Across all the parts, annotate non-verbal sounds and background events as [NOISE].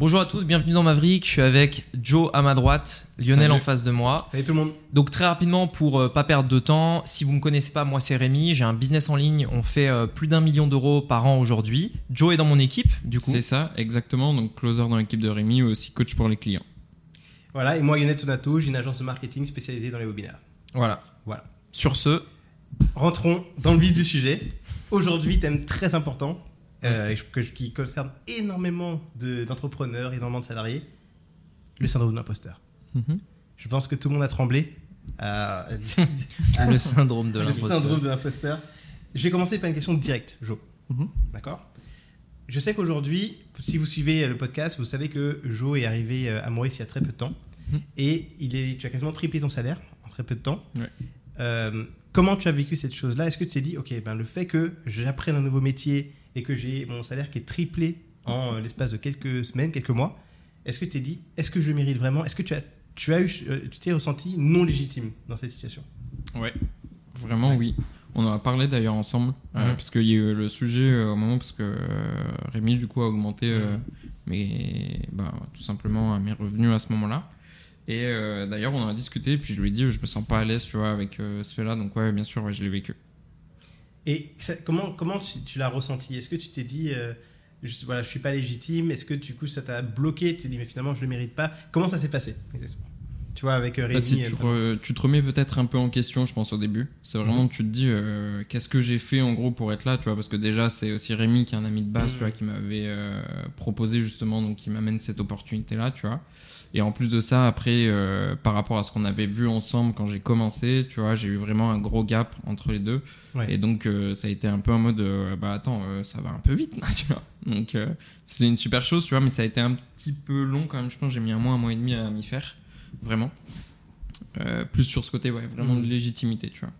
Bonjour à tous, bienvenue dans Maverick. Je suis avec Joe à ma droite, Lionel Salut. en face de moi. Salut tout le monde. Donc très rapidement pour euh, pas perdre de temps, si vous me connaissez pas, moi c'est Rémi, j'ai un business en ligne, on fait euh, plus d'un million d'euros par an aujourd'hui. Joe est dans mon équipe, du coup. C'est ça, exactement. Donc, closer dans l'équipe de Rémi, aussi coach pour les clients. Voilà, et moi Lionel Tonato, j'ai une agence de marketing spécialisée dans les webinaires. Voilà. Voilà. Sur ce, Rentrons dans le vif du sujet. Aujourd'hui, thème très important euh, que- qui concerne énormément de- d'entrepreneurs, énormément de salariés, le syndrome de l'imposteur. Mhm. Je pense que tout le monde a tremblé. à- [LAUGHS] le syndrome de le l'imposteur. syndrome de l'imposteur. Je vais commencer par une question directe, Jo. Mhm. D'accord? Je sais qu'aujourd'hui, si vous suivez le podcast, vous savez que Jo est arrivé euh, à Maurice il y a très peu de temps. Mhm. Et il est, tu as quasiment triplé ton salaire en très peu de temps. Ouais. Euh, comment tu as vécu cette chose-là? Est-ce que tu t'es dit, ok, ben, le fait que j'apprenne un nouveau métier et que j'ai mon salaire qui est triplé en euh, l'espace de quelques semaines, quelques mois, est-ce que tu t'es dit, est-ce que je mérite vraiment Est-ce que tu as, tu as eu, euh, tu t'es ressenti non légitime dans cette situation? Ouais, vraiment, Ouais. oui. On en a parlé d'ailleurs ensemble, euh, Mhm. parce qu'il y a eu le sujet euh, au moment, parce que euh, Rémi, du coup, a augmenté euh, Mhm. bah, tout simplement mes revenus à ce moment-là. Et d'ailleurs, on en a discuté, puis je lui ai dit, je me sens pas à l'aise, tu vois, avec ce fait-là. Donc, ouais, bien sûr, ouais, je l'ai vécu. Et ça- comment, comment tu, tu l'as ressenti? Est-ce que tu t'es dit, euh, je, voilà, je suis pas légitime Est-ce que du coup ça t'a bloqué? Tu t'es dit, mais finalement je le mérite pas Comment ça s'est passé exactement? Tu vois, avec euh, Rémi. Bah, si tu, euh, re- tu te remets peut-être un peu en question, je pense, au début. C'est vraiment que tu te dis, euh, qu'est-ce que j'ai fait en gros pour être là, tu vois, parce que déjà, c'est aussi Rémi qui est un ami de base, Mhm. tu vois, qui m'avait euh, proposé justement, donc qui m'amène cette opportunité-là, tu vois? Et en plus de ça, après, euh, par rapport à ce qu'on avait vu ensemble quand j'ai commencé, tu vois, j'ai eu vraiment un gros gap entre les deux. Ouais. Et donc, euh, ça a été un peu en mode, euh, bah attends, ça va un peu vite, là, [LAUGHS] tu vois. Donc, c'est une super chose, tu vois, mais ça a été un petit peu long quand même. Je pense que j'ai mis un mois, un mois et demi à m'y faire, vraiment. Plus sur ce côté, ouais, vraiment Mhm. de légitimité, tu vois.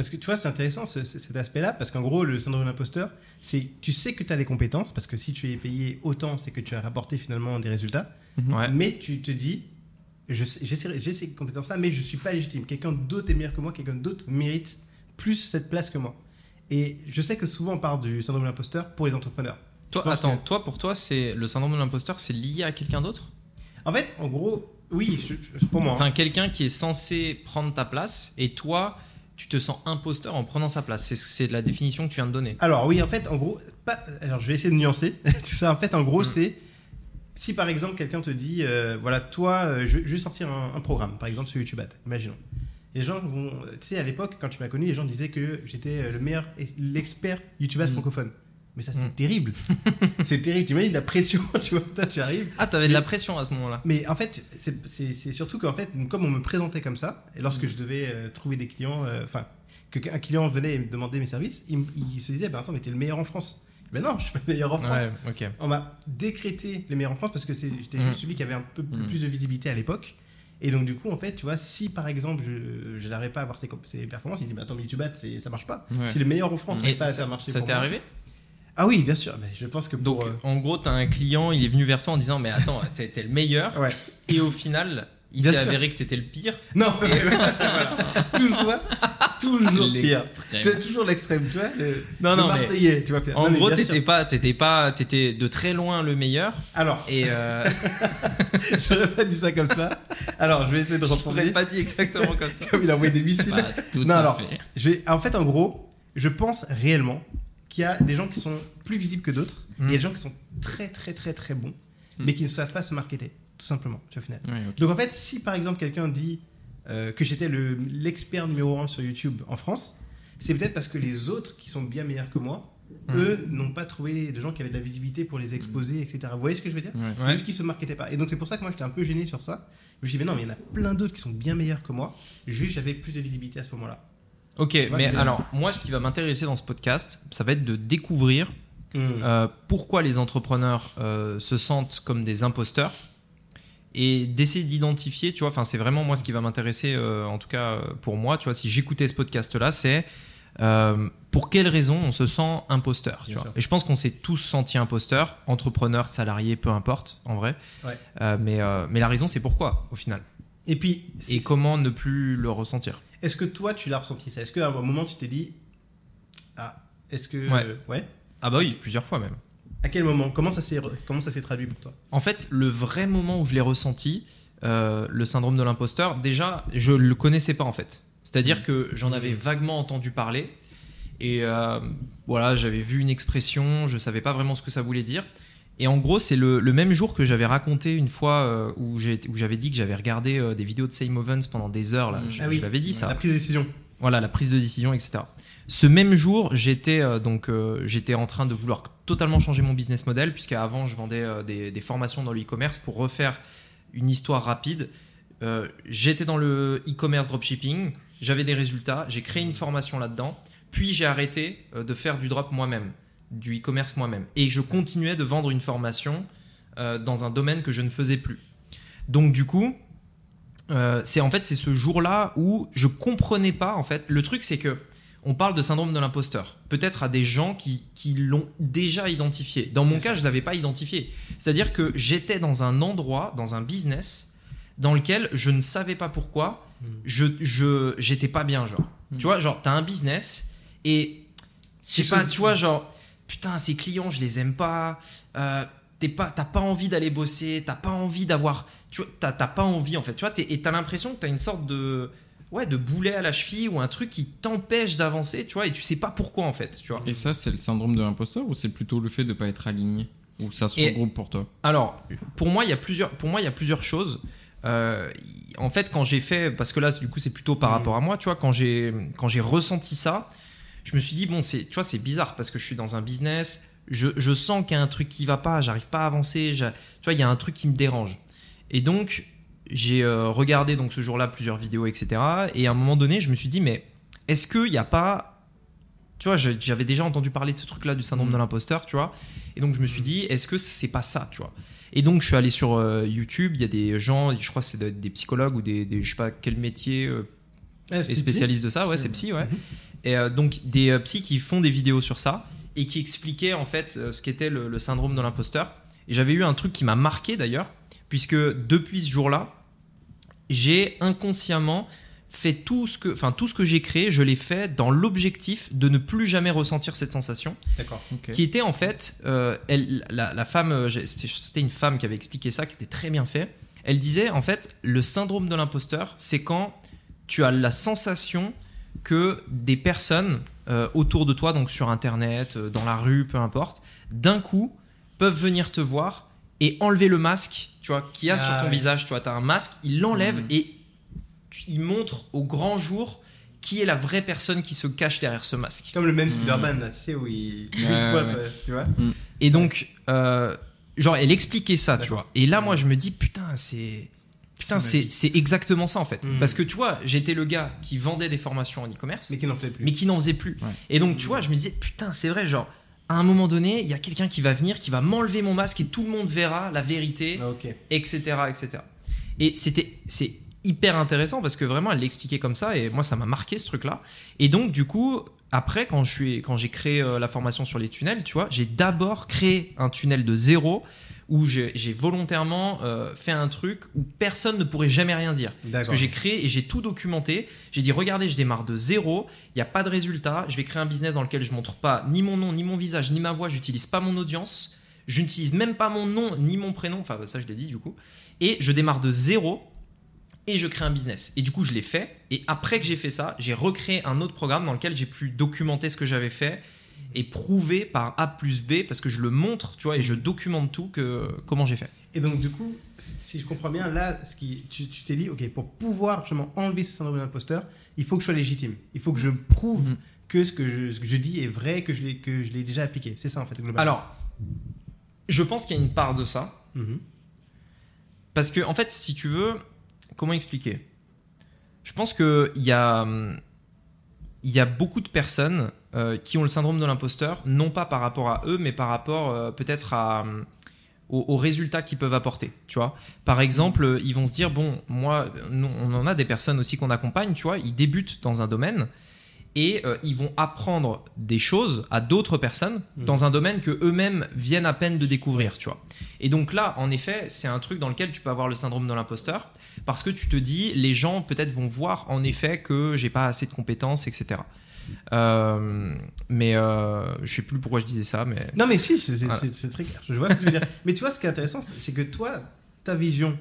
Parce que tu vois, c'est intéressant ce- ce- cet aspect-là, parce qu'en gros, le syndrome de l'imposteur, c'est tu sais que tu as les compétences, parce que si tu es payé autant, c'est que tu as rapporté finalement des résultats, Ouais. mais tu te dis, j'ai ces, compétences-là, mais je suis pas légitime. Quelqu'un d'autre est meilleur que moi, quelqu'un d'autre mérite plus cette place que moi. Et je sais que souvent on parle du syndrome de l'imposteur pour les entrepreneurs. Toi, attends, que- toi pour toi, c'est le syndrome de l'imposteur, c'est lié à quelqu'un d'autre? En fait, en gros, oui, je- je- pour moi. hein. Enfin, quelqu'un qui est censé prendre ta place et toi, tu te sens imposteur en prenant sa place. C'est- C'est la définition que tu viens de donner. Alors oui, en fait, en gros, pas, alors je vais essayer de nuancer. [LAUGHS] Tout ça, en fait, en gros, Mm. c'est si par exemple quelqu'un te dit, euh, voilà, toi, euh, je, je vais sortir un, un programme, par exemple sur YouTube Ad, imaginons. Les gens vont, tu sais, à l'époque, quand tu m'as connu, les gens disaient que j'étais euh, le meilleur, l'expert YouTube Ad Mm. francophone. Mais ça, c'était Mm. terrible. [LAUGHS] c'est terrible. Tu imagines la pression, [LAUGHS] tu vois, toi, tu arrives. Ah, t'avais de la pression à ce moment-là. Mais en fait, c'est- c'est c'est surtout qu'en fait, comme on me présentait comme ça, et lorsque je devais euh, trouver des clients, euh, enfin, que qu'un client venait et me demander mes services, il, se disait, ben attends, mais t'es le meilleur en France. Ben non, je suis pas le meilleur en France. Ouais, ok. On m'a décrété le meilleur en France parce que c'est- j'étais Mhm. celui qui avait un peu plus, Mhm. plus de visibilité à l'époque. Et donc, du coup, en fait, tu vois, si par exemple, je n'arrive pas à avoir ces performances, il dit, bah attends, mais Ads, c'est- ça marche pas. Ouais. Si le meilleur en France n'arrive pas à ça, faire marcher ça t'est moi- arrivé Ah oui, bien sûr. Mais je pense que Donc, euh, en gros, t'as un client, il est venu vers toi en disant Mais attends, t'es t'es le meilleur. Ouais. Et au final, il s'est avéré que t'étais le pire. Non, [LAUGHS] voilà. toujours, toujours pire. C'est toujours l'extrême, tu vois. Le, Non, le non, mais Marseillais, tu vois. faire. en Non, gros, t'étais pas, t'étais pas, t'étais de très loin le meilleur. Alors, Et euh, [LAUGHS] j'aurais pas dit ça comme ça. Alors, je vais essayer de je reprendre. pourrais pas dit exactement comme ça. [LAUGHS] Comme il a envoyé des missiles. Tout Non, à alors, fait. Je vais- en fait, en gros, je pense réellement qu'il y a des gens qui sont plus visibles que d'autres. et Mm. Il y a des gens qui sont très, très, très, très bons, Mm. mais qui ne savent pas se marketer, tout simplement, au final. Ouais. Donc, en fait, si par exemple quelqu'un dit euh, que j'étais le- l'expert numéro 1 sur YouTube en France, c'est peut-être parce que les autres qui sont bien meilleurs que moi, Mm. eux, n'ont pas trouvé de gens qui avaient de la visibilité pour les exposer, etc. Vous voyez ce que je veux dire? Ouais. Juste qu'ils se marketaient pas. Et donc, c'est pour ça que moi, j'étais un peu gêné sur ça. Je me suis dit, mais non, mais il y en a plein d'autres qui sont bien meilleurs que moi. Juste, j'avais plus de visibilité à ce moment-là. Ok, vois, mais alors, moi, ce qui va m'intéresser dans ce podcast, ça va être de découvrir euh, pourquoi les entrepreneurs euh, se sentent comme des imposteurs et d'essayer d'identifier, tu vois, enfin c'est vraiment moi ce qui va m'intéresser, euh, en tout cas pour moi, tu vois, si j'écoutais ce podcast-là, c'est pour quelles raisons on se sent imposteur, tu vois. Et je pense qu'on s'est tous sentis imposteurs, entrepreneurs, salariés, peu importe, en vrai. Ouais. Mais, mais la raison c'est pourquoi, au final? Et puis, Et comment ne plus le ressentir? Est-ce que toi, tu l'as ressenti ça? Est-ce qu'à un moment, tu t'es dit, ah, est-ce que. Ouais. euh, ouais? Ah bah oui, plusieurs fois même. À quel moment? Comment ça s'est traduit pour toi? En fait, le vrai moment où je l'ai ressenti, euh, le syndrome de l'imposteur, déjà, je le connaissais pas en fait. C'est-à-dire que j'en avais vaguement entendu parler et euh, voilà, j'avais vu une expression, je savais pas vraiment ce que ça voulait dire. Et en gros, c'est le, le même jour que j'avais raconté une fois euh, où j'avais dit que j'avais regardé euh, des vidéos de Same Ovens pendant des heures. Là, je, Ah oui. je l'avais dit ça. La prise de décision. Voilà, la prise de décision, etc. Ce même jour, j'étais euh, donc j'étais en train de vouloir totalement changer mon business model puisqu'avant je vendais des, des formations dans le e-commerce pour refaire une histoire rapide. J'étais dans le e-commerce dropshipping, j'avais des résultats, j'ai créé une formation là-dedans, puis j'ai arrêté de faire du drop moi-même, du e-commerce moi-même, et je continuais de vendre une formation euh, dans un domaine que je ne faisais plus. Donc du coup, euh, c'est en fait c'est ce jour-là où je comprenais pas en fait. Le truc c'est que on parle de syndrome de l'imposteur. Peut-être à des gens qui, qui l'ont déjà identifié. Dans mon Bien cas, je l'avais pas identifié. C'est-à-dire que j'étais dans un endroit, dans un business, dans lequel je ne savais pas pourquoi, Mm. je je j'étais pas bien genre. Mm. Tu vois, genre t'as un business et je sais pas, tu vois genre putain ces clients je les aime pas. Euh, t'es pas t'as pas envie d'aller bosser, t'as pas envie d'avoir, tu vois, t'as t'as pas envie en fait. Tu vois, t'es- et t'as l'impression que t'as une sorte de ouais de boulet à la cheville ou un truc qui t'empêche d'avancer, tu vois, et tu sais pas pourquoi en fait, tu vois. Et ça, c'est le syndrome de l'imposteur ou c'est plutôt le fait de pas être aligné Ou ça se Et- regroupe pour toi? Alors, pour moi, il y a plusieurs, pour moi, il y a plusieurs choses. Euh, en fait, quand j'ai fait, parce que là, du coup, c'est plutôt par Mhm. rapport à moi, tu vois, quand j'ai, quand j'ai ressenti ça, je me suis dit bon, c'est, tu vois, c'est bizarre parce que je suis dans un business, je, je sens qu'il y a un truc qui va pas, j'arrive pas à avancer, tu vois, il y a un truc qui me dérange. Et donc, j'ai euh, regardé donc ce jour-là plusieurs vidéos, etc. Et à un moment donné, je me suis dit mais est-ce qu'il n'y a pas tu vois, j'avais déjà entendu parler de ce truc-là du syndrome Mhm. de l'imposteur, tu vois. Et donc je me suis dit, est-ce que c'est pas ça, tu vois Et donc je suis allé sur euh, YouTube, il y a des gens, je crois que c'est des, psychologues ou des, des- je sais pas quel métier euh, Ouais, est spécialiste de ça, ouais, C'est- c'est psy, ouais. Et euh, donc des euh, psys qui font des vidéos sur ça et qui expliquaient en fait euh, ce qu'était le, le syndrome de l'imposteur. Et j'avais eu un truc qui m'a marqué d'ailleurs, puisque depuis ce jour-là, j'ai inconsciemment fait tout ce que, enfin tout ce que j'ai créé, je l'ai fait dans l'objectif de ne plus jamais ressentir cette sensation D'accord. Qui était en fait, euh, elle, la, la femme, c'était une femme qui avait expliqué ça, qui était très bien fait. Elle disait en fait, le syndrome de l'imposteur, c'est quand tu as la sensation que des personnes euh, autour de toi, donc sur Internet, euh, dans la rue, peu importe, d'un coup peuvent venir te voir et enlever le masque, tu vois, qu'il y a Ah sur ton ouais. visage. Tu vois, tu as un masque, il l'enlève Mhm. et tu- il montre au grand jour qui est la vraie personne qui se cache derrière ce masque. Comme le même. Spider-Man, là, tu sais, où il. Ouais, ouais. Tu vois Et donc, euh, genre, elle expliquait ça, tu vois. Et là, moi, je me dis, putain, c'est. Putain, C'est exactement ça, en fait. Mm. Parce que, tu vois, j'étais le gars qui vendait des formations en e-commerce, Mais mais, qui n'en fait plus. qui n'en faisait plus. Ouais. Et donc, tu vois, je me disais, putain, c'est vrai, genre, à un moment donné, il y a quelqu'un qui va venir, qui va m'enlever mon masque et tout le monde verra la vérité, Ah, ok. etc., etc. Et c'était, c'est hyper intéressant parce que vraiment, elle l'expliquait comme ça et moi, ça m'a marqué ce truc-là. Et donc, du coup, après, quand je suis, quand j'ai créé euh, la formation sur les tunnels, tu vois, j'ai d'abord créé un tunnel de zéro où j'ai volontairement euh, fait un truc où personne ne pourrait jamais rien dire. Parce que j'ai créé et j'ai tout documenté. J'ai dit, regardez, je démarre de zéro, il n'y a pas de résultat. Je vais créer un business dans lequel je montre pas ni mon nom, ni mon visage, ni ma voix. J'utilise pas mon audience. Je n'utilise même pas mon nom, ni mon prénom. Enfin, ça, je l'ai dit du coup. Et je démarre de zéro et je crée un business. Et du coup, je l'ai fait. Et après que j'ai fait ça, j'ai recréé un autre programme dans lequel j'ai pu documenter ce que j'avais fait et prouver par A plus B parce que je le montre, tu vois, et je documente tout que comment j'ai fait. Et donc, du coup, si- je comprends bien, là, ce qui, tu t'es dit, ok, pour pouvoir justement enlever ce syndrome de l'imposteur, il faut que je sois légitime. Il faut que je prouve Mhm. que, ce que, je, ce que je dis est vrai, que je l'ai que je l'ai déjà appliqué. C'est ça, en fait, globalement. Alors, je pense qu'il y a une part de ça. Mhm. Parce que, en fait, si tu veux, comment expliquer? Je pense qu'il y a, il y a beaucoup de personnes euh, qui ont le syndrome de l'imposteur, non pas par rapport à eux, mais par rapport euh, peut-être à, hum, aux, aux résultats qu'ils peuvent apporter. Tu vois Par exemple, euh, ils vont se dire bon, moi, nous, on en a des personnes aussi qu'on accompagne, tu vois, ils débutent dans un domaine et euh, ils vont apprendre des choses à d'autres personnes Mhm. dans un domaine que eux-mêmes viennent à peine de découvrir, tu vois. Et donc là, en effet, c'est un truc dans lequel tu peux avoir le syndrome de l'imposteur parce que tu te dis, les gens peut-être vont voir en effet que j'ai pas assez de compétences, etc. Euh, mais euh, je sais plus pourquoi je disais ça, mais Non, mais si, c'est Voilà. très clair. Je vois ce que tu veux dire. [LAUGHS] mais tu vois, ce qui est intéressant, c'est que toi, ta vision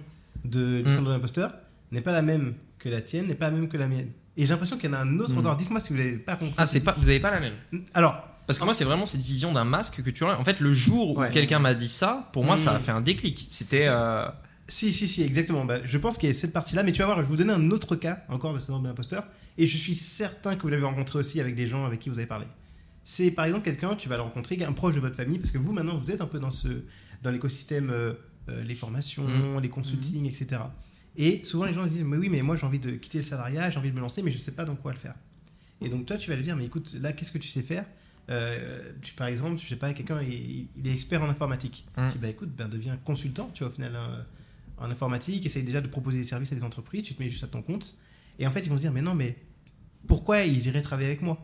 de, du Mm. syndrome de l'imposteur n'est pas la même que la tienne, n'est pas la même que la mienne. Et j'ai l'impression qu'il y en a un autre Mm. encore. Dites-moi si vous n'avez pas compris. ah c'est pas, vous avez pas la même. Alors, Parce que moi, c'est vraiment cette vision d'un masque que tu as. En fait, le jour où Ouais. quelqu'un m'a dit ça, pour moi, ça a Mm. fait un déclic. C'était. euh, Si, si, si, exactement. Bah, je pense qu'il y a cette partie-là, mais tu vas voir, je vais vous donner un autre cas encore de syndrome de l'imposteur, et je suis certain que vous l'avez rencontré aussi avec des gens avec qui vous avez parlé. C'est par exemple quelqu'un, tu vas le rencontrer, un proche de votre famille, parce que vous maintenant, vous êtes un peu dans, ce, dans l'écosystème, euh, euh, les formations, Mhm. les consultings, etc. Et souvent les gens se disent, mais oui, mais moi j'ai envie de quitter le salariat, j'ai envie de me lancer, mais je ne sais pas dans quoi le faire. Et donc toi, tu vas lui dire, mais écoute, là, qu'est-ce que tu sais faire? Euh, tu, Par exemple, je sais pas, quelqu'un, il, il est expert en informatique. Mhm. Tu dis, bah écoute, ben, deviens consultant, tu vois, au final, en informatique, essaye déjà de proposer des services à des entreprises, tu te mets juste à ton compte. Et en fait, ils vont se dire, mais non, mais pourquoi ils iraient travailler avec moi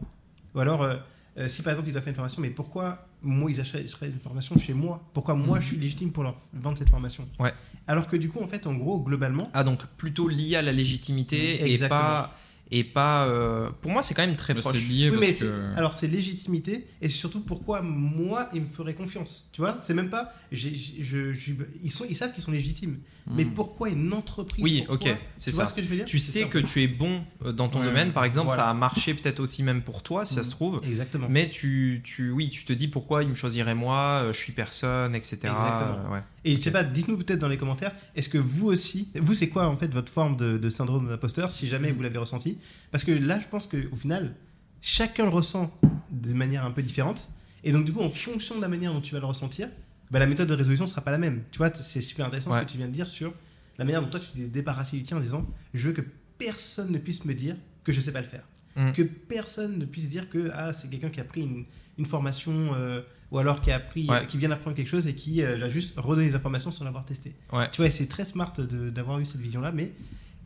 Ou alors, euh, euh, si par exemple, ils doivent faire une formation, mais pourquoi moi, ils achèteraient une formation chez moi Pourquoi moi, je suis légitime pour leur vendre cette formation Ouais. Alors que du coup, en fait, en gros, globalement, Ah, donc plutôt lié à la légitimité et Exactement. pas. Et pas euh, Pour moi, c'est quand même très Bah, proche. lié oui, parce mais que. alors c'est légitimité et c'est surtout pourquoi moi ils me feraient confiance. Tu vois, c'est même pas. je- je- ils, sont, ils savent qu'ils sont légitimes, mais Hmm. pourquoi une entreprise Oui, pourquoi- ok, c'est Tu vois ça. ce que je veux dire Tu sais ça. que tu es bon euh, dans ton Ouais, domaine, ouais. par exemple, Voilà. ça a marché peut-être aussi même pour toi, si ça Mhm. se trouve. Exactement. Mais tu, tu, oui, tu te dis pourquoi il me choisirait moi, euh, je suis personne, etc. Exactement. Ouais. Et je sais pas, dites-nous peut-être dans les commentaires, est-ce que vous aussi, vous c'est quoi en fait votre forme de, de syndrome d'imposteur, si jamais vous l'avez ressenti? Parce que là, je pense qu'au final, chacun le ressent de manière un peu différente. Et donc du coup, en fonction de la manière dont tu vas le ressentir, bah, la méthode de résolution sera pas la même. Tu vois, c'est super intéressant Ouais. ce que tu viens de dire sur la manière dont toi tu t'es débarrassé du tien en disant, je veux que personne ne puisse me dire que je sais pas le faire. Mm. Que personne ne puisse dire que ah, c'est quelqu'un qui a pris une, une formation euh, ou alors qui a appris, Ouais. qui vient d'apprendre quelque chose et qui euh, va juste redonner les informations sans l'avoir testé. Ouais. Tu vois, c'est très smart de- d'avoir eu cette vision-là, mais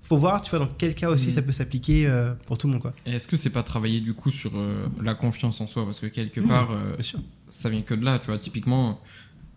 faut voir, tu vois, dans quel cas aussi Mm. ça peut s'appliquer euh, pour tout le monde, quoi. Est-ce que c'est pas travailler du coup sur euh, la confiance en soi? Parce que quelque Mmh, part, euh, Bien sûr. ça vient que de là. Tu vois, typiquement,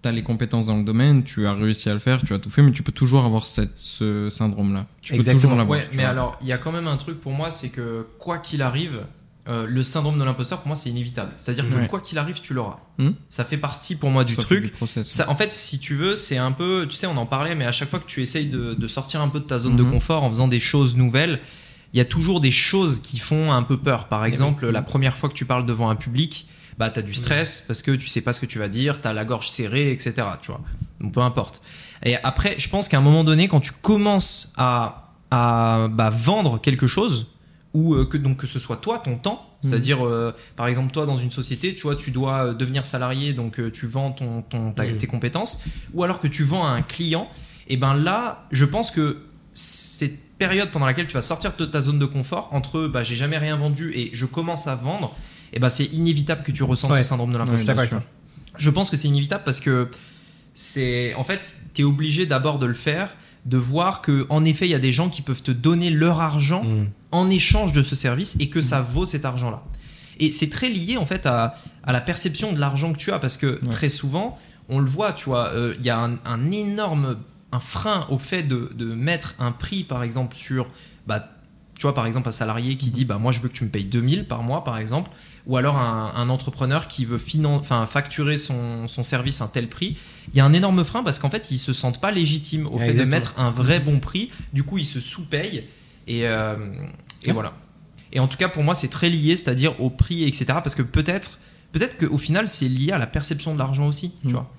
tu as les compétences dans le domaine, tu as réussi à le faire, tu as tout fait, mais tu peux toujours avoir cette, ce syndrome-là. Tu peux Exactement. toujours l'avoir. Ouais, mais vois. alors, il y a quand même un truc pour moi, c'est que quoi qu'il arrive, euh, le syndrome de l'imposteur, pour moi, c'est inévitable. C'est-à-dire que Ouais. quoi qu'il arrive, tu l'auras. Hmm. Ça fait partie pour moi du Ça truc. process. Ça, en fait, si tu veux, c'est un peu, tu sais, on en parlait, mais à chaque fois que tu essayes de, de sortir un peu de ta zone de Mhm. confort en faisant des choses nouvelles, il y a toujours des choses qui font un peu peur. Par exemple, la première fois que tu parles devant un public, bah, tu as du stress parce que tu sais pas ce que tu vas dire, tu as la gorge serrée, etc. Tu vois. Donc, peu importe. Et après, je pense qu'à un moment donné, quand tu commences à, à bah, vendre quelque chose, ou euh, que, donc, que ce soit toi, ton temps, c'est-à-dire, euh, par exemple, toi, dans une société, tu vois, tu dois euh, devenir salarié, donc euh, tu vends ton, ton, ta- tes compétences, ou alors que tu vends à un client, et ben là, je pense que cette période pendant laquelle tu vas sortir de ta zone de confort, entre bah, j'ai jamais rien vendu et je commence à vendre, et ben c'est inévitable que tu ressentes Ouais. ce syndrome de l'imposteur. sûr. Je pense que c'est inévitable parce que c'est en fait, tu es obligé d'abord de le faire, de voir que en effet, il y a des gens qui peuvent te donner leur argent en échange de ce service et que ça vaut cet argent-là. Et c'est très lié en fait à, à la perception de l'argent que tu as parce que Ouais. très souvent, on le voit, tu vois, euh, il y a un, un énorme un frein au fait de, de mettre un prix par exemple sur bah, tu vois par exemple un salarié qui dit bah moi je veux que tu me payes 2000 par mois par exemple ou alors un, un entrepreneur qui veut enfin, facturer son, son service un tel prix. Il y a un énorme frein parce qu'en fait ils se sentent pas légitimes au Ouais, fait de mettre un vrai bon prix. Du coup ils se sous-payent et, euh, et voilà. Et en tout cas pour moi c'est très lié c'est-à-dire au prix etc parce que peut-être peut-être qu'au final c'est lié à la perception de l'argent aussi tu Mm. vois.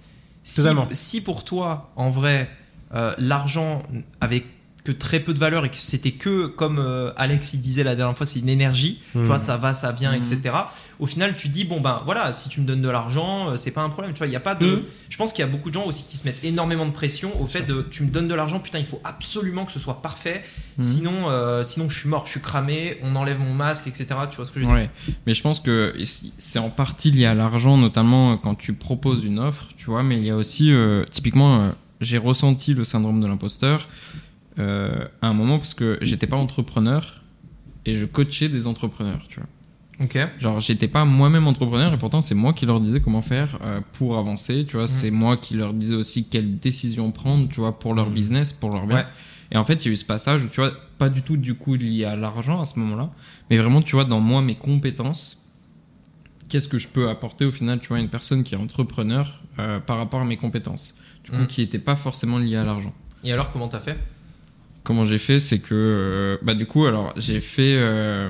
Si, si pour toi en vrai euh, l'argent avait que très peu de valeur et que c'était que comme euh, Alex il disait la dernière fois c'est une énergie. Tu Mm. vois ça va ça vient Mm. etc au final tu dis bon ben voilà si tu me donnes de l'argent euh, c'est pas un problème. Tu vois il y a pas de Mm. je pense qu'il y a beaucoup de gens aussi qui se mettent énormément de pression au fait de tu me donnes de l'argent putain il faut absolument que ce soit parfait. Sinon euh, sinon je suis mort je suis cramé on enlève mon masque etc tu vois ce que je veux dire? Mais je pense que c'est en partie lié à l'argent, notamment quand tu proposes une offre, tu vois, mais il y a aussi, euh, typiquement, euh, j'ai ressenti le syndrome de l'imposteur euh, à un moment parce que j'étais pas entrepreneur et je coachais des entrepreneurs, tu vois. Ok. Genre, j'étais pas moi-même entrepreneur et pourtant, c'est moi qui leur disais comment faire euh, pour avancer. Tu vois, c'est moi qui leur disais aussi quelles décisions prendre, tu vois, pour leur Mhm. business, pour leur bien. Ouais. Et en fait, il y a eu ce passage où, tu vois, pas du tout du coup lié à l'argent à ce moment-là, mais vraiment, tu vois, dans moi, mes compétences, qu'est-ce que je peux apporter au final, tu vois, à une personne qui est entrepreneur euh, par rapport à mes compétences. Du coup, Mhm. qui n'était pas forcément lié à l'argent. Et alors, comment t'as fait? Comment j'ai fait, c'est que, euh, bah, du coup, alors, j'ai fait. euh,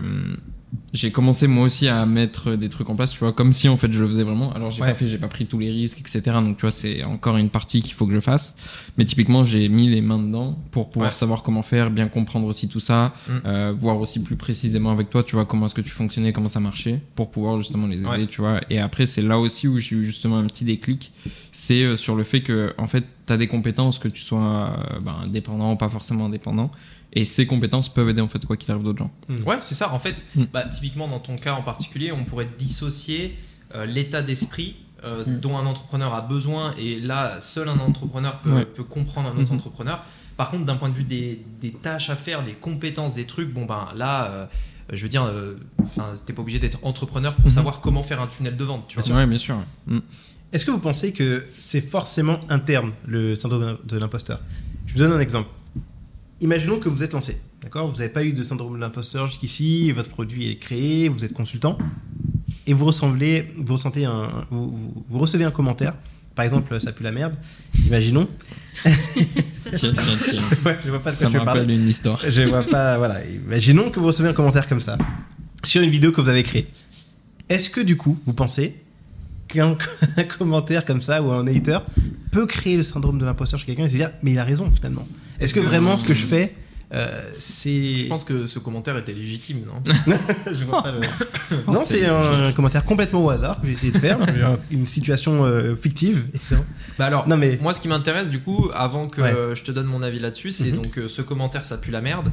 j'ai commencé moi aussi à mettre des trucs en place, tu vois, comme si en fait je le faisais vraiment. Alors j'ai Ouais. pas fait, j'ai pas pris tous les risques, etc. Donc tu vois, c'est encore une partie qu'il faut que je fasse. Mais typiquement, j'ai mis les mains dedans pour pouvoir Ouais. savoir comment faire, bien comprendre aussi tout ça, Mm. euh, voir aussi plus précisément avec toi, tu vois, comment est-ce que tu fonctionnais, comment ça marchait, pour pouvoir justement les aider, Ouais. tu vois. Et après, c'est là aussi où j'ai eu justement un petit déclic, c'est euh, sur le fait que en fait, tu as des compétences que tu sois euh, ben, indépendant ou pas forcément indépendant. Et ces compétences peuvent aider en fait quoi qu'il arrive d'autres gens. Ouais, c'est ça. En fait, Mm. bah, typiquement dans ton cas en particulier, on pourrait dissocier euh, l'état d'esprit euh, Mm. dont un entrepreneur a besoin, et là, seul un entrepreneur peut, Ouais. peut comprendre un autre Mhm. entrepreneur. Par contre, d'un point de vue des, des tâches à faire, des compétences, des trucs, bon ben là, euh, je veux dire, euh, enfin, t'es pas obligé d'être entrepreneur pour Mhm. savoir comment faire un tunnel de vente. Tu vois. Ouais, bien sûr. ouais. Mm. Est-ce que vous pensez que c'est forcément interne, le syndrome de l'imposteur? Je vous donne un exemple. Imaginons que vous êtes lancé, d'accord? Vous n'avez pas eu de syndrome de l'imposteur jusqu'ici, votre produit est créé, vous êtes consultant, et vous, ressemblez, vous, ressentez un, vous, vous- vous recevez un commentaire, par exemple, ça pue la merde, imaginons. Ça [LAUGHS] [LAUGHS] Tiens, tiens, tiens. [LAUGHS] Ouais, je vois pas de Ça me rappelle une histoire. Je vois pas, voilà. Imaginons que vous recevez un commentaire comme ça sur une vidéo que vous avez créée. Est-ce que du coup, vous pensez qu'un [LAUGHS] un commentaire comme ça ou un hater peut créer le syndrome de l'imposteur chez quelqu'un et se dire mais il a raison finalement. Est-ce que vraiment ce que je fais euh, Je pense que ce commentaire était légitime, non [LAUGHS] Je vois pas le- [LAUGHS] non, c'est un, commentaire complètement au hasard que j'ai essayé de faire, [LAUGHS] une situation euh, fictive. Bah alors, Non mais Moi, ce qui m'intéresse, du coup, avant que Ouais. je te donne mon avis là-dessus, c'est Mhm. donc euh, ce commentaire, ça pue la merde.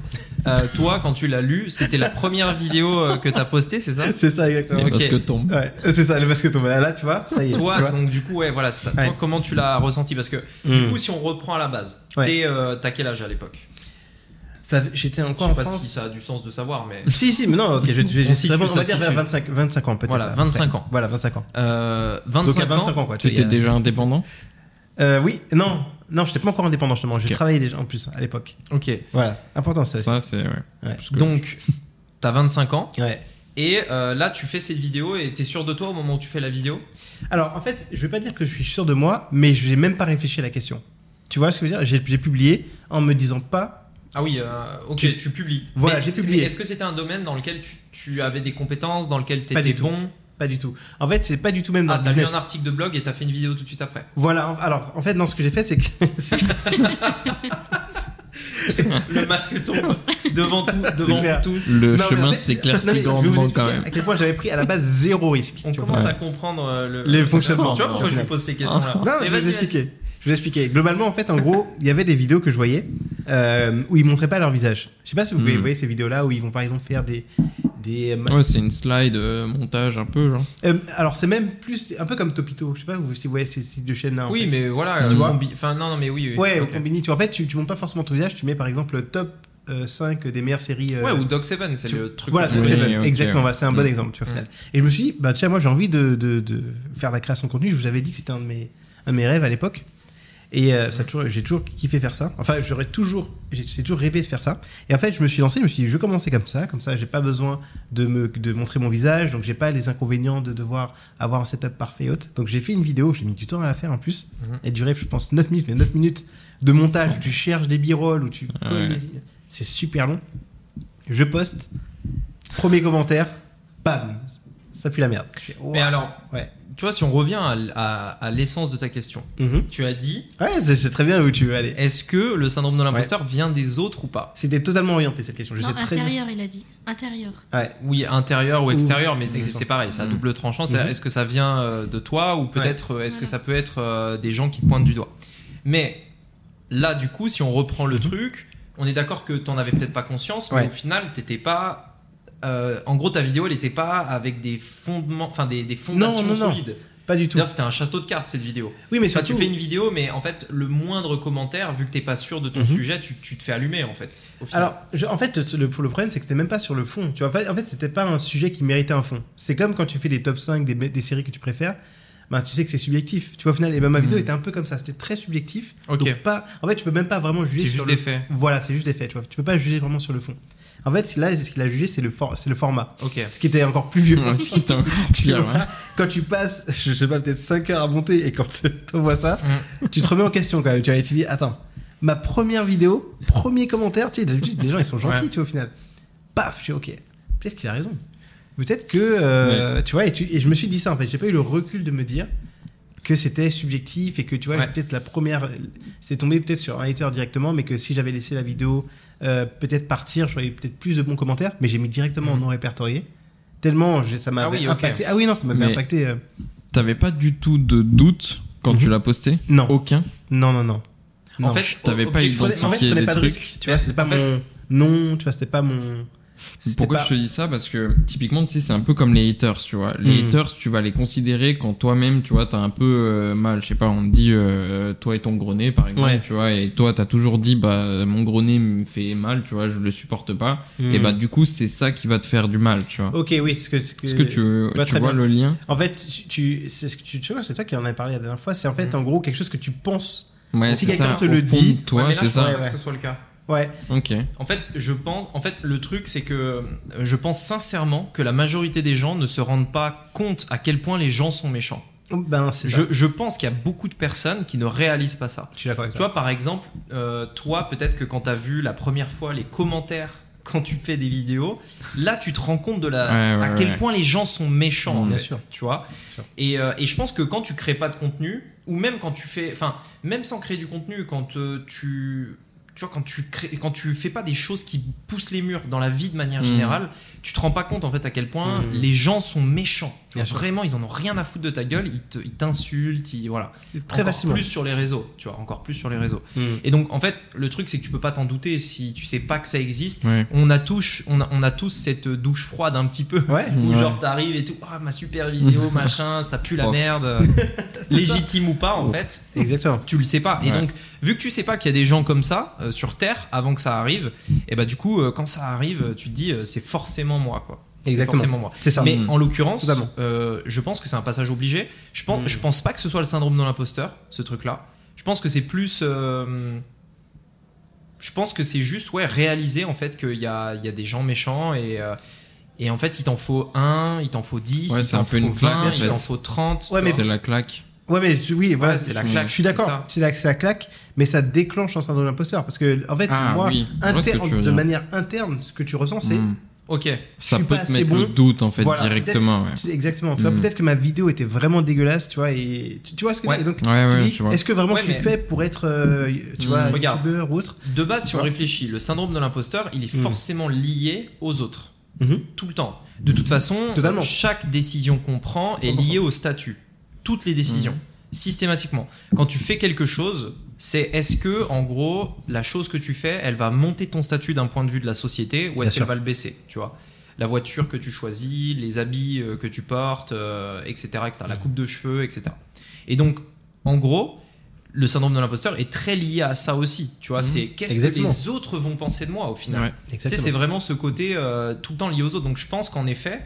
Euh, toi, quand tu l'as lu, c'était la première vidéo euh, que t'as postée, c'est ça? C'est ça exactement. Ok. Parce que tombe. Ouais, c'est ça, le basket tombe là, tu vois, ça y est. Toi, tu vois. donc du coup, ouais, voilà, c'est ça. Ouais. Toi, comment tu l'as ressenti? Parce que du Mm. coup, si on reprend à la base, euh, t'as quel âge à l'époque? Ça- J'étais Je encore sais en pas France. si ça a du sens de savoir, mais Si, si, mais non, ok, je, je, je, On situe, on va dire vers situe. 25, 25 ans peut-être. Voilà, à 25 peu ans. Voilà, 25 ans. euh, Donc 25, à 25 ans. ans, quoi. tu Tu sais, étais a- déjà indépendant? Euh, oui, non, non, j'étais pas encore indépendant justement. J'ai Ok. travaillé déjà en plus à l'époque. Ok. Voilà, important ça aussi. Ça, c'est. Ouais. Donc, [LAUGHS] t'as 25 ans. Ouais. Et euh, là, tu fais cette vidéo et t'es sûr de toi au moment où tu fais la vidéo? Alors en fait, je vais pas dire que je suis sûr de moi, mais je n'ai même pas réfléchi à la question. Tu vois ce que je veux dire? J'ai j'ai publié en me disant pas. Ah oui, euh, ok, Tu- tu, publies. Voilà, j'ai publié. Est-ce que c'était un domaine dans lequel tu, tu avais des compétences, dans lequel tu Pas étais du tout. bon? Pas du tout. En fait, c'est pas du tout même dans Ah, le t'as lu un article de blog et t'as fait une vidéo tout de suite après. Voilà. Alors, en fait, non, ce que j'ai fait, c'est que [LAUGHS] Le masque tombe devant, tout, devant tous. Le Non, chemin en fait, s'éclaircit vous grandement quand même. À quel point j'avais pris à la base zéro risque. On commence Ouais. à comprendre euh, le, Les fonctionnements. Tu vois pourquoi je lui pose ces questions-là? Non, Mais je vais vous expliquer. Je vais vous expliquer. Globalement, en fait, en gros, il y avait des vidéos que je voyais euh, où ils montraient pas leur visage. Je sais pas si vous Hmm. voyez ces vidéos-là où ils vont par exemple faire des des. Ouais, c'est une slide euh, montage un peu, genre. Euh, alors c'est même plus un peu comme Topito. Je sais pas si vous voyez ces sites de chaînes là. Oui, mais voilà. Tu euh, vois Enfin, non, non, mais oui. oui. Ouais, au ok. combini. Tu vois, en fait, tu, tu montes pas forcément ton visage. Tu mets par exemple le top euh, 5 des meilleures séries. euh, Ouais, ou Doc Seven, c'est tu- le truc. Voilà, Top Oui. Seven. exactement. voilà, c'est un bon Mm. exemple. Tu vois, au Mm. final. Et je me suis dit, bah tiens, moi j'ai envie de, de, de faire de la création de contenu. Je vous avais dit que c'était un de mes, un de mes rêves à l'époque. Et euh, ça toujours, j'ai toujours kiffé faire ça. Enfin, j'aurais toujours, j'ai toujours rêvé de faire ça. Et en fait, je me suis lancé, je me suis dit, je vais commencer comme ça, comme ça, j'ai pas besoin de me, de montrer mon visage, donc j'ai pas les inconvénients de devoir avoir un setup parfait et autres. Donc j'ai fait une vidéo, j'ai mis du temps à la faire en plus. Mhm. Elle durait, je pense, 9 minutes, mais 9 minutes de montage où [LAUGHS] tu cherches des b-rolls, où tu Ah ouais. C'est super long. Je poste, premier commentaire, bam, ça pue la merde. Mais alors, Ouais. Tu vois, si on revient à, l- à- à l'essence de ta question, Mhm. tu as dit Ouais, c'est très bien où tu veux aller. est-ce que le syndrome de l'imposteur vient des autres ou pas? C'était totalement orienté cette question. Je Non, sais très bien. intérieur, il a dit. Intérieur. Ouais. Oui, intérieur ou Ou- extérieur, mais c'est pareil, à Mm. double tranchant. Mhm. Est-ce que ça vient euh, de toi ou peut-être euh, est-ce que ça peut être euh, des gens qui te pointent du doigt? Mais là, du coup, si on reprend le Mhm. truc, on est d'accord que t'en avais peut-être pas conscience, mais Ouais. au final, t'étais pas. Euh, en gros, ta vidéo, elle était pas avec des fondements, enfin des, des fondations non, non. solides. Pas du tout. C'était un château de cartes cette vidéo. Oui, mais surtout. tu fais une vidéo, mais en fait, le moindre commentaire, vu que t'es pas sûr de ton Mhm. sujet, tu, tu te fais allumer en fait. au final. Alors, je- en fait, le, le problème, c'est que c'était même pas sur le fond. Tu vois, en fait, c'était pas un sujet qui méritait un fond. C'est comme quand tu fais les top 5 des, des séries que tu préfères. Bah, tu sais que c'est subjectif. Tu vois, au final, et ben, ma vidéo Mhm. était un peu comme ça. C'était très subjectif. Donc, pas, en fait, tu peux même pas vraiment juger sur juste le des faits. Voilà, c'est juste des faits. Tu vois, tu peux pas juger vraiment sur le fond. En fait, là, ce qu'il a jugé, c'est le, for- c'est le format. Ok. Ce qui était encore plus vieux. Ouais, ce qui était encore Tu pire, vois, ouais. Quand tu passes, [LAUGHS] je sais pas, peut-être 5 heures à monter et quand tu [LAUGHS] vois ça, Mm. tu te remets en question quand même. Tu vas étudier, attends, ma première vidéo, premier commentaire, tu sais, les gens ils sont gentils, Ouais. tu vois, au final. Paf, je suis ok. Peut-être qu'il a raison. Peut-être que, euh, tu vois, et, tu- et je me suis dit ça en fait. J'ai pas eu le recul de me dire que c'était subjectif et que tu vois, Ouais. peut-être la première, c'est tombé peut-être sur un hater directement, mais que si j'avais laissé la vidéo euh, peut-être partir, j'aurais eu peut-être plus de bons commentaires, mais j'ai mis directement en Mhm. non répertorié. Tellement ça m'a Ah oui, impacté. Ah oui, non, ça Mais- impacté. euh, T'avais pas du tout de doute quand Mhm. tu l'as posté? Non. Aucun? Non, non, non. En Non. fait, t'avais pas Je prenais- en fait, je identifié prenais des pas de risque. Tu vois, c'était pas En mon nom, tu vois, c'était pas mon. Pourquoi pas- je te dis ça? Parce que typiquement, tu sais, c'est un peu comme les haters, tu vois. Les Mm. haters, tu vas les considérer quand toi-même, tu vois, t'as un peu euh, mal. Je sais pas, on te dit, euh, toi et ton gros nez, par exemple, Ouais. tu vois, et toi, t'as toujours dit, bah, mon gros nez me fait mal, tu vois, je le supporte pas. Hmm. Et bah, du coup, c'est ça qui va te faire du mal, tu vois. Ok, oui, ce que, ce que, Est-ce que tu, bah, tu vois bien. le lien? En fait, tu, c'est ce que tu, tu vois, c'est toi qui en avais parlé la dernière fois. C'est en fait, Mhm. en gros, quelque chose que tu penses. Ouais, Si c'est quelqu'un te Au le dit- toi, Ouais, c'est je ça. que ce soit le cas. Ouais. Ok. En fait, je pense, en fait, le truc, c'est que euh, je pense sincèrement que la majorité des gens ne se rendent pas compte à quel point les gens sont méchants. Ben, c'est Je, ça. je pense qu'il y a beaucoup de personnes qui ne réalisent pas ça. Je suis d'accord avec Tu toi. vois, par exemple, euh, toi, peut-être que quand tu as vu la première fois les commentaires [LAUGHS] quand tu fais des vidéos, là, tu te rends compte de la, Ouais, ouais, à quel ouais. point les gens sont méchants, en Bien sûr. Tu vois sûr. et, euh, et je pense que quand tu crées pas de contenu, ou même quand tu fais. Enfin, même sans créer du contenu, quand euh, tu. Tu vois, quand tu, crées, quand tu fais pas des choses qui poussent les murs dans la vie de manière Mhm. générale, tu te rends pas compte en fait à quel point Mhm. les gens sont méchants. Bien sûr. vraiment, ils en ont rien à foutre de ta gueule, ils te- ils t'insultent, ils, voilà. Très encore facilement. plus sur les réseaux, tu vois, encore plus sur les réseaux. Hmm. Et donc, en fait, le truc, c'est que tu peux pas t'en douter si tu sais pas que ça existe. Ouais. On a, tous, on, a, on a tous cette douche froide un petit peu. Ouais. Où Ouais. genre t'arrives et tout, ah ma super vidéo, [LAUGHS] machin, ça pue la merde. [LAUGHS] Légitime ou pas, en fait, Exactement. tu le sais pas. Et donc, vu que tu sais pas qu'il y a des gens comme ça euh, sur Terre avant que ça arrive, et bah du coup, euh, quand ça arrive, tu te dis, euh, c'est forcément moi, quoi. Exactement. forcément moi. C'est ça. Mais Mhm. en l'occurrence, euh, je pense que c'est un passage obligé. Je pense, Mhm. je pense pas que ce soit le syndrome de l'imposteur, ce truc-là. Je pense que c'est plus. euh, je pense que c'est juste ouais, réaliser en fait qu'il y a, il y a des gens méchants et, euh, et en fait il t'en faut un, il t'en faut 10, Ouais, il c'est un t'en peu faut une claque, 20, en il t'en faut 30. Ouais, mais- C'est la claque. Ouais, mais oui, voilà, c'est la je- claque, Je suis d'accord, c'est la, c'est la claque, mais ça déclenche un syndrome d'imposteur. Parce que, en fait, Ah moi, oui, de dire. manière interne, ce que tu ressens, c'est. Mm. Ok. Ça peut pas te mettre bon. le doute en fait Voilà, directement. Ouais. Exactement. Tu vois, Mm. peut-être que ma vidéo était vraiment dégueulasse, tu vois, et tu, tu vois ce que Ouais. et donc, Ouais, tu ouais, dis, est-ce que vraiment Ouais, je suis mais- fait pour être, euh, tu Mm. vois, Regarde. youtubeur ou autre De base, si on réfléchit, le syndrome de l'imposteur, il est Mhm. forcément lié aux autres. Mhm. Tout le temps. De toute façon, Totalement. chaque décision qu'on prend est 100%. liée au statut. Toutes les décisions. Systématiquement. Quand tu fais quelque chose, c'est est-ce que, en gros, la chose que tu fais, elle va monter ton statut d'un point de vue de la société ou est-ce qu'elle va le baisser Tu vois? La voiture que tu choisis, les habits euh, que tu portes, euh, etc., etc., la coupe de cheveux, etc. Et donc, en gros, le syndrome de l'imposteur est très lié à ça aussi. Tu vois, Mhm. c'est qu'est-ce que les autres vont penser de moi au final? Ouais. Tu sais, c'est vraiment ce côté euh, tout le temps lié aux autres. Donc je pense qu'en effet,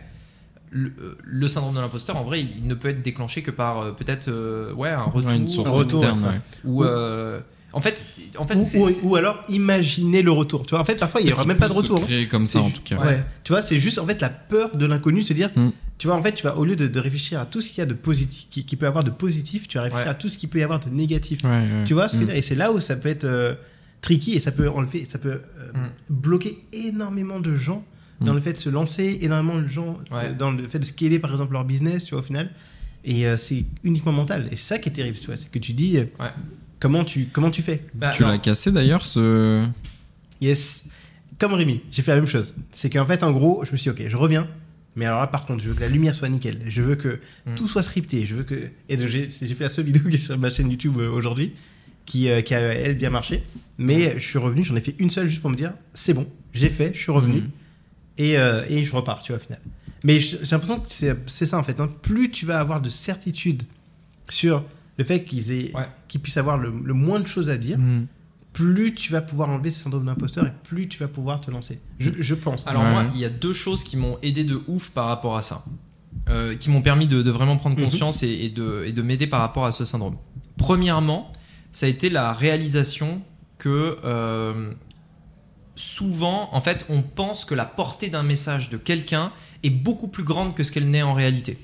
le, euh, le syndrome de l'imposteur, en vrai, il ne peut être déclenché que par euh, peut-être euh, ouais, un retour. Ouais, une source Un retour, externe. ouais. ou, euh, en fait, en fait ou, ou- ou alors imaginer le retour. Tu vois, en fait, parfois il n'y aura même pas de peu se retour. hein. créer comme C'est ça en tout cas. Ouais. Tu vois, c'est juste en fait la peur de l'inconnu, se dire, Mm. tu vois, en fait, tu vas au lieu de, de réfléchir à tout ce qu'il y a de positif, qui, qui peut avoir de positif, tu vas réfléchir Ouais. à tout ce qui peut y avoir de négatif. Ouais, ouais. Tu vois ce que je veux Mm. dire? Et c'est là où ça peut être euh, tricky et ça peut enlever, ça peut euh, Mm. bloquer énormément de gens dans Mm. le fait de se lancer, énormément de gens Ouais. euh, dans le fait de scaler par exemple leur business, tu vois, au final. Et euh, c'est uniquement mental. Et c'est ça qui est terrible, tu vois, c'est que tu dis euh, Ouais. comment tu comment tu fais? bah, Tu l'as cassé d'ailleurs ce. Yes. Comme Rémi, j'ai fait la même chose. C'est qu'en fait, en gros, je me suis dit, ok, je reviens. Mais alors là, par contre, je veux que la lumière soit nickel. Je veux que Mm. tout soit scripté. Je veux que. Et donc, j'ai j'ai fait la seule vidéo [LAUGHS] qui est sur ma chaîne YouTube aujourd'hui, qui, euh, qui a, elle, bien marché. Mais je suis revenu, j'en ai fait une seule juste pour me dire, c'est bon, j'ai fait, je suis revenu. Mm. Et, euh, et je repars, tu vois, au final. Mais j'ai l'impression que c'est c'est ça, en fait. hein. Plus tu vas avoir de certitude sur le fait qu'ils aient, Ouais. qu'ils puissent avoir le, le moins de choses à dire, Mm. plus tu vas pouvoir enlever ce syndrome d'imposteur et plus tu vas pouvoir te lancer. Je, je pense. Alors Ouais. moi, il y a deux choses qui m'ont aidé de ouf par rapport à ça, Euh, qui m'ont permis de, de vraiment prendre Mhm. conscience et, et de, et de m'aider par rapport à ce syndrome. Premièrement, ça a été la réalisation que euh, souvent, en fait, on pense que la portée d'un message de quelqu'un est beaucoup plus grande que ce qu'elle n'est en réalité.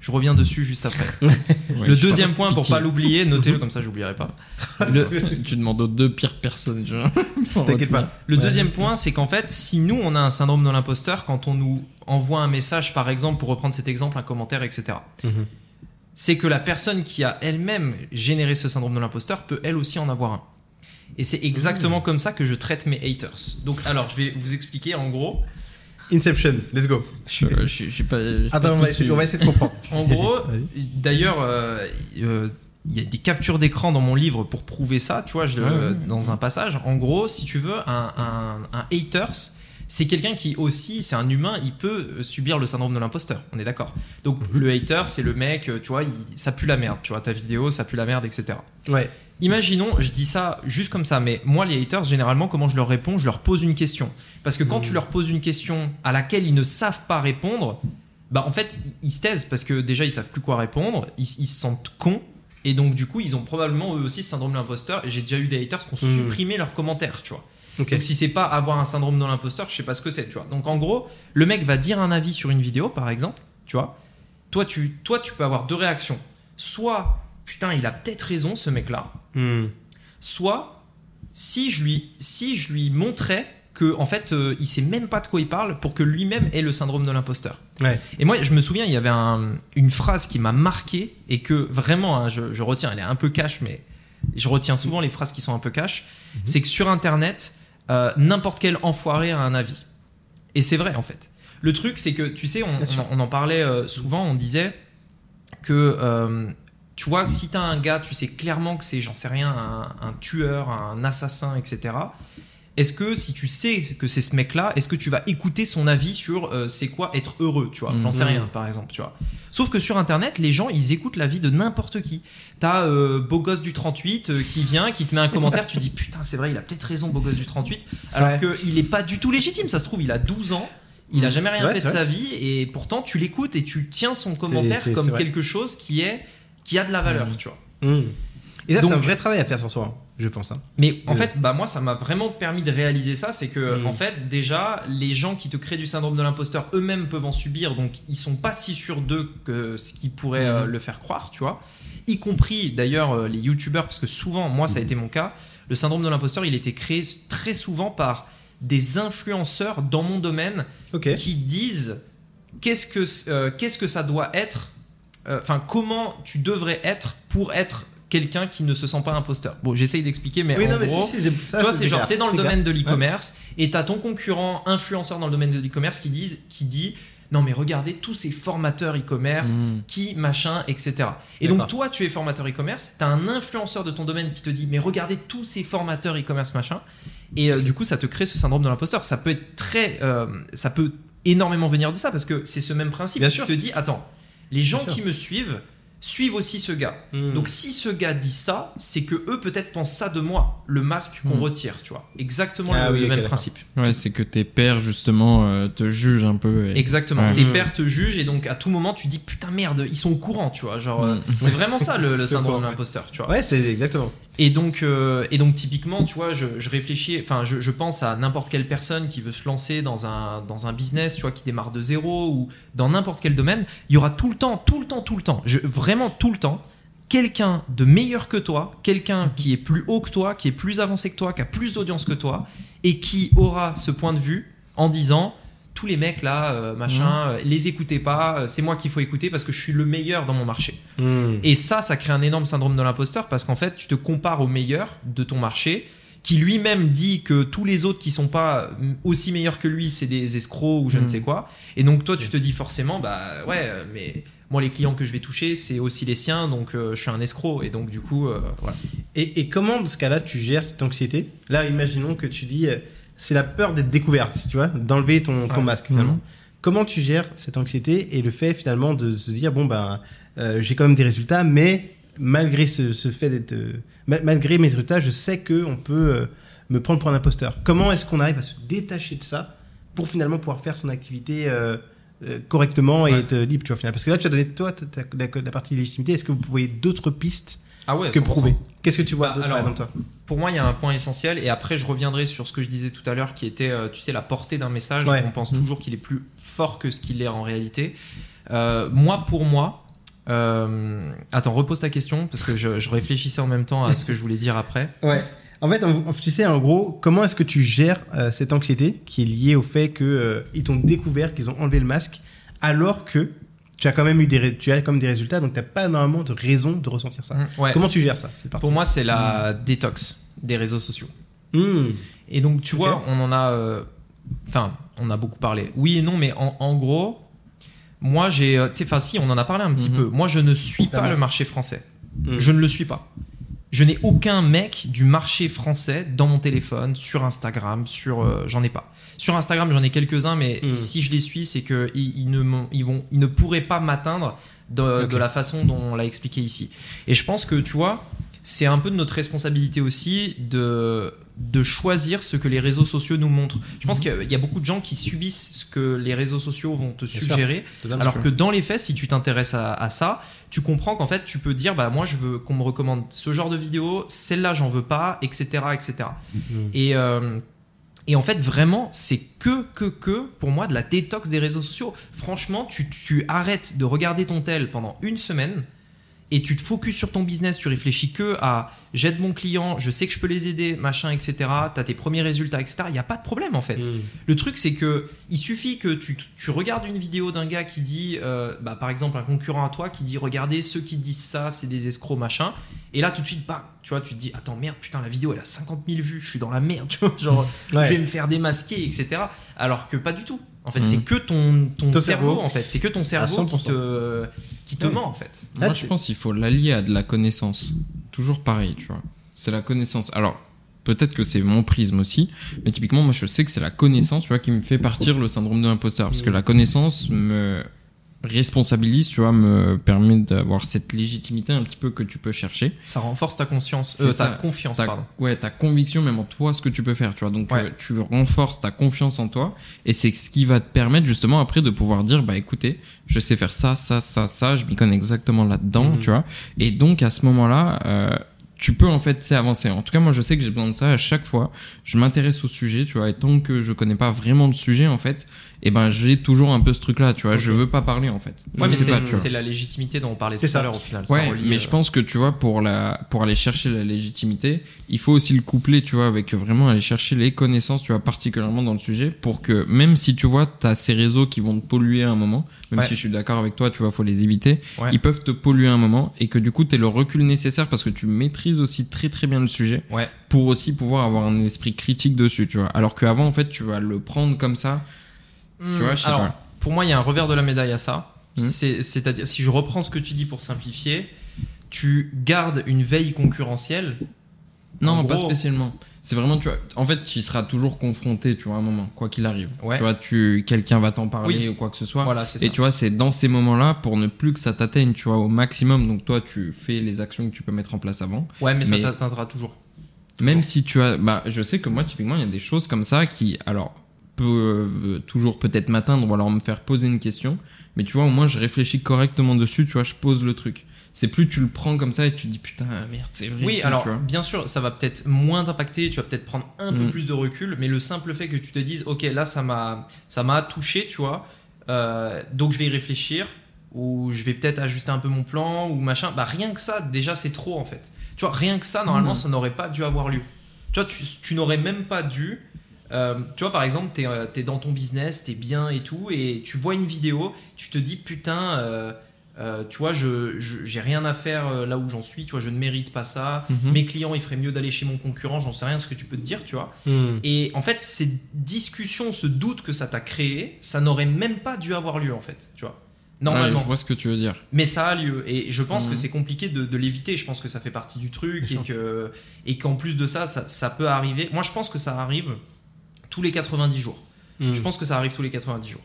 Je reviens dessus juste après. [LAUGHS] Ouais, le deuxième point, pour pas l'oublier, notez-le comme ça, j'oublierai pas. [LAUGHS] Le, Tu demandes aux deux pires personnes, [LAUGHS] T'inquiète pas. Le Ouais. deuxième point, c'est qu'en fait, si nous, on a un syndrome de l'imposteur, quand on nous envoie un message, par exemple, pour reprendre cet exemple, un commentaire, etc., Mhm. c'est que la personne qui a elle-même généré ce syndrome de l'imposteur peut elle aussi en avoir un. Et c'est exactement comme ça que je traite mes haters. Donc, alors, je vais vous expliquer en gros. Inception, let's go. Je je- je suis pas. Attends, pas on va, essayer, dessus. on va essayer de comprendre. [LAUGHS] En gros, d'ailleurs, euh, euh, il y a des captures d'écran dans mon livre pour prouver ça, tu vois, je, dans un passage. En gros, si tu veux, un, un, un haters, c'est quelqu'un qui aussi, c'est un humain, il peut subir le syndrome de l'imposteur, on est d'accord. Donc Mhm. le hater, c'est le mec, euh, tu vois, il- ça pue la merde, tu vois, ta vidéo, ça pue la merde, etc. Ouais. Imaginons, je dis ça juste comme ça, mais moi, les haters, généralement, comment je leur réponds Je leur pose une question. Parce que quand tu leur poses une question à laquelle ils ne savent pas répondre, bah en fait, ils- se taisent parce que déjà, ils savent plus quoi répondre, ils, ils se sentent cons, et donc du coup, ils ont probablement eux aussi ce syndrome de l'imposteur. J'ai déjà eu des haters qui ont Mhm. supprimé leurs commentaires, tu vois. Donc si c'est pas avoir un syndrome de l'imposteur, je sais pas ce que c'est, tu vois. Donc en gros, le mec va dire un avis sur une vidéo, par exemple, tu vois. Toi, tu, toi, tu peux avoir deux réactions. Soit, putain, il a peut-être raison, ce mec-là. Hmm. Soit, si je lui, si je lui montrais que en fait, euh, il sait même pas de quoi il parle pour que lui-même ait le syndrome de l'imposteur. Ouais. Et moi, je me souviens, il y avait un- une phrase qui m'a marqué et que vraiment, hein, je, je retiens. Elle est un peu cash, mais je retiens souvent les phrases qui sont un peu cash. C'est que sur Internet, euh, n'importe quel enfoiré a un avis. Et c'est vrai en fait. Le truc, c'est que tu sais, on, en parlait euh, souvent. On disait que tu vois, si t'as un gars, tu sais clairement que c'est, j'en sais rien, un, un tueur, un assassin, etc. Est-ce que si tu sais que c'est ce mec-là, est-ce que tu vas écouter son avis sur euh, c'est quoi être heureux, tu vois? J'en sais Mhm. rien, par exemple, tu vois. Sauf que sur Internet, les gens, ils écoutent l'avis de n'importe qui. T'as euh, beau gosse du 38 euh, qui vient, qui te met un commentaire, tu dis putain, c'est vrai, il a peut-être raison, beau gosse du 38, alors Ouais. qu'il est pas du tout légitime. Ça se trouve, il a 12 ans. Il a Mhm. jamais rien vrai, fait de sa vie et pourtant tu l'écoutes et tu tiens son commentaire comme quelque chose qui est qui a de la valeur, Mhm. tu vois. Hmm. Et là, c'est un vrai travail à faire sur soi, hein, je pense. hein. Mais en Ouais. fait, bah moi, ça m'a vraiment permis de réaliser ça. C'est que, Mm. en fait, déjà, les gens qui te créent du syndrome de l'imposteur eux-mêmes peuvent en subir, donc ils sont pas si sûrs d'eux que ce qui pourrait euh, le faire croire, tu vois. Y compris d'ailleurs euh, les youtubeurs, parce que souvent, moi, ça a été mon cas, le syndrome de l'imposteur, il était créé très souvent par des influenceurs dans mon domaine qui disent qu'est-ce que euh, qu'est-ce que ça doit être, euh, enfin comment tu devrais être pour être quelqu'un qui ne se sent pas imposteur. Bon, j'essaye d'expliquer, mais oui, en non, mais gros, si, si, ça, toi, c'est genre, t'es dans le domaine de l'e-commerce et t'as ton concurrent influenceur dans le domaine de l'e-commerce qui, disent, qui dit Non, mais regardez tous ces formateurs e-commerce Mm. qui, machin, etc. Et donc, toi, tu es formateur e-commerce, t'as un influenceur de ton domaine qui te dit Mais regardez tous ces formateurs e-commerce, machin. Et euh, du coup, ça te crée ce syndrome de l'imposteur. Ça peut être très. euh, ça peut énormément venir de ça parce que c'est ce même principe. Bien tu sûr. te dis Attends, les gens qui me suivent suivent aussi ce gars. Hmm. Donc si ce gars dit ça, c'est que eux peut-être pensent ça de moi, le masque qu'on Mm. retire, tu vois. Exactement Ah le, oui, le ok, même principe. Ouais, c'est que tes pères, justement, euh, te jugent un peu. et- Exactement. Ouais. Tes Mm. pères te jugent et donc à tout moment tu dis putain merde, ils sont au courant, tu vois. Genre euh, c'est vraiment ça le, le [LAUGHS] syndrome de l'imposteur, tu vois. Ouais, c'est exactement. Et donc, euh, et donc typiquement, tu vois, je, réfléchis, enfin, je, pense à n'importe quelle personne qui veut se lancer dans un, business, tu vois, qui démarre de zéro ou dans n'importe quel domaine. Il y aura tout le temps, tout le temps, tout le temps, vraiment tout le temps, quelqu'un de meilleur que toi, quelqu'un qui est plus haut que toi, qui est plus avancé que toi, qui a plus d'audience que toi, et qui aura ce point de vue en disant tous les mecs là, euh, machin, euh, les écoutez pas, euh, c'est moi qu'il faut écouter parce que je suis le meilleur dans mon marché. Hmm. Et ça, ça crée un énorme syndrome de l'imposteur parce qu'en fait, tu te compares au meilleur de ton marché qui lui-même dit que tous les autres qui sont pas aussi meilleurs que lui, c'est des escrocs ou je ne Mm. sais quoi. Et donc toi, tu te dis forcément, bah ouais, mais moi, les clients que je vais toucher, c'est aussi les siens, donc euh, je suis un escroc. Et donc du coup, euh, voilà. Et, et comment, dans ce cas-là, tu gères cette anxiété? Là, imaginons que tu dis, c'est la peur d'être découvert, tu vois, d'enlever ton, ton Ouais. masque, finalement. Mhm. Comment tu gères cette anxiété et le fait, finalement, de se dire, bon, ben, euh, j'ai quand même des résultats, mais malgré ce, ce fait d'être. euh, ma- malgré mes résultats, je sais qu'on peut euh, me prendre pour un imposteur. Comment est-ce qu'on arrive à se détacher de ça pour finalement pouvoir faire son activité correctement et Ouais. être libre, tu vois, au final? Parce que là, tu as donné, toi, ta- la, la partie légitimité. Est-ce que vous voyez d'autres pistes Ah ouais, que 100%. prouver Qu'est-ce que tu vois Bah, d'autre, alors, par exemple, toi Pour moi, il y a un point essentiel, et après, je reviendrai sur ce que je disais tout à l'heure, qui était, euh, tu sais, la portée d'un message. Ouais. On pense Mhm. toujours qu'il est plus fort que ce qu'il est en réalité. Euh, moi, pour moi, euh, attends, repose ta question, parce que je, je réfléchissais en même temps à ce que je voulais dire après. [LAUGHS] Ouais. En fait, tu sais, en gros, comment est-ce que tu gères euh, cette anxiété qui est liée au fait qu'ils t'ont découvert, qu'ils ont enlevé le masque, alors que tu as quand même eu des, tu as comme des résultats, donc tu n'as pas normalement de raison de ressentir ça. Ouais. Comment tu gères ça Pour moi, c'est la détox des réseaux sociaux. Hmm. Et donc, tu vois, on en a. euh, Enfin, on a beaucoup parlé. Oui et non, mais en, en gros, moi, j'ai. euh, Tu sais, enfin, si, on en a parlé un petit Mhm. peu. Moi, je ne suis pas le marché français. Je ne le suis pas. Je n'ai aucun mec du marché français dans mon téléphone, sur Instagram, sur. euh, j'en ai pas. Sur Instagram, j'en ai quelques-uns, mais Mm. si je les suis, c'est qu'ils ils ne, m'ont- ils vont, ils ne pourraient pas m'atteindre de, de la façon dont on l'a expliqué ici. Et je pense que, tu vois, c'est un peu de notre responsabilité aussi de, de choisir ce que les réseaux sociaux nous montrent. Je pense qu'il y a- beaucoup de gens qui subissent ce que les réseaux sociaux vont te suggérer. Alors que dans les faits, si tu t'intéresses à, à ça, tu comprends qu'en fait, tu peux dire, bah moi, je veux qu'on me recommande ce genre de vidéo, celle-là, j'en veux pas, etc., etc. Et euh, et en fait, vraiment, c'est que, que, que, pour moi, de la détox des réseaux sociaux. Franchement, tu, tu arrêtes de regarder ton tel pendant une semaine et tu te focuses sur ton business, tu réfléchis que à j'aide mon client, je sais que je peux les aider, machin, etc. Tu as tes premiers résultats, etc. Il n'y a pas de problème en fait. Hmm. Le truc, c'est que il suffit que tu, tu regardes une vidéo d'un gars qui dit, euh, bah, par exemple, un concurrent à toi qui dit Regardez, ceux qui disent ça, c'est des escrocs, machin. Et là, tout de suite, bah, tu vois, tu te dis Attends, merde, putain, la vidéo, elle a 50 000 vues, je suis dans la merde, tu vois, genre, Ouais. je vais me faire démasquer, etc. Alors que pas du tout. En fait, Mhm. c'est que ton, ton, Ton cerveau, cerveau. en fait. C'est que ton cerveau qui 100%. te, qui te Ouais. ment, en fait. Moi, je pense qu'il faut l'allier à de la connaissance. Toujours pareil, tu vois. C'est la connaissance. Alors, peut-être que c'est mon prisme aussi, mais typiquement, moi, je sais que c'est la connaissance, tu vois, qui me fait partir le syndrome de l'imposteur. Parce que Mm. la connaissance me responsabilise, tu vois, me permet d'avoir cette légitimité un petit peu que tu peux chercher. Ça renforce ta conscience, euh, ta confiance, Ta, pardon. ouais, ta conviction même en toi, ce que tu peux faire, tu vois. Donc, Ouais. euh, tu renforces ta confiance en toi et c'est ce qui va te permettre justement après de pouvoir dire, bah écoutez, je sais faire ça, ça, ça, ça, je m'y connais exactement là-dedans, Mhm. tu vois. Et donc, à ce moment-là, euh, tu peux en fait avancer. En tout cas, moi, je sais que j'ai besoin de ça à chaque fois. Je m'intéresse au sujet, tu vois, et tant que je connais pas vraiment le sujet, en fait, et ben, j'ai toujours un peu ce truc-là, tu vois. Je veux pas parler, en fait. Ouais, c'est la légitimité dont on parlait C'est tout ça. à l'heure, au final. Ça Ouais, relie, mais euh, je pense que tu vois, pour, la, pour aller chercher la légitimité, il faut aussi le coupler, tu vois, avec vraiment aller chercher les connaissances, tu vois, particulièrement dans le sujet, pour que même si tu vois, tu as ces réseaux qui vont te polluer à un moment, même Ouais. si je suis d'accord avec toi, tu vois, faut les éviter, Ouais. ils peuvent te polluer à un moment et que du coup, tu le recul nécessaire parce que tu maîtrises aussi très très bien le sujet Ouais. pour aussi pouvoir avoir un esprit critique dessus, tu vois. Alors qu'avant, en fait, tu vas le prendre comme ça. Hmm, vois, je sais alors, pas. Pour moi, il y a un revers de la médaille à ça. Hmm. C'est- C'est-à-dire, si je reprends ce que tu dis pour simplifier, tu gardes une veille concurrentielle. Non, pas spécialement. C'est vraiment, tu vois, en fait, tu seras toujours confronté, tu vois, à un moment, quoi qu'il arrive. Ouais. Tu vois, tu, quelqu'un va t'en parler Oui. ou quoi que ce soit. Voilà, c'est ça. Et tu vois, c'est dans ces moments-là, pour ne plus que ça t'atteigne, tu vois, au maximum. Donc toi, tu fais les actions que tu peux mettre en place avant. Ouais, mais, ça mais- t'atteindra toujours. Même si tu as, bah, je sais que moi, typiquement, il y a des choses comme ça qui, alors, peuvent toujours peut-être m'atteindre ou alors me faire poser une question. Mais tu vois, au moins, je réfléchis correctement dessus, tu vois, je pose le truc. C'est plus tu le prends comme ça et tu te dis putain, merde, c'est vrai. Oui, tout, alors bien sûr, ça va peut-être moins t'impacter, tu vas peut-être prendre un peu Mm. plus de recul, mais le simple fait que tu te dises, ok, là ça m'a, ça m'a touché, tu vois, euh, donc je vais y réfléchir, ou je vais peut-être ajuster un peu mon plan, ou machin, bah rien que ça, déjà c'est trop en fait. Tu vois, rien que ça, normalement, Mm. ça n'aurait pas dû avoir lieu. Tu vois, tu, tu n'aurais même pas dû. Euh, tu vois, par exemple, tu es, dans ton business, tu es bien et tout, et tu vois une vidéo, tu te dis, putain, euh, euh, tu vois, je j'ai rien à faire euh, là où j'en suis, tu vois, je ne mérite pas ça. Mhm. Mes clients, il ferait mieux d'aller chez mon concurrent, j'en sais rien ce que tu peux te dire, tu vois. Hmm. Et en fait, ces discussions, ce doute que ça t'a créé, ça n'aurait même pas dû avoir lieu, en fait, tu vois. Normalement. Ouais, je vois ce que tu veux dire. Mais ça a lieu. Et je pense que c'est compliqué de, de l'éviter. Je pense que ça fait partie du truc Bien et que et qu'en plus de ça, ça, ça peut arriver. Moi, je pense que ça arrive tous les 90 jours. Hmm. Je pense que ça arrive tous les 90 jours.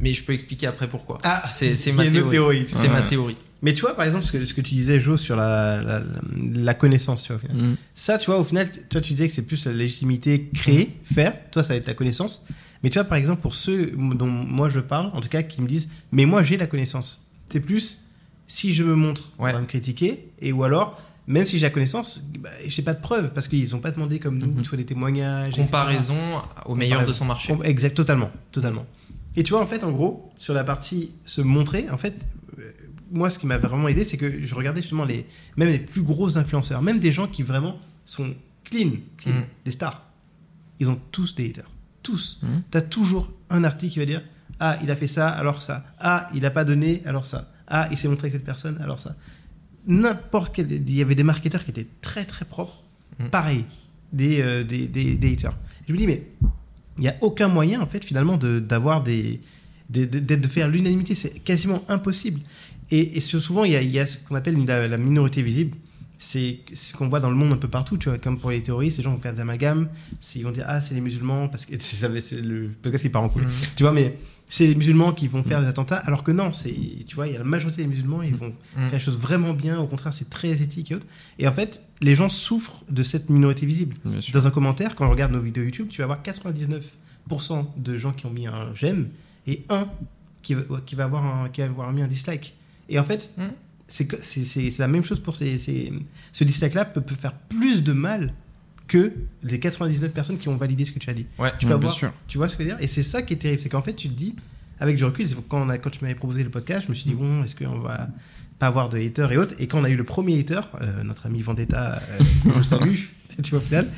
Mais je peux expliquer après pourquoi. Ah, c'est c'est il y ma théorie. théorie. C'est ma théorie. Mais tu vois, par exemple, ce que, ce que tu disais, Jo, sur la, la, connaissance, tu vois. au final. Mm. Ça, tu vois, au final, toi, tu disais que c'est plus la légitimité, créer, faire. Toi, ça va être la connaissance. Mais tu vois, par exemple, pour ceux dont moi je parle, en tout cas, qui me disent, mais moi, j'ai la connaissance. C'est plus, si je me montre, Ouais. on va me critiquer. Et ou alors, même si j'ai la connaissance, bah, j'ai pas de preuves. Parce qu'ils n'ont pas demandé comme nous, Mhm. tu vois, des témoignages. etc. Comparaison au meilleur de son marché. Exact, totalement, totalement. Et tu vois, en fait, en gros, sur la partie se montrer, en fait, euh, moi, ce qui m'a vraiment aidé, c'est que je regardais justement les, même les plus gros influenceurs, même des gens qui vraiment sont clean, clean, Mm. des stars. Ils ont tous des haters. Tous. Mm. Tu as toujours un article qui va dire Ah, il a fait ça, alors ça. Ah, il n'a pas donné, alors ça. Ah, il s'est montré avec cette personne, alors ça. N'importe quel. Il y avait des marketeurs qui étaient très très propres. Mm. Pareil, des, euh, des, des, des haters. Je me dis, mais il n'y a aucun moyen, en fait, finalement, de- d'avoir des. De, de, de- de faire l'unanimité. C'est quasiment impossible. Et, et souvent, il y a, il y a ce qu'on appelle la, la minorité visible. C'est ce qu'on voit dans le monde un peu partout, tu vois, comme pour les terroristes, les gens vont faire des amalgames, ils vont dire ah c'est les musulmans parce que [LAUGHS] c'est le podcast qui part en couille, Mhm. tu vois, mais c'est les musulmans qui vont faire des attentats, alors que non, c'est tu vois, il y a la majorité des musulmans, ils vont Mhm. faire les choses vraiment bien, au contraire c'est très éthique et autres. Et en fait, les gens souffrent de cette minorité visible. Dans un commentaire, quand on regarde nos vidéos YouTube, tu vas avoir 99% de gens qui ont mis un j'aime et un qui va, qui va, avoir, un, qui va avoir mis un dislike. Et en fait, c'est que- c'est c'est- c'est la même chose pour ces, ces- ce dislike-là peut, peut faire plus de mal que les 99 personnes qui ont validé ce que tu as dit. Ouais. Tu peux bien avoir- sûr. Tu vois ce que je veux dire? Et c'est ça qui est terrible, c'est qu'en fait tu te dis, avec du recul, quand, on a, quand tu m'avais proposé le podcast, je me suis dit bon, est-ce qu'on va pas avoir de haters et autres? Et quand on a eu le premier hater, euh, notre ami Vendetta, euh, que je salue, [LAUGHS] tu vois au final.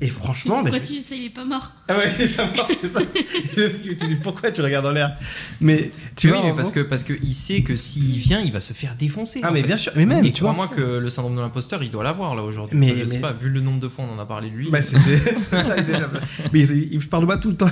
Et franchement, mais Pourquoi tu sais, il est pas mort ah ouais, il va voir, c'est ça. [LAUGHS] tu te dis pourquoi tu regardes en l'air Mais tu oui, vois, mais parce que parce que il sait que s'il vient, il va se faire défoncer. ah mais fait. bien sûr, mais même Et tu vois crois-moi que le syndrome de l'imposteur, il doit l'avoir là aujourd'hui. Mais- je sais mais- pas, vu le nombre de fois on en a parlé de lui. Bah, [LAUGHS] c'est ça, déjà. Mais il, il parle de moi tout le temps.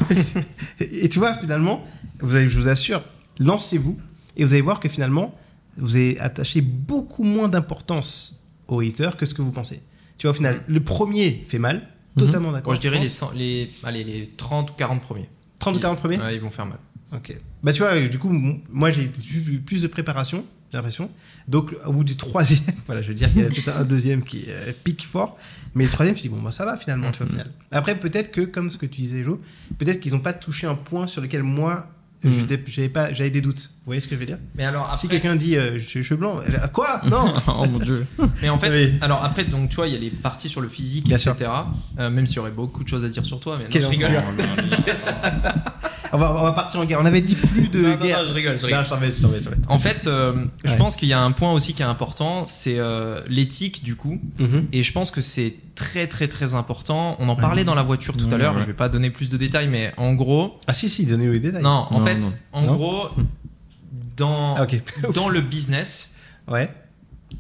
Et, [LAUGHS] et tu vois, finalement, vous avez, je vous assure, lancez-vous et vous allez voir que finalement, vous avez attaché beaucoup moins d'importance aux haters que ce que vous pensez. Tu vois, au final, le premier fait mal, totalement d'accord. Moi, je dirais les, pense. 100 les, allez, les 30 ou 40 premiers. 30 ou 40 premiers Ouais, ils vont faire mal. Ok. Bah, tu vois, du coup, moi, j'ai plus, plus de préparation, j'ai l'impression. Donc, au bout du troisième, [LAUGHS] voilà, je veux dire qu'il y a peut-être un deuxième qui euh, pique fort. Mais le troisième, je me dis, bon, bah, ça va finalement, tu vois, au final. Après, peut-être que, comme ce que tu disais, Jo, peut-être qu'ils n'ont pas touché un point sur lequel moi, Mhm. j'avais pas- j'avais des doutes. Vous voyez ce que je veux dire? Mais alors Si quelqu'un dit, euh, je suis cheveux ah, quoi? [LAUGHS] Non oh mon dieu. [LAUGHS] Mais en fait, Oui. alors après, donc tu vois, il y a les parties sur le physique, Bien etc. Euh, même s'il y aurait beaucoup de choses à dire sur toi, mais non, je rigole. [LAUGHS] on va, on va partir en guerre. On avait dit plus de Non, non, guerre. non, je rigole, je Non, rigole. je t'embête, je je t'embête. En fait, euh, je Ouais. pense qu'il y a un point aussi qui est important, c'est euh, l'éthique du coup. Mhm. Et je pense que c'est très très très important. On en parlait dans la voiture tout à l'heure. ouais. Je vais pas donner plus de détails, mais en gros, Ah, si, si, donnez-nous les détails. non, en Non, fait, non. en Non gros, dans Ah, [LAUGHS] dans le business, Ouais.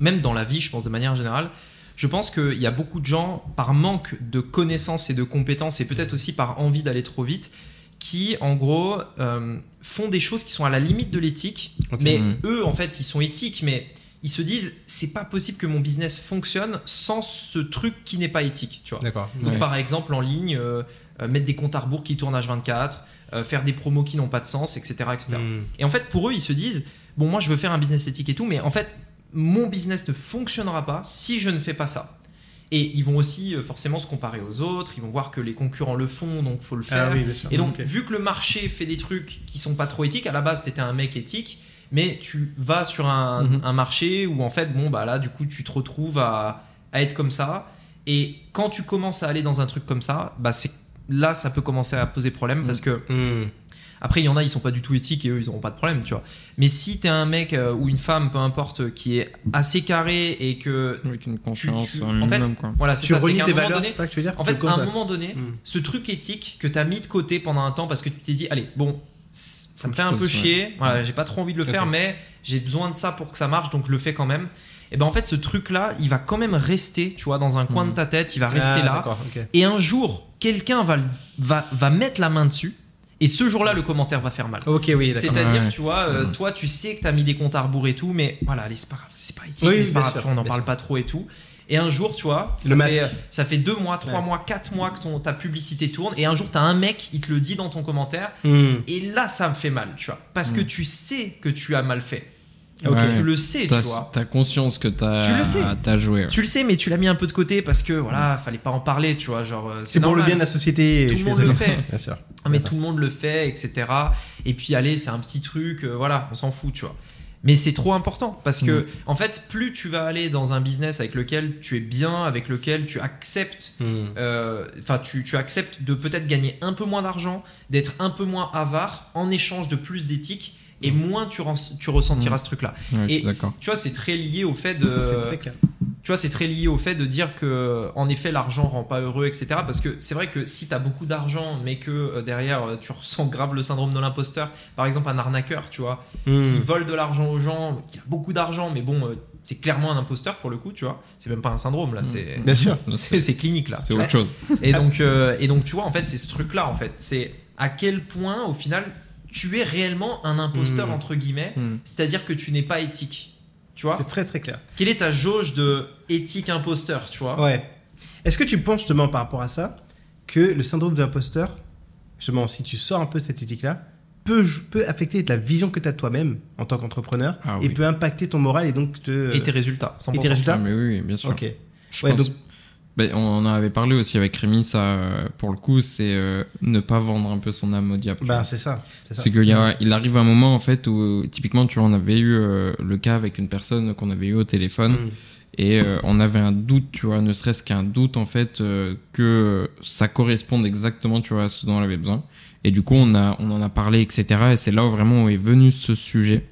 même dans la vie, je pense de manière générale, je pense qu'il y a beaucoup de gens, par manque de connaissances et de compétences, et peut-être aussi par envie d'aller trop vite, qui, en gros, euh, font des choses qui sont à la limite de l'éthique. Mais Mm. eux, en fait, ils sont éthiques, mais ils se disent, c'est pas possible que mon business fonctionne sans ce truc qui n'est pas éthique, tu vois. Donc, Ouais. par exemple, en ligne, euh, euh, mettre des comptes à rebours qui tournent H24, euh, faire des promos qui n'ont pas de sens, etc. etc. Hmm. Et en fait, pour eux, ils se disent Bon, moi, je veux faire un business éthique et tout, mais en fait, mon business ne fonctionnera pas si je ne fais pas ça. Et ils vont aussi euh, forcément se comparer aux autres, ils vont voir que les concurrents le font, donc faut le faire. Ah oui, sûr. Et donc, vu que le marché fait des trucs qui sont pas trop éthiques, à la base, tu étais un mec éthique, mais tu vas sur un, Mhm. un marché où, en fait, bon, bah là, du coup, tu te retrouves à, à être comme ça. Et quand tu commences à aller dans un truc comme ça, bah, c'est là, ça peut commencer à poser problème parce que Hmm. Après, il y en a, ils sont pas du tout éthiques et eux, ils n'auront pas de problème, tu vois. Mais si t'es un mec euh, ou une femme, peu importe, qui est assez carré et que. Avec une confiance tu- un en fait, minimum, quoi. Voilà, c'est Tu ça. Renies tes moment valeurs, donné, c'est ça que tu veux dire en Tu fait, à un moment donné, Mm. ce truc éthique que t'as mis de côté pendant un temps parce que tu t'es dit, allez, bon, ça me fait un peu ouais. chier, voilà, j'ai pas trop envie de le faire, mais j'ai besoin de ça pour que ça marche, donc je le fais quand même. Et ben en fait, ce truc-là, il va quand même rester, tu vois, dans un coin Mhm. de ta tête, il va Ah, rester là. d'accord, ok. Et un jour, quelqu'un va, va, va mettre la main dessus, et ce jour-là, le commentaire va faire mal. Ok, oui, d'accord. C'est-à-dire, Ouais. tu vois, euh, Mhm. toi, tu sais que t'as mis des comptes à rebours et tout, mais voilà, allez, c'est pas grave, c'est pas éthique, Oui, c'est pas grave, sûr, tu vois, on n'en parle sûr. pas trop et tout. Et un jour, tu vois, ça, Le fait, masque. ça fait deux mois, trois Ouais. mois, quatre mois que ton, ta publicité tourne, et un jour, t'as un mec, il te le dit dans ton commentaire, Hmm. et là, ça me fait mal, tu vois, parce que Mhm. tu sais que tu as mal fait. Ok. Ouais. Tu le sais, tu vois. t'as conscience que t'as Tu le sais. t'as joué. ouais. Tu le sais, mais tu l'as mis un peu de côté parce que voilà, fallait pas en parler, tu vois. Genre, euh, C'est pour le bien de la société. [LAUGHS] Tout le monde le fait. Bien sûr. Mais tout le monde le fait, etc. Et puis, allez, c'est un petit truc, euh, voilà, on s'en fout, tu vois. Mais c'est trop important parce que, Mm. en fait, plus tu vas aller dans un business avec lequel tu es bien, avec lequel tu acceptes, Hmm. euh, enfin, tu, tu acceptes de peut-être gagner un peu moins d'argent, d'être un peu moins avare en échange de plus d'éthique. Et moins tu, tu ressentiras ce truc-là. Ouais, Et tu vois, c'est très lié au fait de. [LAUGHS] C'est très clair. Tu vois, c'est très lié au fait de dire que, en effet, l'argent rend pas heureux, etc. Parce que c'est vrai que si tu as beaucoup d'argent, mais que euh, derrière, euh, tu ressens grave le syndrome de l'imposteur, par exemple, un arnaqueur, tu vois, qui Hmm. vole de l'argent aux gens, qui a beaucoup d'argent, mais bon, euh, c'est clairement un imposteur pour le coup, tu vois. C'est même pas un syndrome, là, c'est. Bien sûr. [LAUGHS] C'est clinique là. C'est autre chose. Et donc, euh, et donc, tu vois, en fait, c'est ce truc-là, en fait. C'est à quel point, au final, tu es réellement un imposteur, Mm. entre guillemets, Mm. c'est-à-dire que tu n'es pas éthique. Tu vois? C'est très très clair. Quelle est ta jauge de éthique imposteur, tu vois? Ouais. Est-ce que tu penses justement par rapport à ça que le syndrome de l'imposteur, justement, si tu sors un peu de cette éthique-là, peut, peut affecter la vision que tu as de toi-même en tant qu'entrepreneur Ah et oui. peut impacter ton moral et donc te. Et tes résultats. 100%. Et tes résultats Ah, mais oui, bien sûr. Ok. Je Ouais, pense- donc- Ben, on en avait parlé aussi avec Rémi, ça, euh, pour le coup, c'est euh, ne pas vendre un peu son âme au diable. Bah, c'est ça. C'est qu'il il arrive un moment, en fait, où, typiquement, tu vois, on avait eu euh, le cas avec une personne qu'on avait eu au téléphone, Hmm. et euh, on avait un doute, tu vois, ne serait-ce qu'un doute, en fait, que ça corresponde exactement, tu vois, à ce dont on avait besoin. Et du coup, on, a, on en a parlé, etc. Et c'est là où vraiment est venu ce sujet.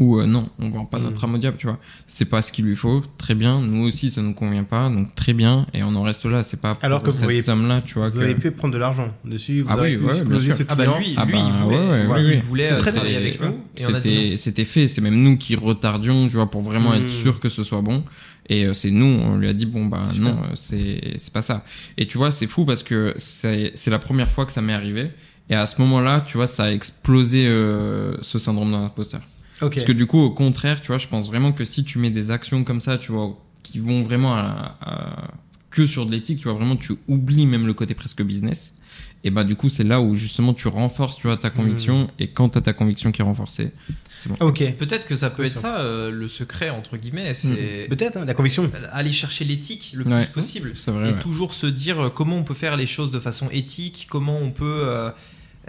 Où euh, non, on vend pas notre âme au diable, tu vois. C'est pas ce qu'il lui faut, très bien. Nous aussi, ça nous convient pas, donc très bien. Et on en reste là. C'est pas pour Alors que vous cette voyez- somme-là, tu vois. Vous que... avez pu prendre de l'argent dessus, vous Ah avez oui, pu ouais, exploser bien ce sûr. Ah bah lui, Ah bah, il voulait, ouais, ouais, voilà, ouais, il voulait euh, très travailler bien. avec nous. C'était c'était fait, c'est même nous qui retardions, tu vois, pour vraiment être sûr que ce soit bon. Et euh, c'est nous, on lui a dit, bon, bah C'est non, euh, c'est c'est pas ça. Et tu vois, c'est fou parce que c'est c'est la première fois que ça m'est arrivé. Et à ce moment-là, tu vois, ça a explosé euh, ce syndrome de l'imposteur. Ok. Parce que du coup, au contraire, tu vois, je pense vraiment que si tu mets des actions comme ça, tu vois, qui vont vraiment à- à- que sur de l'éthique, tu vois, vraiment, tu oublies même le côté presque business. Et bah, du coup, c'est là où justement tu renforces, tu vois, ta conviction. Et quand tu as ta conviction qui est renforcée, c'est bon. Ok. Peut-être que ça peut être ça, euh, le secret, entre guillemets, c'est Peut-être, hein, la conviction. aller chercher l'éthique le Ouais. plus possible. C'est vrai. et ouais. toujours se dire euh, comment on peut faire les choses de façon éthique, comment on peut, euh,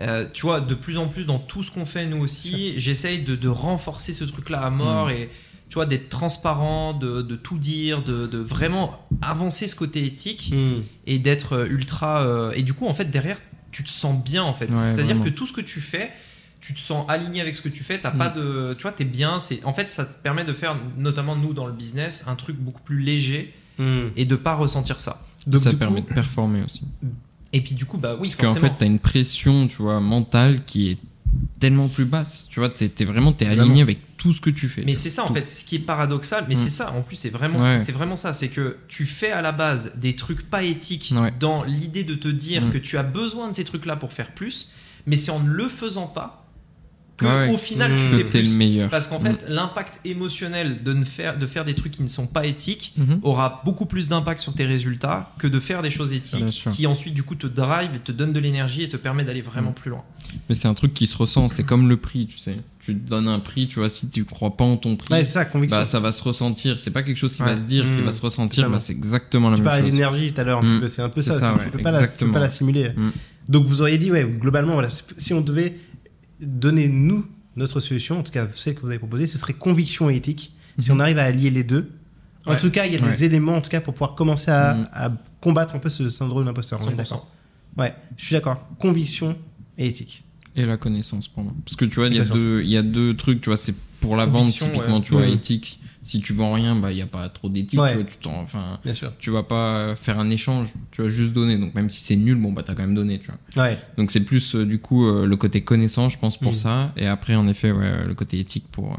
euh, tu vois, de plus en plus dans tout ce qu'on fait nous aussi, j'essaye de, de renforcer ce truc-là à mort Mm. et tu vois d'être transparent, de, de tout dire, de, de vraiment avancer ce côté éthique Hmm. et d'être euh, ultra euh, et du coup en fait derrière tu te sens bien en fait, Ouais, c'est-à-dire que tout ce que tu fais tu te sens aligné avec ce que tu fais, t'as Mm. pas de, tu vois, t'es bien. C'est, en fait, ça te permet de faire, notamment nous dans le business, un truc beaucoup plus léger Hmm. et de pas ressentir ça. Donc, ça permet coup- de performer aussi. Et puis du coup, bah oui, Parce qu'en fait, t'as une pression, tu vois, mentale qui est tellement plus basse. Tu vois, t'es t'es vraiment t'es aligné avec tout ce que tu fais. Mais c'est ça en fait, ce qui est paradoxal, mais Mm. c'est ça en plus, c'est vraiment, Ouais. c'est vraiment ça, c'est que tu fais à la base des trucs pas éthiques Ouais. dans l'idée de te dire Mm. que tu as besoin de ces trucs-là pour faire plus, mais c'est en ne le faisant pas que ouais. au final tu que fais t'es le plus. meilleur. Parce qu'en Mm. fait, l'impact émotionnel de, ne faire, de faire des trucs qui ne sont pas éthiques Mhm. aura beaucoup plus d'impact sur tes résultats que de faire des choses éthiques qui ensuite du coup te drive et te donnent de l'énergie et te permet d'aller vraiment plus loin. Mais c'est un truc qui se ressent. C'est comme le prix, tu sais. Tu te donnes un prix, tu vois, si tu crois pas en ton prix, Ouais, c'est ça, conviction. bah ça va se ressentir. C'est pas quelque chose qui Ouais. va se dire, qui va se ressentir. Bah c'est exactement la tu même parlais chose. d'énergie tout à l'heure, c'est un peu ça. ça, tu, peux pas la, tu peux pas la simuler. Donc vous auriez dit, ouais, globalement, voilà, si on devait donner nous notre solution, en tout cas celle que vous avez proposée, ce serait conviction et éthique. Si Mhm. on arrive à allier les deux, en Ouais. tout cas, il y a des éléments en tout cas pour pouvoir commencer à, Mm. à combattre un peu ce syndrome d'imposteur. On est 100%. d'accord. Ouais, je suis d'accord. Conviction et éthique. Et la connaissance pour moi. Parce que tu vois, il y, a deux- il y a deux trucs, tu vois, c'est pour la vente typiquement, ouais. tu vois, Mm. éthique. Si tu vends rien, bah il y a pas trop d'éthique, Ouais. tu tu t'en, enfin, tu vas pas faire un échange, tu vas juste donner. Donc même si c'est nul, bon bah t'as quand même donné, tu vois. Ouais. Donc c'est plus euh, du coup euh, le côté connaissance, je pense pour ça, et après en effet ouais, le côté éthique pour. euh,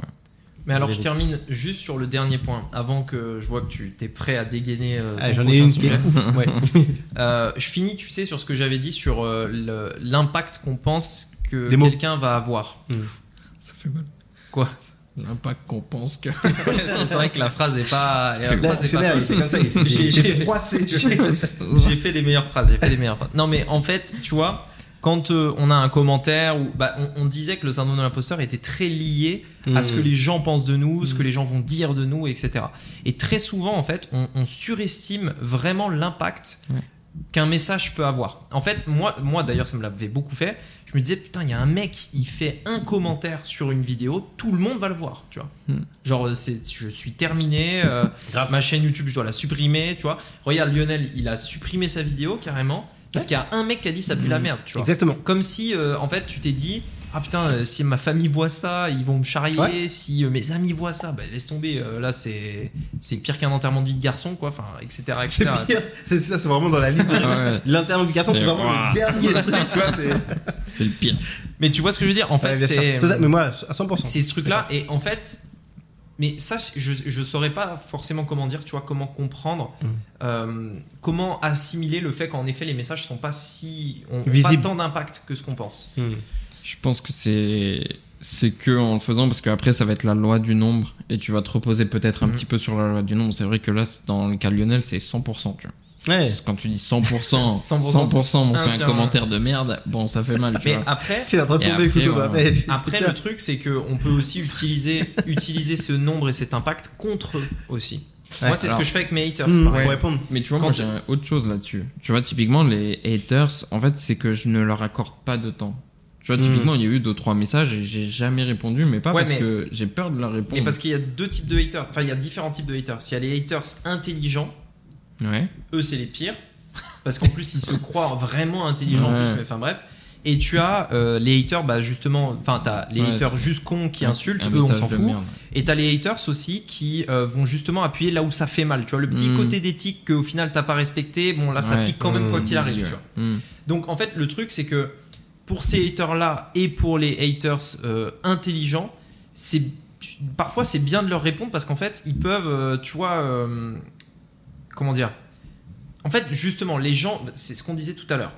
Mais alors je termine juste sur le dernier point, avant que je vois que tu es prêt à dégainer. euh, Ah, J'en ai une sujet. est ouf. Ouais. [LAUGHS] Euh, je finis, tu sais, sur ce que j'avais dit sur euh, l'impact qu'on pense que quelqu'un va avoir. Ça fait mal. Quoi? L'impact qu'on pense que. [LAUGHS] C'est vrai que la phrase est pas. [LAUGHS] J'ai- froissé. [LAUGHS] j'ai- fait des meilleures phrases, j'ai fait des meilleures phrases. Non mais en fait, tu vois, quand euh, on a un commentaire ou bah, on, on disait que le syndrome de l'imposteur était très lié à ce que les gens pensent de nous, ce que Mm. les gens vont dire de nous, etc. Et très souvent, en fait, on, on surestime vraiment l'impact Ouais. qu'un message peut avoir. En fait, moi, moi d'ailleurs, ça me l'avait beaucoup fait. Je me disais, putain, il y a un mec, il fait un commentaire sur une vidéo, tout le monde va le voir, tu vois. Hmm. Genre, c'est, je suis terminé, euh, Grave. ma chaîne YouTube, je dois la supprimer, tu vois. Regarde, Lionel, il a supprimé sa vidéo carrément, parce qu'il y a un mec qui a dit ça pue la merde, tu vois. Exactement. Comme si, euh, en fait, tu t'es dit, ah putain, euh, si ma famille voit ça, ils vont me charrier. Ouais. Si euh, mes amis voient ça, bah laisse tomber. euh, là, c'est c'est pire qu'un enterrement de vie de garçon, quoi. Enfin, etc. C'est etc. pire. C'est ça, c'est vraiment dans la liste de [LAUGHS] Ouais, L'interview du garçon, c'est vraiment le dernier [LAUGHS] truc, tu vois. c'est- le pire. Mais tu vois ce que je veux dire En fait, Ouais, c'est Mais moi, à 100%. c'est ce truc-là. Et en fait, mais ça, je, je saurais pas forcément comment dire, tu vois, comment comprendre, Mm. euh, comment assimiler le fait qu'en effet, les messages sont pas si. ont pas tant d'impact que ce qu'on pense. Hmm. Je pense que c'est c'est que en le faisant parce qu'après ça va être la loi du nombre et tu vas te reposer peut-être un Mhm. petit peu sur la loi du nombre. C'est vrai que là c'est- dans le cas de Lionel c'est 100%. Tu vois. Ouais. Quand tu dis 100%, 100%, 100%, m'ont un fait un commentaire de merde, bon ça fait mal. Tu Mais vois. après, Tu es en train de Et tourner le après, couteau on- tête. Après, le truc, c'est qu'on peut aussi utiliser, [LAUGHS] utiliser ce nombre et cet impact contre eux aussi. Ouais, Moi, c'est alors- ce que je fais avec mes haters. Pour répondre. Mais tu vois, Quand moi tu- j'ai autre chose là-dessus. Tu vois, typiquement, les haters, en fait, c'est que je ne leur accorde pas de temps. Tu vois, typiquement, il y a eu deux, trois messages et j'ai jamais répondu, mais pas Ouais, parce mais- que j'ai peur de leur répondre. Et parce qu'il y a deux types de haters. Enfin, il y a différents types de haters. Il y a les haters intelligents. Ouais. Eux, c'est les pires. Parce qu'en plus, ils se croient vraiment intelligents. en Ouais. mais Enfin, bref. Et tu as euh, les haters, bah, justement, enfin, t'as les haters juste cons qui insultent, un eux, on s'en fout. merde. Et t'as les haters aussi qui euh, vont justement appuyer là où ça fait mal. Tu vois, le petit Mm. côté d'éthique qu'au final t'as pas respecté, bon là ça pique quand même quoi qu'il arrive. Tu vois. Donc en fait, le truc, c'est que pour ces haters-là et pour les haters euh, intelligents, c'est parfois c'est bien de leur répondre parce qu'en fait, ils peuvent, euh, tu vois, euh, comment dire? En fait, justement, les gens, c'est ce qu'on disait tout à l'heure.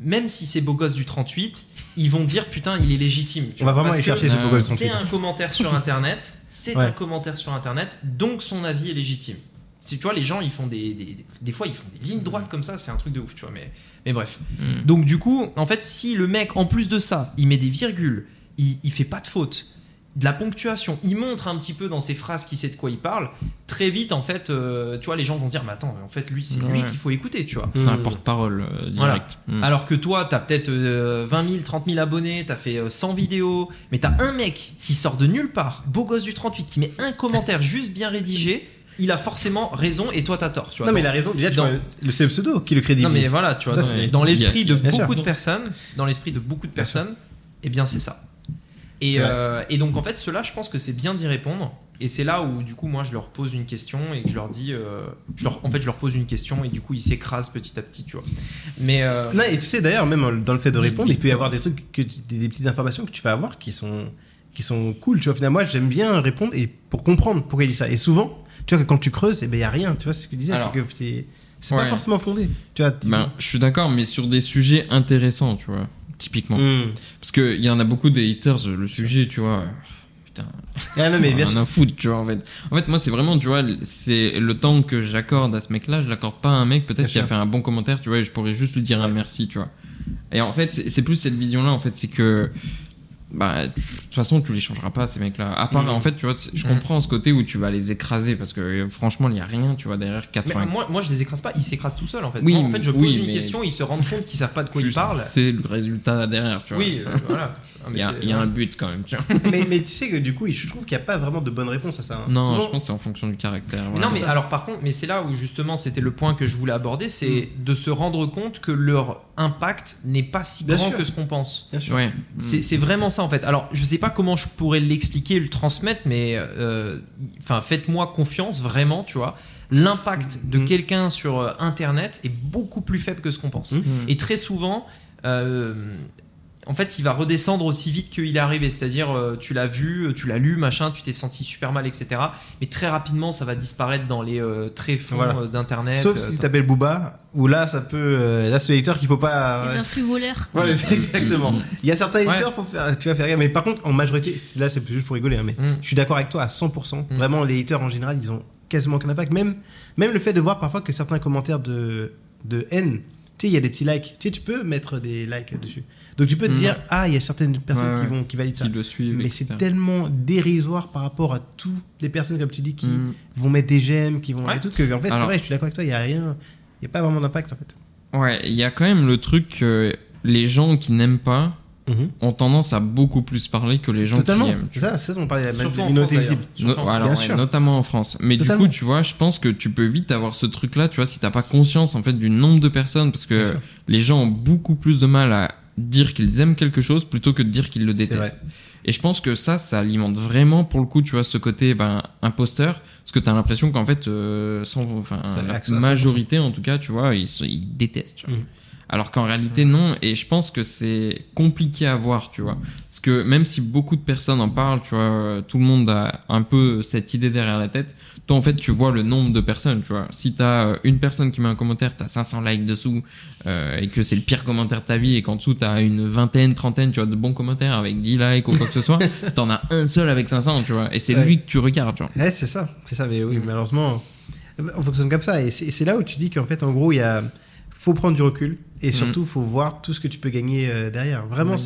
Même si c'est beau gosse du 38, ils vont dire putain, il est légitime. tu On va vraiment aller chercher ce beau gosse C'est 38. un commentaire sur internet, c'est Ouais. un commentaire sur internet, donc son avis est légitime. Si tu vois, les gens, ils font des, des, des fois, ils font des lignes droites comme ça, c'est un truc de ouf, tu vois. Mais, mais bref. Mm. Donc du coup, en fait, si le mec, en plus de ça, il met des virgules, il, il fait pas de faute, de la ponctuation, il montre un petit peu dans ses phrases qui sait de quoi il parle, très vite, en fait, euh, tu vois, les gens vont se dire, mais attends, en fait, lui, c'est lui qu'il faut écouter, tu vois. C'est un Mm. porte-parole euh, Voilà. direct. Mm. Alors que toi, t'as peut-être euh, 20 000, 30 000 abonnés, t'as fait euh, 100 vidéos, mais t'as un mec qui sort de nulle part, beau gosse du 38, qui met un commentaire juste bien rédigé, il a forcément raison et toi t'as tort, tu vois. Non, mais il a raison. Déjà, tu dans- vois, le- c'est le pseudo qui le crédibilise. Non mais voilà, tu vois, Ça, dans, c'est- dans l'esprit de bien beaucoup de personnes, dans l'esprit de beaucoup de Bien sûr. personnes, eh bien c'est ça. Et, euh, et donc en fait, ceux-là, je pense que c'est bien d'y répondre. Et c'est là où du coup moi je leur pose une question et que je leur dis, euh, je leur, en fait je leur pose une question et du coup ils s'écrasent petit à petit, tu vois. Mais euh, Non, et tu sais d'ailleurs, même dans le fait de répondre, il peut y avoir des trucs, que tu- des, des petites informations que tu vas avoir qui sont, qui sont cool. Tu vois, finalement, moi j'aime bien répondre et pour comprendre pourquoi il dit ça. Et souvent, tu vois que quand tu creuses, il ben, y a rien. Tu vois, ce que je disais, Alors, c'est que c'est, pas forcément fondé. Tu vois, Ben, je suis d'accord, mais sur des sujets intéressants, tu vois, typiquement. Hmm. Parce qu'il y en a beaucoup des haters, le sujet, tu vois. Putain, Ah non, mais bien on a foutre, tu vois, en fait. En fait, moi, c'est vraiment, tu vois, c'est le temps que j'accorde à ce mec-là, je l'accorde pas à un mec, peut-être qui a fait un bon commentaire, tu vois, et je pourrais juste lui dire un merci, tu vois. Et en fait, c'est plus cette vision-là, en fait, c'est que. Bah, de toute façon, tu les changeras pas, ces mecs-là. À part, Mhm. en fait, tu vois, je Mhm. comprends ce côté où tu vas les écraser, parce que euh, franchement, il y a rien, tu vois, derrière mais 80. moi, moi je les écrase pas, ils s'écrasent tout seuls en fait. Oui, Moi, en fait je pose oui, une mais- question, ils se rendent compte qu'ils savent pas de quoi ils parlent. C'est le résultat derrière, tu vois. Oui, euh, voilà. [LAUGHS] Mais Il y a, y a un but quand même, tu vois. [LAUGHS] mais, mais tu sais que du coup, je trouve qu'il n'y a pas vraiment de bonne réponse à ça. hein. Non, Souvent- je pense que c'est en fonction du caractère. Mais voilà. non, mais alors par contre, mais c'est là où justement c'était le point que je voulais aborder, c'est de se rendre compte que leur impact n'est pas si Bien grand sûr. que ce qu'on pense. Bien sûr. Ouais. C'est vraiment ça en fait. Alors je sais pas comment je pourrais l'expliquer, le transmettre, mais euh, enfin faites-moi confiance vraiment, tu vois. L'impact de Mhm. quelqu'un sur euh, Internet est beaucoup plus faible que ce qu'on pense. Mhm. Et très souvent, euh, en fait, il va redescendre aussi vite qu'il est arrivé. C'est-à-dire, euh, tu l'as vu, tu l'as lu, machin, tu t'es senti super mal, etc. Mais très rapidement, ça va disparaître dans les euh, tréfonds Voilà. euh, d'Internet. Sauf euh, si tu t'appelles Booba, où là, ça peut. euh, là, c'est l'éditeur qu'il faut pas. Les influx voleurs. Voilà, exactement. Il y a certains Ouais. éditeurs, faut faire, tu vas faire gaffe. Mais par contre, en majorité, là, c'est juste pour rigoler, hein, mais Mm. je suis d'accord avec toi à 100%. Mm. Vraiment, les éditeurs en général, ils ont quasiment aucun impact. Même, même le fait de voir parfois que certains commentaires de, de haine, tu sais, il y a des petits likes. Tu sais, tu peux mettre des likes dessus. Donc tu peux te Mhm. dire, ah, il y a certaines personnes Ouais, qui vont qui valident ça. Qui le suivent. Mais c'est tellement dérisoire par rapport à toutes les personnes, comme tu dis, qui Mm. vont mettre des j'aime, qui vont. Ouais. Et tout, que, en fait, c'est vrai, je suis d'accord avec toi, il n'y a rien. Il n'y a pas vraiment d'impact, en fait. Ouais, il y a quand même le truc que les gens qui n'aiment pas ont tendance à beaucoup plus parler que les gens Totalement. qui aiment. C'est ça, c'est ça dont on parlait, la minorité visible. No- alors, Bien ouais, sûr. notamment en France. Mais Totalement. du coup, tu vois, je pense que tu peux vite avoir ce truc-là, tu vois, si t'as pas conscience en fait du nombre de personnes, parce que les gens ont beaucoup plus de mal à dire qu'ils aiment quelque chose plutôt que de dire qu'ils le détestent. Et je pense que ça, ça alimente vraiment pour le coup, tu vois, ce côté ben, imposteur, parce que t'as l'impression qu'en fait, euh, sans, enfin, la l'axe à 100%. majorité en tout cas, tu vois, ils, détestent. tu vois. Mhm. Alors qu'en réalité, non. Et je pense que c'est compliqué à voir, tu vois. Parce que même si beaucoup de personnes en parlent, tu vois, tout le monde a un peu cette idée derrière la tête. Toi, en fait, tu vois le nombre de personnes, tu vois. Si t'as euh, une personne qui met un commentaire, t'as 500 likes dessous, euh, et que c'est le pire commentaire de ta vie, et qu'en dessous, t'as une vingtaine, trentaine, tu vois, de bons commentaires avec 10 likes ou quoi que ce soit, [LAUGHS] t'en as un seul avec 500, tu vois. Et c'est Ouais. lui que tu regardes, tu vois. Ouais, c'est ça, c'est ça, mais oui, Mm. malheureusement, on fonctionne comme ça. Et c'est là où tu dis qu'en fait, en gros, il y a, faut prendre du recul et surtout, faut voir tout ce que tu peux gagner euh, derrière. Vraiment,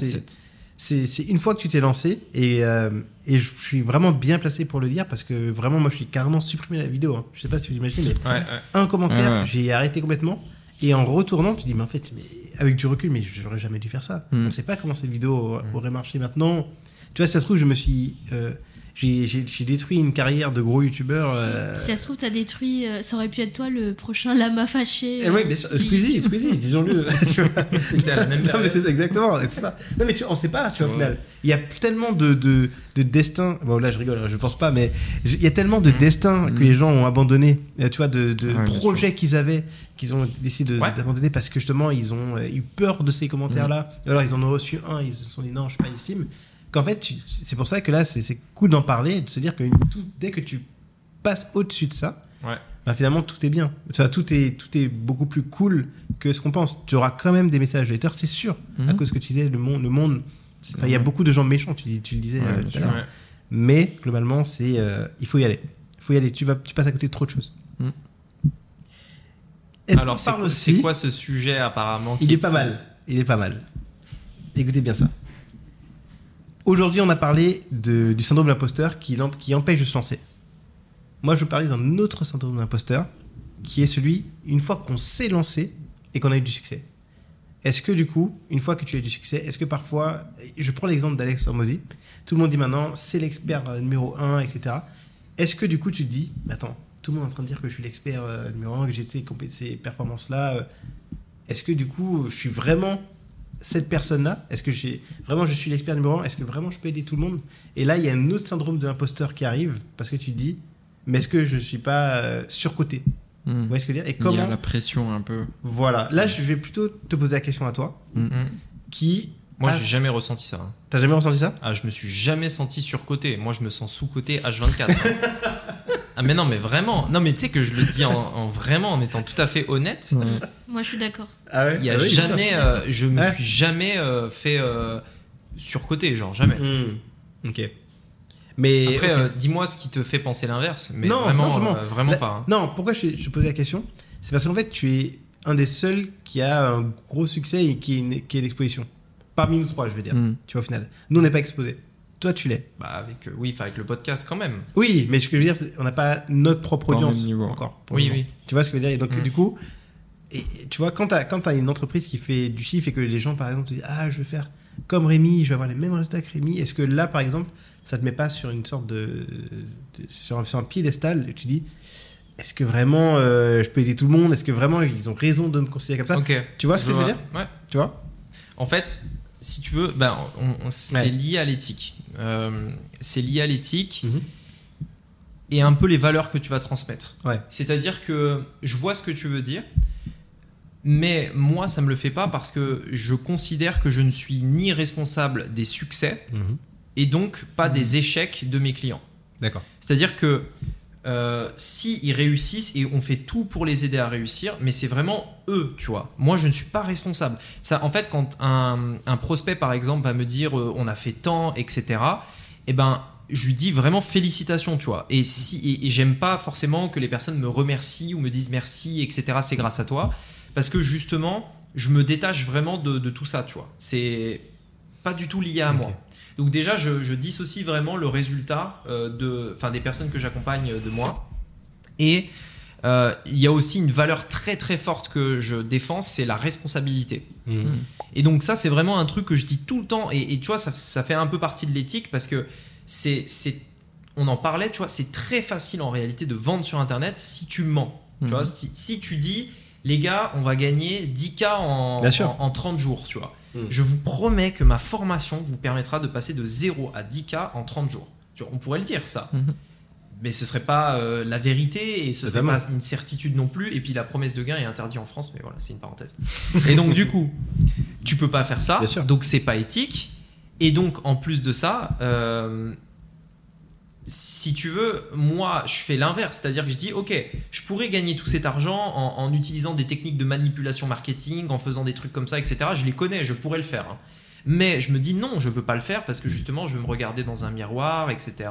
c'est une fois que tu t'es lancé et, euh, et je suis vraiment bien placé pour le dire parce que vraiment, moi, je suis carrément supprimé la vidéo. hein. Je sais pas si tu l'imagines, mais Ouais, ouais. un commentaire, Ouais, j'ai arrêté complètement. Et en retournant, tu dis, mais en fait, mais avec du recul, mais j'aurais jamais dû faire ça. Mm. On ne sait pas comment cette vidéo aurait marché maintenant. Tu vois, si ça se trouve, je me suis. euh, j'ai détruit une carrière de gros youtubeur. euh, Si ça se trouve, t'as détruit. euh, ça aurait pu être toi le prochain lama fâché. Eh euh, oui, bien sûr. Squeezie, Squeezie, disons-le. [LAUGHS] C'était à la même non, mais période. c'est ça, exactement, c'est ça. Non, mais tu, on sait pas, tu C'est vois, au vrai. final. Il y a tellement de, de, de destins. Bon, là, je rigole, je pense pas, mais il y a tellement de Mhm. destins que les gens ont abandonné. euh, Tu vois, de, de Ouais, bien projets qu'ils avaient, qu'ils ont décidé Ouais. d'abandonner parce que justement, ils ont euh, eu peur de ces commentaires-là. Alors, ils en ont reçu un, ils se sont dit non, je suis pas légitime. Qu'en fait, c'est pour ça que là, c'est cool d'en parler, de se dire que tout- dès que tu passes au-dessus de ça, Ouais. bah, finalement tout est bien. Vois, tout est tout est beaucoup plus cool que ce qu'on pense. Tu auras quand même des messages de haters, c'est sûr, à Mhm. cause que tu disais le monde, le monde. C'est Enfin, il y a beaucoup de gens méchants. Tu, dis- tu le disais Ouais, euh, bien tout à sûr. Ouais. Mais globalement, c'est euh, il faut y aller. Il faut y aller. Tu vas, tu passes à côté de trop de choses. Mhm. Est-ce Alors, c'est parle quoi, aussi- c'est quoi ce sujet apparemment Il est pas mal. Il est pas mal. Écoutez bien ça. Aujourd'hui, on a parlé du syndrome de l'imposteur qui, empêche de se lancer. Moi, je parler d'un autre syndrome de l'imposteur qui est celui, une fois qu'on s'est lancé et qu'on a eu du succès. Est-ce que du coup, une fois que tu as eu du succès, est-ce que parfois, je prends l'exemple d'Alex Hormozy, tout le monde dit maintenant, c'est l'expert euh, numéro 1, etc. Est-ce que du coup, tu te dis, attends, tout le monde est en train de dire que je suis l'expert euh, numéro 1, que j'ai ces performances-là, euh, est-ce que du coup, je suis vraiment cette personne-là Est-ce que j'ai vraiment je suis l'expert numéro un Est-ce que vraiment je peux aider tout le monde? Et là, il y a un autre syndrome de l'imposteur qui arrive parce que tu te dis, mais est-ce que je suis pas euh, surcoté? Mhm. Vous voyez ce que je veux dire? Et Il y a comment la pression un peu. Voilà. Là, je vais plutôt te poser la question à toi, Mm. qui Moi, Ah. j'ai jamais ressenti ça. hein. t'as jamais ressenti ça? Ah, je me suis jamais senti surcoté. Moi, je me sens sous-coté H24. [LAUGHS] ah, mais non, mais vraiment. Non, mais tu sais que je le dis en, en vraiment en étant tout à fait honnête. Moi, je suis d'accord. Ah ouais? Il y a Ah oui, jamais, ça, euh, je me Ouais. suis jamais euh, fait euh, surcoté, genre jamais. Hmm. Ok. Mais Après, euh, dis-moi ce qui te fait penser l'inverse. Mais Non, vraiment, non, euh, vraiment La- pas. hein. Non, pourquoi je, je posais la question? C'est parce qu'en fait, tu es un des seuls qui a un gros succès et qui est, une- qui est l'exposition. Parmi nous trois, je veux dire. Mhm. Tu vois, au final. Nous, on n'est pas exposés. Toi, tu l'es. Bah, avec, euh, oui, enfin, avec le podcast quand même. Oui, mais ce que je veux dire, c'est on n'a pas notre propre Pas au audience même niveau. encore. pour Oui, moment. oui. Tu vois ce que je veux dire? Et donc, Mm. du coup, et, et tu vois, quand tu as, une entreprise qui fait du chiffre et que les gens, par exemple, te disent Ah, je veux faire comme Rémi, je vais avoir les mêmes résultats que Rémi, est-ce que là, par exemple, ça te met pas sur une sorte de. de- sur, un, sur un piédestal et tu dis Est-ce que vraiment euh, je peux aider tout le monde? Est-ce que vraiment ils ont raison de me considérer comme ça? Ok. Tu vois ce que je veux dire? Ouais. Tu vois? En fait, si tu veux, ben, on- on- c'est Ouais. lié à l'éthique. Euh, c'est lié à l'éthique Mhm. et un peu les valeurs que tu vas transmettre. Ouais. C'est-à-dire que je vois ce que tu veux dire, mais moi, ça me le fait pas parce que je considère que je ne suis ni responsable des succès et donc pas Mhm. des échecs de mes clients. D'accord. C'est-à-dire que euh, si ils réussissent et on fait tout pour les aider à réussir, mais c'est vraiment eux, tu vois. Moi, je ne suis pas responsable. Ça, en fait, quand un, un prospect, par exemple, va me dire euh, on a fait tant, etc. Eh ben, je lui dis vraiment félicitations, tu vois. Et si et, et j'aime pas forcément que les personnes me remercient ou me disent merci, etc. C'est grâce à toi, parce que justement. je me détache vraiment de, de tout ça, tu vois. C'est pas du tout lié à moi. Donc déjà, je, je dissocie vraiment le résultat euh, de, enfin, des personnes que j'accompagne euh, de moi. Et euh, il y a aussi une valeur très très forte que je défends, c'est la responsabilité. Mm. Et donc ça, c'est vraiment un truc que je dis tout le temps. Et, et tu vois, ça, ça fait un peu partie de l'éthique parce que c'est, c'est, on en parlait, tu vois, c'est très facile en réalité de vendre sur Internet si tu mens. Tu Mhm. vois, si, si tu dis, les gars, on va gagner 10K en, en, en 30 jours, tu vois. Mhm. Je vous promets que ma formation vous permettra de passer de 0 à 10K en 30 jours. Tu vois, on pourrait le dire, ça. Mhm. Mais ce serait pas euh, la vérité et ce serait pas une certitude non plus. Et puis la promesse de gain est interdite en France, mais voilà, c'est une parenthèse. [LAUGHS] et donc du coup, tu peux pas faire ça. Bien sûr. Donc c'est pas éthique. Et donc en plus de ça, euh, si tu veux, moi je fais l'inverse, c'est-à-dire que je dis ok, je pourrais gagner tout cet argent en, en utilisant des techniques de manipulation marketing, en faisant des trucs comme ça, etc. Je les connais, je pourrais le faire. hein. Mais je me dis non, je veux pas le faire parce que justement je veux me regarder dans un miroir, etc.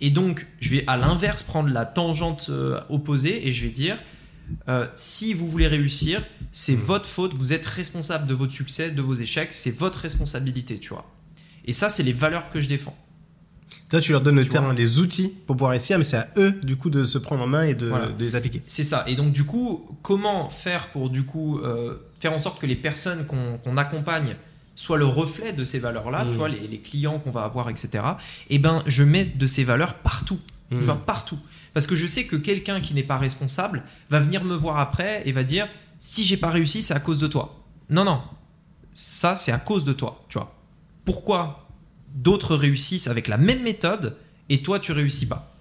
Et donc je vais à l'inverse prendre la tangente euh, opposée et je vais dire euh, si vous voulez réussir, c'est votre faute, vous êtes responsable de votre succès, de vos échecs, c'est votre responsabilité, tu vois. Et ça, c'est les valeurs que je défends. Toi, tu leur donnes le Tu vois. les outils pour pouvoir réussir, mais c'est à eux, du coup, de se prendre en main et de, Voilà. de les appliquer. C'est ça. Et donc, du coup, comment faire pour, du coup, euh, faire en sorte que les personnes qu'on accompagne soient le reflet de ces valeurs-là, tu vois, les, les clients qu'on va avoir, etc. Eh ben, je mets de ces valeurs partout. Mm. Tu vois, partout. Parce que je sais que quelqu'un qui n'est pas responsable va venir me voir après et va dire si j'ai pas réussi, c'est à cause de toi. Non, non. Ça, c'est à cause de toi. Tu vois. Pourquoi d'autres réussissent avec la même méthode et toi, tu réussis pas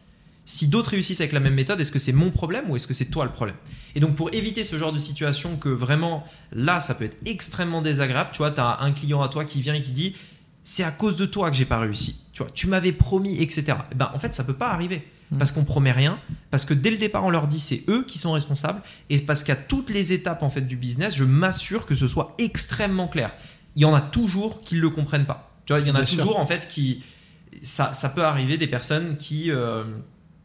si d'autres réussissent avec la même méthode, est-ce que c'est mon problème ou est-ce que c'est toi le problème? Et donc pour éviter ce genre de situation que vraiment là ça peut être extrêmement désagréable, tu vois, tu as un client à toi qui vient et qui dit c'est à cause de toi que j'ai pas réussi. Tu vois, tu m'avais promis, etc. Eh ben, en fait, ça peut pas arriver. Mm. Parce qu'on promet rien, parce que dès le départ, on leur dit c'est eux qui sont responsables, et parce qu'à toutes les étapes en fait du business, je m'assure que ce soit extrêmement clair. Il y en a toujours qui ne le comprennent pas. Tu vois, il y en a sûr. toujours en fait qui. Ça, ça peut arriver des personnes qui euh,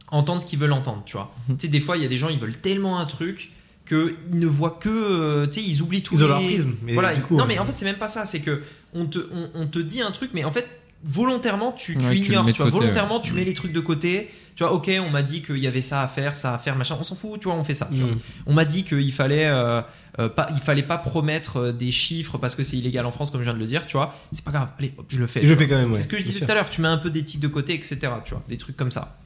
entendent ce qu'ils veulent entendre, tu vois. Mhm. Tu sais, des fois, il y a des gens, ils veulent tellement un truc qu'ils ne voient que. euh, tu sais, ils oublient tout. Ils ont leur prisme. Mais Voilà, coup, non euh, mais en fait c'est même pas ça, c'est que on te, on, on te dit un truc, mais en fait volontairement tu, Ouais, ignores, tu vois, côté, volontairement ouais. tu mets les trucs de côté. Tu vois, ok, on m'a dit qu'il y avait ça à faire, ça à faire, machin, on s'en fout, tu vois, on fait ça. mm. On m'a dit qu'il fallait euh, euh, pas, il fallait pas promettre euh, des chiffres parce que c'est illégal en France, comme je viens de le dire, tu vois. C'est pas grave, allez, hop, je le fais. Je fais quand même, ouais. C'est ce que je disais tout à l'heure, tu mets un peu d'éthique de côté, etc. Tu vois, des trucs comme ça.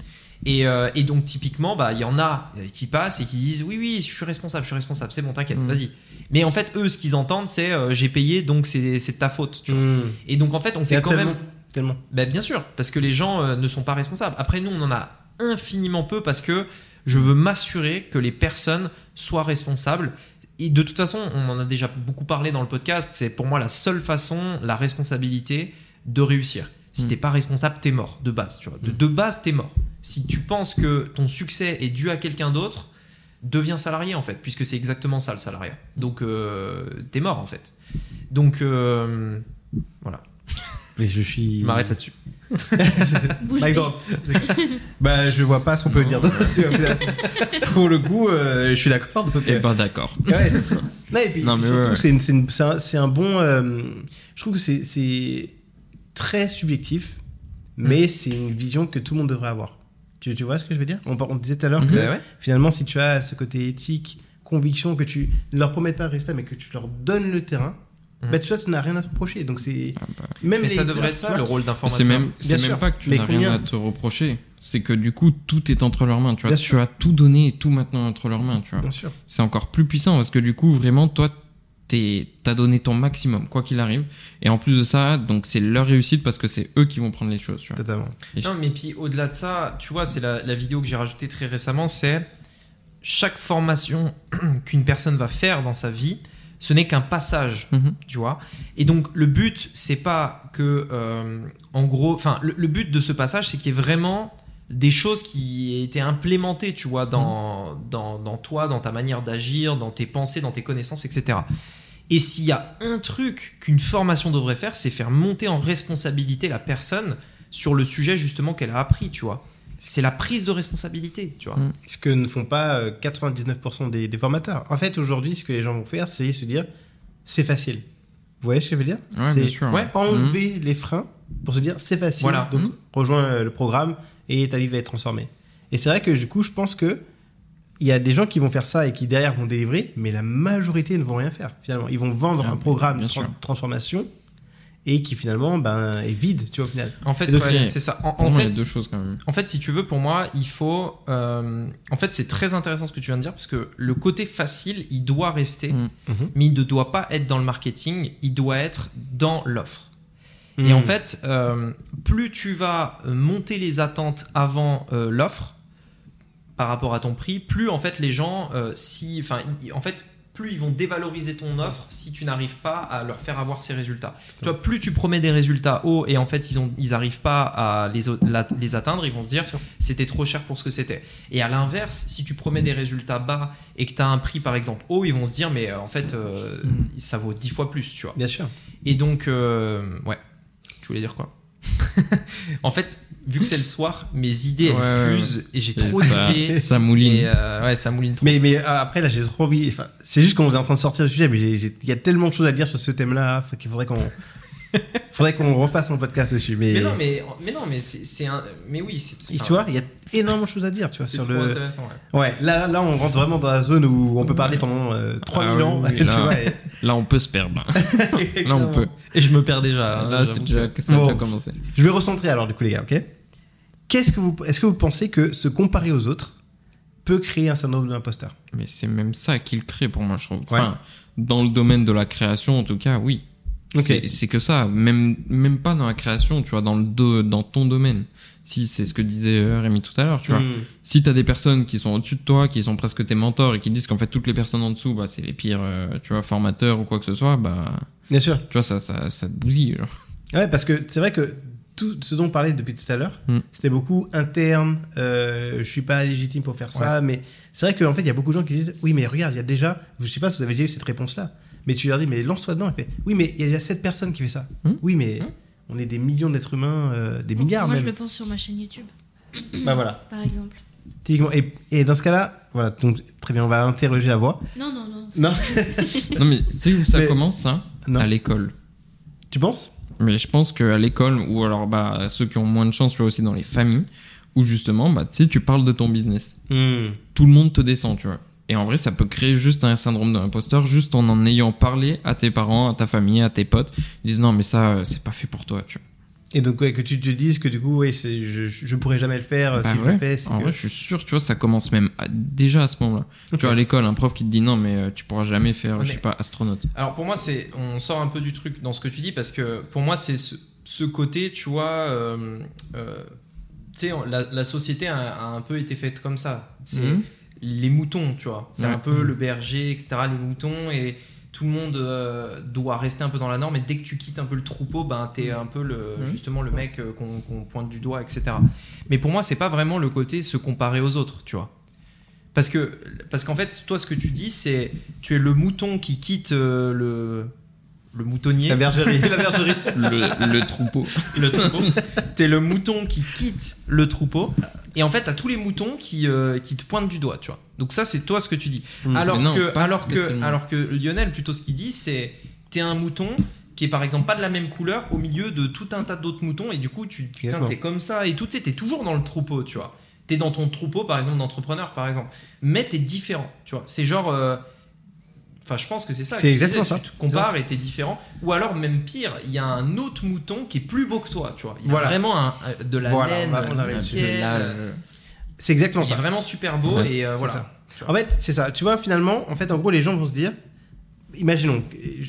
Et, euh, et donc typiquement, bah il y en a euh, qui passent et qui disent oui oui, je suis responsable, je suis responsable, c'est bon, t'inquiète, Mm. vas-y. Mais en fait, eux, ce qu'ils entendent, c'est euh, j'ai payé, donc c'est de ta faute. Tu vois. Mm. Et donc en fait, on fait quand tellement, même tellement. ben, bien sûr, parce que les gens ne sont pas responsables. Après, nous, on en a infiniment peu parce que je veux m'assurer que les personnes soient responsables. Et de toute façon, on en a déjà beaucoup parlé dans le podcast, c'est pour moi la seule façon, la responsabilité de réussir. Si Mm. t'es pas responsable, t'es mort, de base. Tu vois. De, Mm. de base, t'es mort. Si tu penses que ton succès est dû à quelqu'un d'autre, deviens salarié en fait, puisque c'est exactement ça le salariat. Donc, euh, t'es mort en fait. Donc, euh, voilà, Mais je suis. je m'arrête là-dessus. Mic drop. bah, je vois pas ce qu'on peut dire dessus. Pour le coup, euh, je suis d'accord. donc, Eh euh, ben d'accord. ouais, c'est- non, et puis, Non, mais surtout, ouais, ouais. c'est une- c'est une- c'est un, c'est un bon. euh, je trouve que c'est- très subjectif, mais c'est une vision que tout le monde devrait avoir. Tu, tu vois ce que je veux dire? On, disait tout à l'heure Mhm. que ouais. finalement, si tu as ce côté éthique, conviction, que tu ne leur promettes pas le résultat, mais que tu leur donnes le terrain, Mhm. bah, tu vois, tu n'as rien à te reprocher. Donc, c'est. Ah bah. Même Mais les- ça devrait être ça le rôle d'informateur. C'est même, c'est sûr. même pas que tu n'as rien à te reprocher. C'est que du coup, tout est entre leurs mains. Tu vois, Bien tu sûr. as tout donné et tout maintenant entre leurs mains. Tu vois, Bien sûr. c'est encore plus puissant parce que du coup, vraiment, toi, t'es- t'as donné ton maximum, quoi qu'il arrive. Et en plus de ça, donc c'est leur réussite parce que c'est eux qui vont prendre les choses. Tu vois. Totalement. Non, mais puis au-delà de ça, tu vois, c'est la, la vidéo que j'ai rajoutée très récemment, c'est chaque formation [CLEARS THROAT] qu'une personne va faire dans sa vie, ce n'est qu'un passage, Mhm. tu vois. Et donc le but, c'est pas que, euh, en gros, enfin, le, le but de ce passage, c'est qu'il y ait vraiment des choses qui aient été implémentées, tu vois, dans, dans, dans toi, dans ta manière d'agir, dans tes pensées, dans tes connaissances, etc. Et s'il y a un truc qu'une formation devrait faire, c'est faire monter en responsabilité la personne sur le sujet justement qu'elle a appris, tu vois. C'est la prise de responsabilité, tu vois. Mm. Ce que ne font pas euh, 99% des, des formateurs. En fait, aujourd'hui, ce que les gens vont faire, c'est se dire c'est facile. Vous voyez ce que je veux dire? Ouais, C'est bien sûr. ouais. enlever les freins pour se dire c'est facile. Voilà. Donc Mhm. rejoins euh, le programme et ta vie va être transformée. Et c'est vrai que du coup, je pense que il y a des gens qui vont faire ça et qui derrière vont délivrer, mais la majorité ne vont rien faire finalement. Ils vont vendre un programme de tra- sûr. transformation et qui finalement ben, est vide, tu vois, au final. En fait, ouais, c'est ça. En, Pour en moi, il y fait, a deux choses quand même. En fait, si tu veux, pour moi, il faut. euh, en fait, c'est très intéressant ce que tu viens de dire parce que le côté facile, il doit rester, Mm. Mhm. mais il ne doit pas être dans le marketing, il doit être dans l'offre. Et Mm. en fait, euh, plus tu vas monter les attentes avant euh, l'offre par rapport à ton prix, plus en fait les gens, euh, si, enfin, en fait, plus ils vont dévaloriser ton offre si tu n'arrives pas à leur faire avoir ces résultats. Tu vois, plus tu promets des résultats hauts et en fait ils ont, ils arrivent pas à les, au- la- les atteindre, ils vont se dire c'était trop cher pour ce que c'était. Et à l'inverse, si tu promets des résultats bas et que tu as un prix par exemple haut, ils vont se dire mais euh, en fait euh, Mm. ça vaut 10 fois plus, tu vois. Bien sûr. Et donc, euh, ouais, tu voulais dire quoi? [LAUGHS] En fait, vu que c'est le soir, mes idées elles Ouais, fusent et j'ai trop d'idées. ça mouline. Et euh, ouais, ça mouline trop. Mais, mais euh, après, là, j'ai trop envie. Enfin, c'est juste qu'on est en train de sortir du sujet, mais il y a tellement de choses à dire sur ce thème-là qu'il faudrait qu'on. [LAUGHS] faudrait qu'on refasse un podcast dessus. Mais, Mais non, mais, mais non, mais c'est c'est un. Mais oui, c'est. Tu vois, il y a énormément de choses à dire, tu vois, c'est sur trop le. intéressant. ouais. Ouais, là, là, on rentre vraiment dans la zone où on peut parler pendant euh, 3000 Ah ans. oui, [LAUGHS] tu là. vois, et- Là, on peut se perdre. [LAUGHS] Là, on peut. Et je me perds déjà. hein, Là, c'est que- déjà, ça a Bon. déjà commencé. Je vais recentrer alors, du coup, les gars, ok? Qu'est-ce que vous, est-ce que vous pensez que se comparer aux autres peut créer un syndrome de l'imposteur? Mais c'est même ça qu'il crée pour moi, je trouve. Ouais. Enfin, dans le domaine de la création, en tout cas, oui. Ok. C'est- que ça, même, même pas dans la création, tu vois, dans, le do- dans ton domaine. Si c'est ce que disait euh, Rémi tout à l'heure, tu vois. Hmm. Si t'as des personnes qui sont au-dessus de toi, qui sont presque tes mentors et qui disent qu'en fait toutes les personnes en dessous, bah, c'est les pires, euh, tu vois, formateurs ou quoi que ce soit, bah, Bien sûr. tu vois, ça, ça, ça te bousille. genre. Ouais, parce que c'est vrai que tout ce dont on parlait depuis tout à l'heure, Mm. c'était beaucoup interne. Euh, je suis pas légitime pour faire ça, mais c'est vrai qu'en fait, il y a beaucoup de gens qui disent Oui, mais regarde, il y a déjà. Je sais pas si vous avez déjà eu cette réponse-là, mais tu leur dis Mais lance-toi dedans. Elle fait Oui, mais il y a déjà cette personne qui fait ça. Mm. Oui, mais Mm. on est des millions d'êtres humains, euh, des milliards Moi, je le pense sur ma chaîne YouTube, [CLEARS THROAT] Bah voilà. par exemple. Typiquement. Et, et dans ce cas-là, voilà, donc très bien, on va interroger la voix. Non, non, non. Non, [LAUGHS] [LAUGHS] non, mais tu sais où ça Mais- commence, ça Non. À l'école. tu penses? Mais je pense qu'à l'école, ou alors bah, ceux qui ont moins de chance, tu vois, aussi dans les familles, où justement, bah, tu sais, tu parles de ton business. Tout le monde te descend, tu vois. Et en vrai, ça peut créer juste un syndrome de l'imposteur, juste en en ayant parlé à tes parents, à ta famille, à tes potes. Ils disent non, mais ça, euh, c'est pas fait pour toi, tu vois. Et donc, ouais, que tu te dises que du coup, ouais, je, je pourrais jamais le faire euh, Bah si je le fais. c'est En que- vrai, je suis sûr, tu vois, ça commence même à- déjà à ce moment-là. Tu vois, à l'école, un prof qui te dit non, mais euh, tu pourras jamais faire, Ouais, je sais mais- pas, astronaute. Alors pour moi, c'est on sort un peu du truc dans ce que tu dis parce que pour moi, c'est ce, ce côté, tu vois, euh, euh, tu sais, la, la société a, a un peu été faite comme ça. C'est Mhm. Les moutons, tu vois. C'est Ouais. un peu le berger, etc. Les moutons et tout le monde euh, doit rester un peu dans la norme. Et dès que tu quittes un peu le troupeau, ben t'es un peu le Mhm. justement le mec euh, qu'on qu'on pointe du doigt, etc. Mais pour moi, c'est pas vraiment le côté se comparer aux autres, tu vois. Parce que parce qu'en fait, toi, ce que tu dis, c'est tu es le mouton qui quitte euh, le le moutonnier. La bergerie. [LAUGHS] la bergerie. le, le troupeau. le troupeau. T'es le mouton qui quitte le troupeau. Et en fait, t'as tous les moutons qui, euh, qui te pointent du doigt, tu vois. Donc ça, c'est toi ce que tu dis. alors, Mais non, que, alors, que, alors que Lionel, plutôt ce qu'il dit, c'est t'es un mouton qui est par exemple pas de la même couleur au milieu de tout un tas d'autres moutons et du coup tu t'es comme ça et tout tu sais t'es toujours dans le troupeau tu vois t'es dans ton troupeau par exemple d'entrepreneur par exemple mais t'es différent tu vois c'est genre euh, enfin je pense que c'est ça C'est que tu exactement disais, ça. tu te compares et t'es différent ou alors même pire il y a un autre mouton qui est plus beau que toi tu vois il a Voilà. vraiment un, un- de la Voilà, laine on dessus. pierre, L'âge. C'est exactement il est ça. vraiment super beau Ouais, et euh, voilà ça. En fait, c'est ça. Tu vois, finalement, en fait, en gros, les gens vont se dire. Imaginons.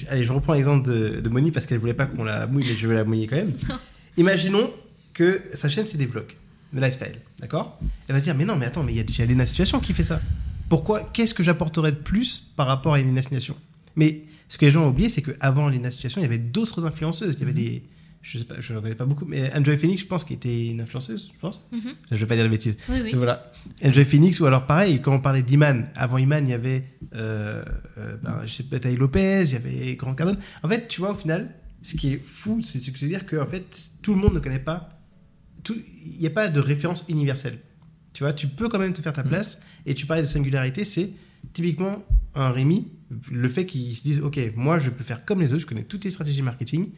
Allez, je reprends l'exemple de, de Moni parce qu'elle voulait pas qu'on la mouille, mais je vais la mouiller quand même. [LAUGHS] Imaginons que sa chaîne, c'est des vlogs, de lifestyle. D'accord? Elle va se dire Mais non, mais attends, mais il y a déjà Lena Situation qui fait ça. Pourquoi Qu'est-ce que j'apporterais de plus par rapport à une Situation Mais ce que les gens ont oublié, c'est qu'avant Lena Situation, il y avait d'autres influenceuses. Il y avait des. Je sais pas, je ne connais pas beaucoup, mais Enjoy Phoenix, je pense, qui était une influenceuse, je pense. Mhm. Je vais pas dire de bêtises. Oui, Voilà. Enjoy Phoenix, ou alors pareil, quand on parlait d'Iman, avant Iman, il y avait, euh, euh, ben, je sais pas, Taï Lopez, il y avait Grant Cardone. En fait, tu vois, au final, ce qui est fou, c'est ce que je veux dire que en fait, tout le monde ne connaît pas, il n'y a pas de référence universelle. Tu vois, tu peux quand même te faire ta place, et tu parlais de singularité, c'est typiquement un Rémi, le fait qu'ils se disent, OK, moi, je peux faire comme les autres, je connais toutes les stratégies marketing,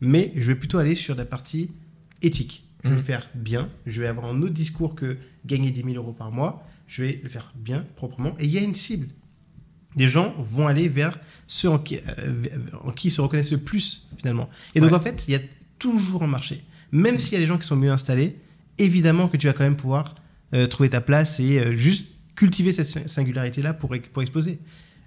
mais je vais plutôt aller sur la partie éthique. Je vais le faire bien, je vais avoir un autre discours que gagner 10 000 euros par mois, je vais le faire bien, proprement, et il y a une cible. Les gens vont aller vers ceux en qui, euh, en qui ils se reconnaissent le plus, finalement. Et donc, en fait, il y a toujours un marché. Même s'il y a des gens qui sont mieux installés, évidemment que tu vas quand même pouvoir trouver ta place et euh, juste cultiver cette sing- singularité-là pour, pour exploser.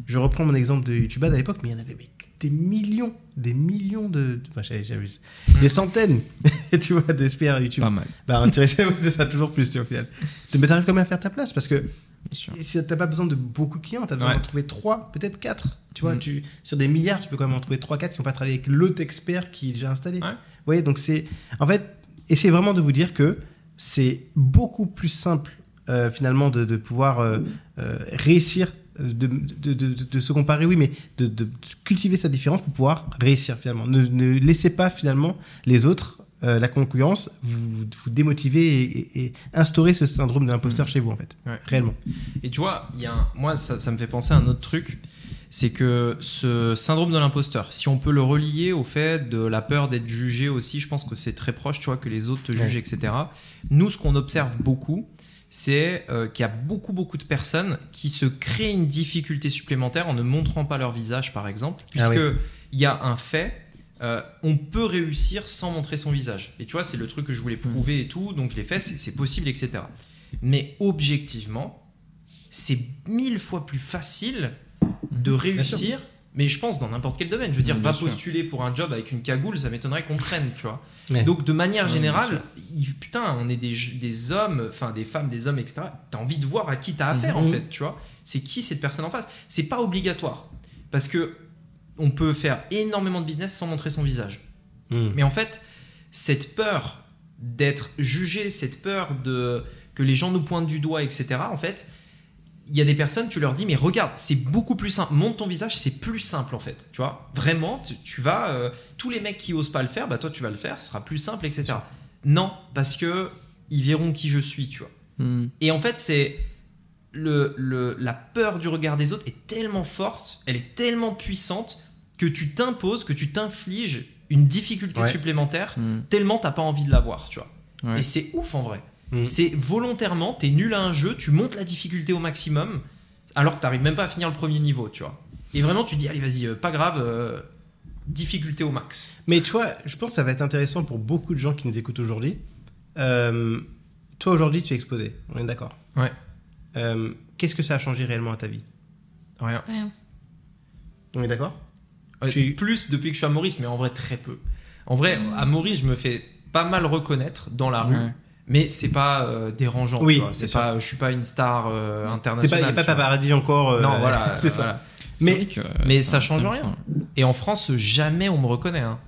Je reprends mon exemple de YouTube à l'époque, mais il y en avait des millions, des millions de. de- bah, j'avais- j'abuse. Des centaines, [LAUGHS] tu vois, d'experts YouTube. Pas mal, Bah, tu c'est ça toujours plus, tu vois, au final. Mais t'arrives quand même à faire ta place parce que si t'as pas besoin de beaucoup de clients, t'as besoin Ouais. d'en trouver trois, peut-être quatre. Tu vois, Mm. tu, sur des milliards, tu peux quand même en trouver trois, quatre qui n'ont pas travaillé avec l'autre expert qui est déjà installé. Ouais. Vous voyez, donc c'est. En fait, essayez vraiment de vous dire que c'est beaucoup plus simple, euh, finalement, de, de pouvoir euh, euh, réussir, de, se comparer, oui, mais de, cultiver sa différence pour pouvoir réussir, finalement. Ne, ne laissez pas, finalement, les autres. la concurrence, vous, vous démotiver et, et- et instaurer ce syndrome de l'imposteur chez vous, en fait. Ouais. Réellement. Et tu vois, y a un- moi, ça, ça me fait penser à un autre truc. C'est que ce syndrome de l'imposteur, si on peut le relier au fait de la peur d'être jugé aussi, je pense que c'est très proche, tu vois, que les autres te jugent, Ouais. etc. Nous, ce qu'on observe beaucoup, c'est euh, qu'il y a beaucoup, beaucoup de personnes qui se créent une difficulté supplémentaire en ne montrant pas leur visage, par exemple, puisque Ah oui. il y a un fait. euh, on peut réussir sans montrer son visage. Et tu vois, c'est le truc que je voulais prouver et tout, donc je l'ai fait, c'est c'est possible, etc. Mais objectivement, c'est mille fois plus facile de réussir. Mais je pense dans n'importe quel domaine. Je veux dire, Bien va sûr. postuler pour un job avec une cagoule, ça m'étonnerait qu'on prenne, tu vois. Ouais. Donc de manière générale, putain, on est des, des hommes, enfin des femmes, des hommes, etc. T'as envie de voir à qui t'as affaire en Mhm. fait, tu vois. C'est qui cette personne en face? C'est pas obligatoire parce que on peut faire énormément de business sans montrer son visage. Mm. Mais en fait, cette peur d'être jugé, cette peur de que les gens nous pointent du doigt, etc. En fait, il y a des personnes, tu leur dis, mais regarde, c'est beaucoup plus simple. Monte ton visage, c'est plus simple en fait. Tu vois, vraiment, tu, tu vas. euh, tous les mecs qui osent pas le faire, bah toi tu vas le faire, ce sera plus simple, etc. Non, parce que ils verront qui je suis, tu vois. Hmm. Et en fait, c'est le, le- la peur du regard des autres est tellement forte, elle est tellement puissante que tu t'imposes, que tu t'infliges une difficulté Ouais. supplémentaire Hmm. tellement t'as pas envie de l'avoir, tu vois. Ouais. Et c'est ouf en vrai. Mm. C'est volontairement, t'es nul à un jeu, tu montes la difficulté au maximum, alors que t'arrives même pas à finir le premier niveau, tu vois. Et vraiment, tu dis, allez, vas-y, euh, pas grave, euh, difficulté au max. Mais tu vois, je pense que ça va être intéressant pour beaucoup de gens qui nous écoutent aujourd'hui. Euh, toi, aujourd'hui, tu es exposé. On est d'accord Ouais. Euh, Qu'est-ce que ça a changé réellement à ta vie? Rien. Rien. On est d'accord? Ouais, Tu- Plus depuis que je suis à Maurice, mais en vrai, très peu. En vrai, Mm. à Maurice, je me fais pas mal reconnaître dans la rue. Ouais. Mais c'est pas euh, dérangeant. Oui, c'est sûr. pas, je suis pas une star euh, T'es pas, internationale. y a pas paparazzi encore. euh, Non, voilà. [LAUGHS] c'est ça. voilà. Mais- que, euh, mais ça change intéressant. Et en France, jamais on me reconnaît. hein.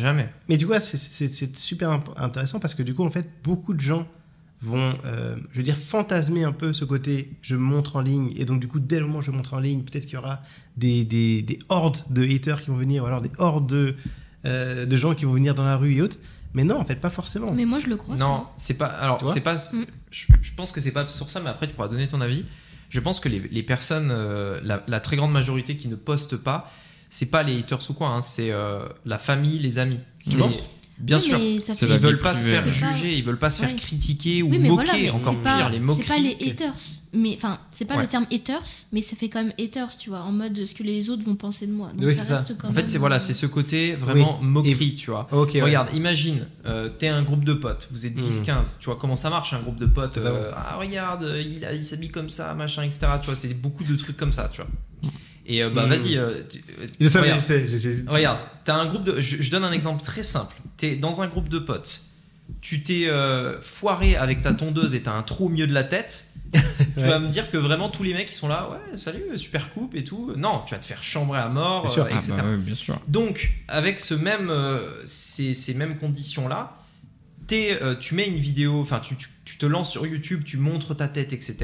Jamais. Mais du coup, c'est- c'est super intéressant parce que du coup, en fait, beaucoup de gens vont, euh, je veux dire, fantasmer un peu ce côté je montre en ligne. Et donc, du coup, dès le moment où je montre en ligne, peut-être qu'il y aura des, des, des hordes de haters qui vont venir, ou alors des hordes de, euh, de gens qui vont venir dans la rue et autres. Mais non, en fait, pas forcément. Mais moi, je le crois. Non, c'est pas. Alors, c'est pas. Mm. Je, je pense que c'est pas sur ça, mais après tu pourras donner ton avis. Je pense que les, les personnes, euh, la, la très grande majorité qui ne postent pas, c'est pas les haters ou quoi, hein, c'est euh, la famille, les amis. Tu penses Bien Oui, sûr. C'est Ils veulent vie pas se faire C'est pas- juger, ils veulent pas se faire Ouais. critiquer ou moquer, voilà, encore c'est pire, pas, les c'est moqueries. pas les haters. Mais enfin, c'est pas Ouais. le terme haters, mais ça fait quand même haters, tu vois, en mode ce que les autres vont penser de moi. Donc Oui, ça c'est ça. reste quand En fait, c'est voilà, c'est ce côté vraiment moquerie, tu vois. Ok, ouais. Regarde, imagine, euh, t'es un groupe de potes, vous êtes Mm. 10-15, tu vois comment ça marche un groupe de potes. Euh, ah, regarde, il, a- il s'habille comme ça, machin, etc. Tu vois, c'est beaucoup de trucs comme ça, tu vois. Et euh, bah vas-y, euh, tu- euh, Je savais, regarde, je sais. regarde, t'as un groupe de. Je, je donne un exemple très simple. T'es dans un groupe de potes, tu t'es euh, foiré avec ta tondeuse et t'as un trou au milieu de la tête. [LAUGHS] tu Ouais. vas me dire que vraiment tous les mecs ils sont là, ouais, salut, super coupe et tout. Non, tu vas te faire chambrer à mort, Bien sûr. euh, Ah etc. bah ouais, bien sûr. Donc, avec ce même, euh, ces, ces mêmes conditions-là, euh, tu mets une vidéo, enfin, tu, tu- tu te lances sur YouTube, tu montres ta tête, etc.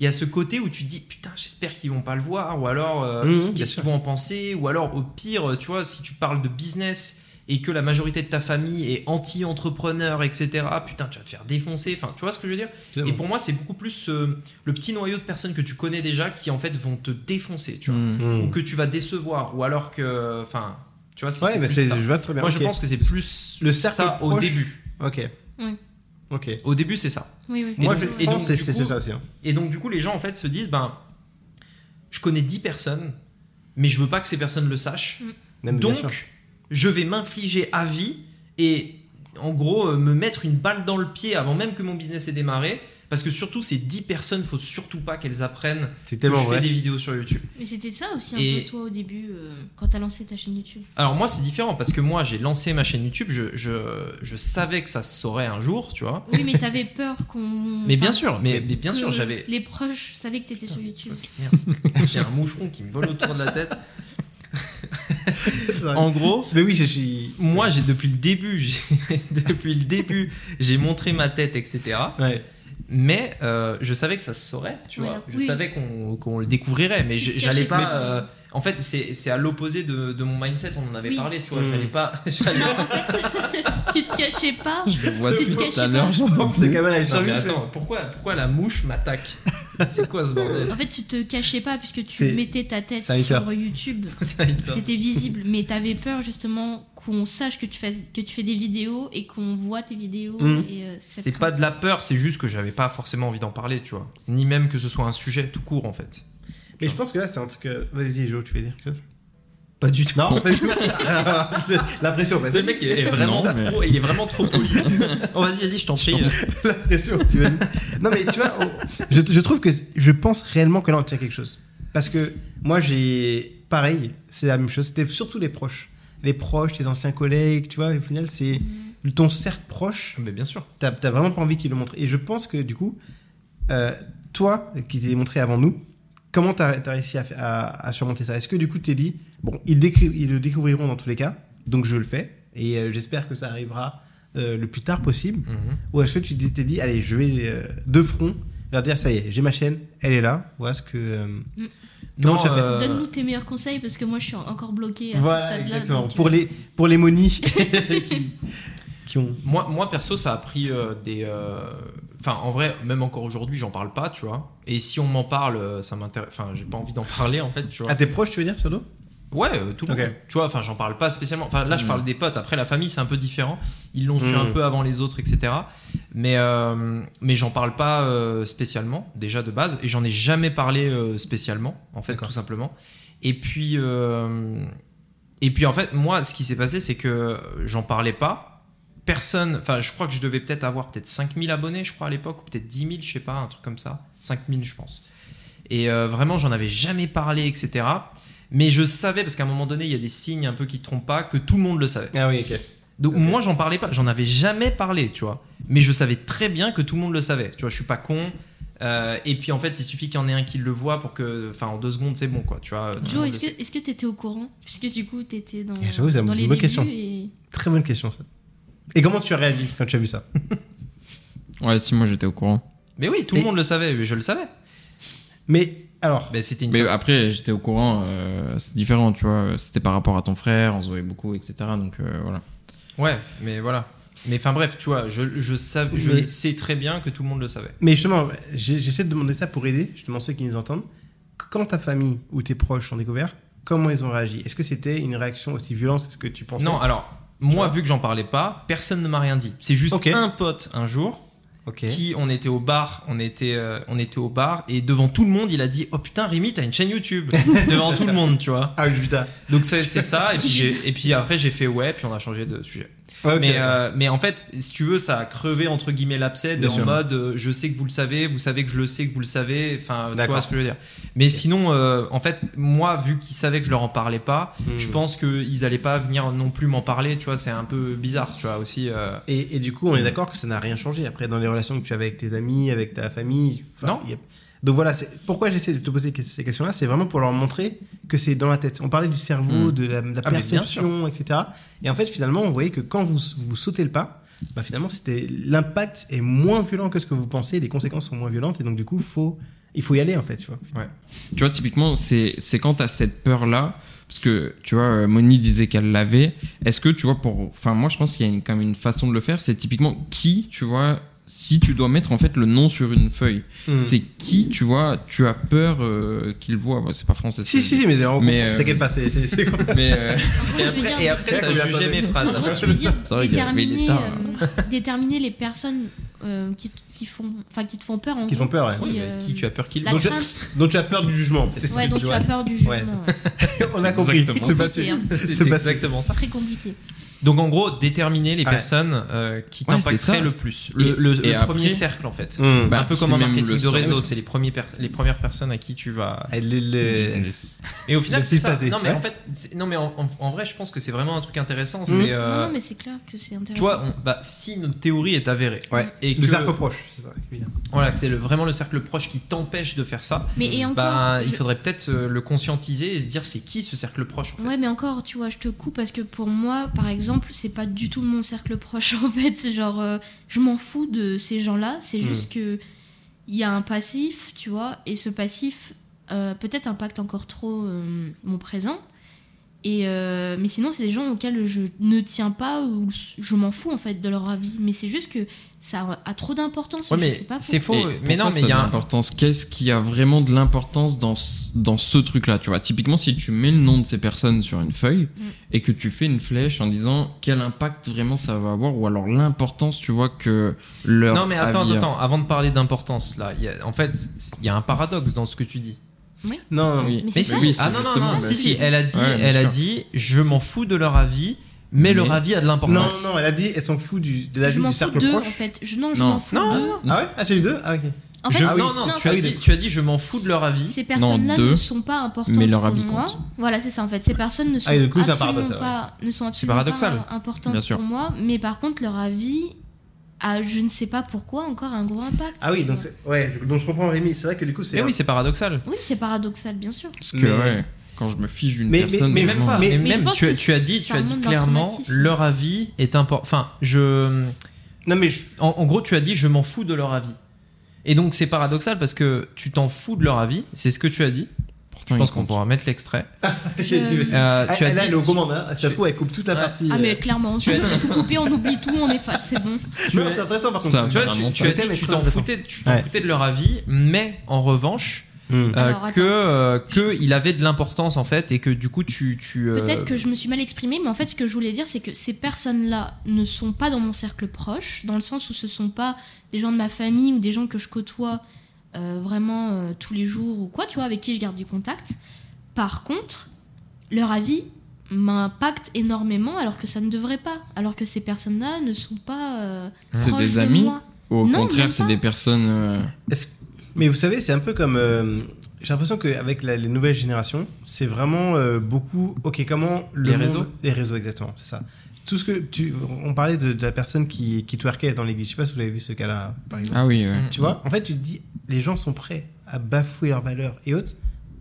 Il y a ce côté où tu te dis, putain, j'espère qu'ils vont pas le voir, ou alors, euh, Mmh, qu'est-ce qu'ils vont en penser, ou alors, au pire, tu vois, si tu parles de business et que la majorité de ta famille est anti-entrepreneur, etc., putain, tu vas te faire défoncer. Enfin, tu vois ce que je veux dire? Et pour moi, c'est beaucoup plus euh, le petit noyau de personnes que tu connais déjà qui en fait vont te défoncer, tu vois, Mm. ou que tu vas décevoir, ou alors que, enfin, tu vois, c'est Ouais, c'est mais plus c'est, ça. je vois très bien. Moi, je pense que c'est plus Le cercle ça au début. Ok. Ok. Au début, c'est ça. Oui, oui. Et Moi, donc- je et donc, pense que c'est, coup- ça aussi. hein. Et donc, du coup, les gens, en fait, se disent, ben, je connais 10 personnes, mais je veux pas que ces personnes le sachent. Même, bien donc, je vais m'infliger à vie et, en gros, euh, me mettre une balle dans le pied avant même que mon business ait démarré. Parce que surtout, ces 10 personnes, faut surtout pas qu'elles apprennent c'est que tellement je fais des vidéos sur YouTube. Mais c'était ça aussi un Et- peu toi au début, euh, quand t'as lancé ta chaîne YouTube. Alors moi, c'est différent parce que moi, j'ai lancé ma chaîne YouTube, je, je, je savais que ça se saurait un jour, tu vois. Oui, mais t'avais peur qu'on. [LAUGHS] Mais bien sûr, mais, mais bien sûr, j'avais... Les proches savaient que t'étais sur YouTube. Merde. [LAUGHS] J'ai un moucheron qui me vole autour de la tête. [LAUGHS] En gros, Mais oui, je suis. moi, j'ai depuis le début, j'ai- depuis le début, j'ai montré ma tête, etc. Ouais. Mais euh, je savais que ça se saurait, tu Voilà. vois. Je Oui. savais qu'on qu'on le découvrirait, mais j'allais pas. euh, en fait, c'est c'est à l'opposé de, de mon mindset. On en avait Oui. parlé, tu vois. Mm. J'allais pas. [LAUGHS] j'allais- Non, en fait, [LAUGHS] tu te cachais pas. Je le vois Tu te cachais tout à l'heure. pas. attends, pourquoi, pourquoi la mouche m'attaque? [LAUGHS] C'est quoi ce bordel En fait, tu te cachais pas puisque tu mettais ta tête sur YouTube. [LAUGHS] T'étais visible, mais t'avais peur justement qu'on sache que tu fais que tu fais des vidéos et qu'on voit tes vidéos. Et, euh, C'est pas de la peur, c'est juste que j'avais pas forcément envie d'en parler, tu vois. Ni même que ce soit un sujet tout court, en fait. Mais je pense que là, c'est un truc. euh, Vas-y, Jo, tu veux dire quelque chose? Pas du tout. Non, pas du tout. [LAUGHS] la pression, sais, le mec est est vraiment Non, mais- trop, il est vraiment trop poli. [LAUGHS] oh, vas-y, vas-y, je t'en prie. [LAUGHS] la pression, tu Non, mais tu vois, oh, je, je trouve que je pense réellement que là, on tient quelque chose. Parce que moi, j'ai. Pareil, c'est la même chose. C'était surtout les proches. Les proches, tes anciens collègues, tu vois, au final, c'est ton cercle proche. Mais bien sûr. T'as t'as vraiment pas envie qu'ils le montrent. Et je pense que du coup, euh, toi, qui t'es montré avant nous, comment t'as as réussi à, à- à surmonter ça? Est-ce que du coup, tu t'es dit, bon, ils, le découvriront dans tous les cas, donc je le fais, et euh, j'espère que ça arrivera euh, le plus tard possible Mhm. Ou est-ce que tu t'es dit, allez, je vais euh, de front leur dire, ça y est, j'ai ma chaîne, elle est là, voilà ce que. euh, Comment Non, tu as fait euh, Donne-nous tes meilleurs conseils parce que moi je suis encore bloquée à voilà, ce stade-là. exactement. Pour euh, les, pour les monis [LAUGHS] qui, qui ont. Moi, moi, perso, ça a pris euh, des. euh, Enfin, en vrai, même encore aujourd'hui, j'en parle pas, tu vois. Et si on m'en parle, ça m'intéresse. Enfin, j'ai pas envie d'en parler, en fait, tu vois. À tes proches, tu veux dire, surtout? Ouais, euh, tout le Ok. monde. Tu vois, enfin, j'en parle pas spécialement. Enfin, là, je Mm. parle des potes. Après, la famille, c'est un peu différent. Ils l'ont su un peu avant les autres, etc. Mais, euh, mais j'en parle pas euh, spécialement, déjà de base. Et j'en ai jamais parlé spécialement, en fait, tout simplement. Et puis, et puis, en fait, moi, ce qui s'est passé, c'est que j'en parlais pas. Personne, enfin, je crois que je devais peut-être avoir peut-être 5000 abonnés, je crois, à l'époque, ou peut-être 10 000, je sais pas, un truc comme ça. 5000, je pense. Et vraiment, j'en avais jamais parlé, etc. Mais je savais, parce qu'à un moment donné, il y a des signes un peu qui te trompent pas, que tout le monde le savait. Ah oui, ok. Donc moi, j'en parlais pas, j'en avais jamais parlé, tu vois. Mais je savais très bien que tout le monde le savait. Tu vois, je suis pas con. Euh, et puis en fait, il suffit qu'il y en ait un qui le voit pour que, enfin, en deux secondes, c'est bon, quoi. Tu vois. Joe, est-ce que est-ce que t'étais au courant? Puisque du coup t'étais dans, Eh, j'avoue, c'est une dans les bonne débuts question. et Très bonne question, ça. Et comment tu as réagi quand tu as vu ça? Ouais, si, moi j'étais au courant. Mais oui, tout Et- le monde le savait. mais Je le savais. Mais alors, Mais c'était une. Mais après, j'étais au courant, euh, c'est différent, tu vois. C'était par rapport à ton frère, on se voyait beaucoup, etc. Donc euh, voilà. Ouais, mais voilà. Mais enfin bref, tu vois, je, je, je sais très bien que tout le monde le savait. mais justement, j'essaie de demander ça pour aider, justement, ceux qui nous entendent. Quand ta famille ou tes proches ont découvert, comment ils ont réagi? Est-ce que c'était une réaction aussi violente que ce que tu pensais? Non, alors moi, vu que j'en parlais pas, personne ne m'a rien dit. C'est juste Ok. un pote un jour Ok. qui on était au bar, on était, euh, on était au bar et devant tout le monde il a dit oh putain Rémi t'as une chaîne YouTube [LAUGHS] devant tout le monde tu vois. Ah oui, putain. Donc c'est c'est [LAUGHS] ça et puis, et puis après j'ai fait ouais puis on a changé de sujet. Mais, euh, mais en fait si tu veux ça a crevé entre guillemets l'abcès Bien en sûr. mode euh, je sais que vous le savez, vous savez que je le sais que vous le savez, enfin tu vois ce que je veux dire. Mais sinon euh, en fait moi vu qu'ils savaient que je leur en parlais pas, Hmm. je pense qu'ils allaient pas venir non plus m'en parler tu vois c'est un peu bizarre tu vois aussi. Et, et du coup, on est d'accord que ça n'a rien changé après dans les relations que tu avais avec tes amis, avec ta famille. Non. il y a- Donc voilà, c'est- pourquoi j'essaie de te poser ces questions-là, c'est vraiment pour leur montrer que c'est dans la tête. On parlait du cerveau, Mm. de la, de la Ah, perception, etc. Et en fait, finalement, on voyait que quand vous, vous sautez le pas, bah, finalement, c'était l'impact est moins violent que ce que vous pensez, les conséquences sont moins violentes, et donc du coup, faut il faut y aller en fait, tu vois. Tu vois, typiquement, c'est c'est quand tu as cette peur-là, parce que, tu vois, euh, Moni disait qu'elle l'avait. Est-ce que, tu vois, pour. Enfin, moi, je pense qu'il y a une- quand même une façon de le faire. C'est typiquement qui, tu vois, si tu dois mettre en fait le nom sur une feuille, Hmm. c'est qui, tu vois, tu as peur euh, qu'il voit. Bon, c'est pas français. Si, si, si, mais, on Mais, euh, t'inquiète pas, c'est. Mais. euh, Et je veux dire, après, et après, ça jugeait mes phrases. En gros, tu veux dire C'est vrai qu'il y a- mais il est déterminer, tard, euh, déterminer les personnes euh, qui, qui, font, enfin, qui te font peur. En Qui font peur, ouais. qui, euh, tu as peur qu'il la Donc, [LAUGHS] Donc tu as peur du jugement en fait. C'est ça, ouais, dont tu as peur du jugement. ouais. On a compris. C'est ça. C'est compliqué, hein. C'est C'est pas- exactement ça. C'est très compliqué. Donc en gros, déterminer les Ouais. personnes euh, qui Ouais, t'impacteraient le plus. Le, le- le après- premier cercle en fait. Mmh. Bah, un peu c'est comme un marketing le de réseau, c'est les, premiers per- les premières personnes à qui tu vas. Ah, le- le-. Et au final, Le c'est ça. passé. Non mais Ouais. en fait, non mais en, en- en vrai, je pense que c'est vraiment un truc intéressant. Mmh. C'est, euh, Non, non, mais c'est clair que c'est intéressant. tu vois, on- bah, si notre théorie est avérée Ouais. et Le que cercle proche, c'est ça. évidemment. voilà, que c'est le- vraiment le cercle proche qui t'empêche de faire ça, Mais et encore, bah, il faudrait peut-être euh, le conscientiser et se dire c'est qui ce cercle proche en fait? Ouais, mais encore, tu vois, je te coupe parce que pour moi, par exemple, c'est pas du tout mon cercle [LAUGHS] proche en fait. C'est genre, euh, je m'en fous de ces gens-là. C'est Mm. juste que il y a un passif, tu vois, et ce passif euh, peut-être impacte encore trop euh, mon présent. Et euh, mais sinon, c'est des gens auxquels je ne tiens pas ou je m'en fous en fait de leur avis. Mais c'est juste que ça a trop d'importance. Ouais, je mais sais pas c'est pourquoi. faux. Et mais non, mais il y a l'importance? Qu'est-ce qui a vraiment de l'importance dans ce, dans ce truc-là Tu vois, typiquement, si tu mets le nom de ces personnes sur une feuille Mm. et que tu fais une flèche en disant quel impact vraiment ça va avoir, ou alors l'importance, tu vois, que leur. Non mais attends, avis attends, avant de parler d'importance, là, il y a- en fait, il y a un paradoxe dans ce que tu dis. Non, non. Oui. Mais ça, oui, ah non, non, non, si, si, elle a dit, Ouais, elle a dit, je m'en fous de leur avis, mais, Mais- leur avis a de Non, l'importance. non, elle a dit, elle s'en fout du, de la je vie m'en du fous cercle d'eux en proche. fait. Je, non, je Non. m'en fous Non, d'eux. non, Ah ouais? Ah, tu as eu deux? Ah, ok. En Je- fait, non, non, non, tu, as dit, tu as dit, je m'en fous de leur avis. Ces personnes-là ne sont pas importantes mais leur pour moi. compte. Voilà, c'est ça en fait. Ces personnes ne sont Ah, coup, un absolument pas, ne sont absolument paradoxal. pas importantes pour moi. Mais par contre, leur avis a, je ne sais pas pourquoi, encore un gros impact. Ah oui, donc, ouais, je- donc je comprends Rémi. C'est vrai que du coup, c'est. Mais oui, c'est paradoxal. Oui, c'est paradoxal, bien sûr. Parce que, Mais- ouais, quand je me fiche d'une Mais- mais- personne, mais Mais je même pas. même, tu, tu as dit, tu as dit clairement, leur avis est important. Enfin, je, Non, mais je- en, en gros, tu as dit, je m'en fous de leur avis. Et donc c'est paradoxal parce que tu t'en fous de leur avis, c'est ce que tu as dit. Je pense qu'on pourra mettre l'extrait. [LAUGHS] j'ai dit aussi. Euh, Ah, tu as elle, dit, elle est aux commandes, hein. Ça se trouve, elle coupe toute la Ouais. partie. Ah, euh, mais clairement, tu on as [LAUGHS] peut tout couper, on oublie tout, on efface, c'est bon. Non, c'est intéressant par contre. Ça, Tu vois, tu, as dit t'en foutais, tu t'en Ouais. foutais de leur avis, mais en revanche, Hmm. euh, Alors, que, euh, que il avait de l'importance en fait et que du coup tu, tu euh, Peut-être que je me suis mal exprimée, mais en fait, ce que je voulais dire, c'est que ces personnes-là ne sont pas dans mon cercle proche, dans le sens où ce sont pas des gens de ma famille ou des gens que je côtoie euh, vraiment euh, tous les jours ou quoi, tu vois, avec qui je garde du contact. Par contre, leur avis m'impacte énormément alors que ça ne devrait pas, alors que ces personnes-là ne sont pas euh, C'est proches des de amis moi. Au Non, contraire, c'est des personnes. euh, Est-ce- Mais vous savez, c'est un peu comme. euh, J'ai l'impression qu'avec la- les nouvelles générations, c'est vraiment euh, beaucoup. Ok, comment le Les monde- réseaux Les réseaux, exactement, c'est ça. Tout ce que tu. On parlait de, de la personne qui, qui twerkait dans l'église. Je sais pas si vous avez vu ce cas-là, par exemple. Ah oui, ouais. Mm. Tu vois, en fait, tu te dis, les gens sont prêts à bafouer leurs valeurs et autres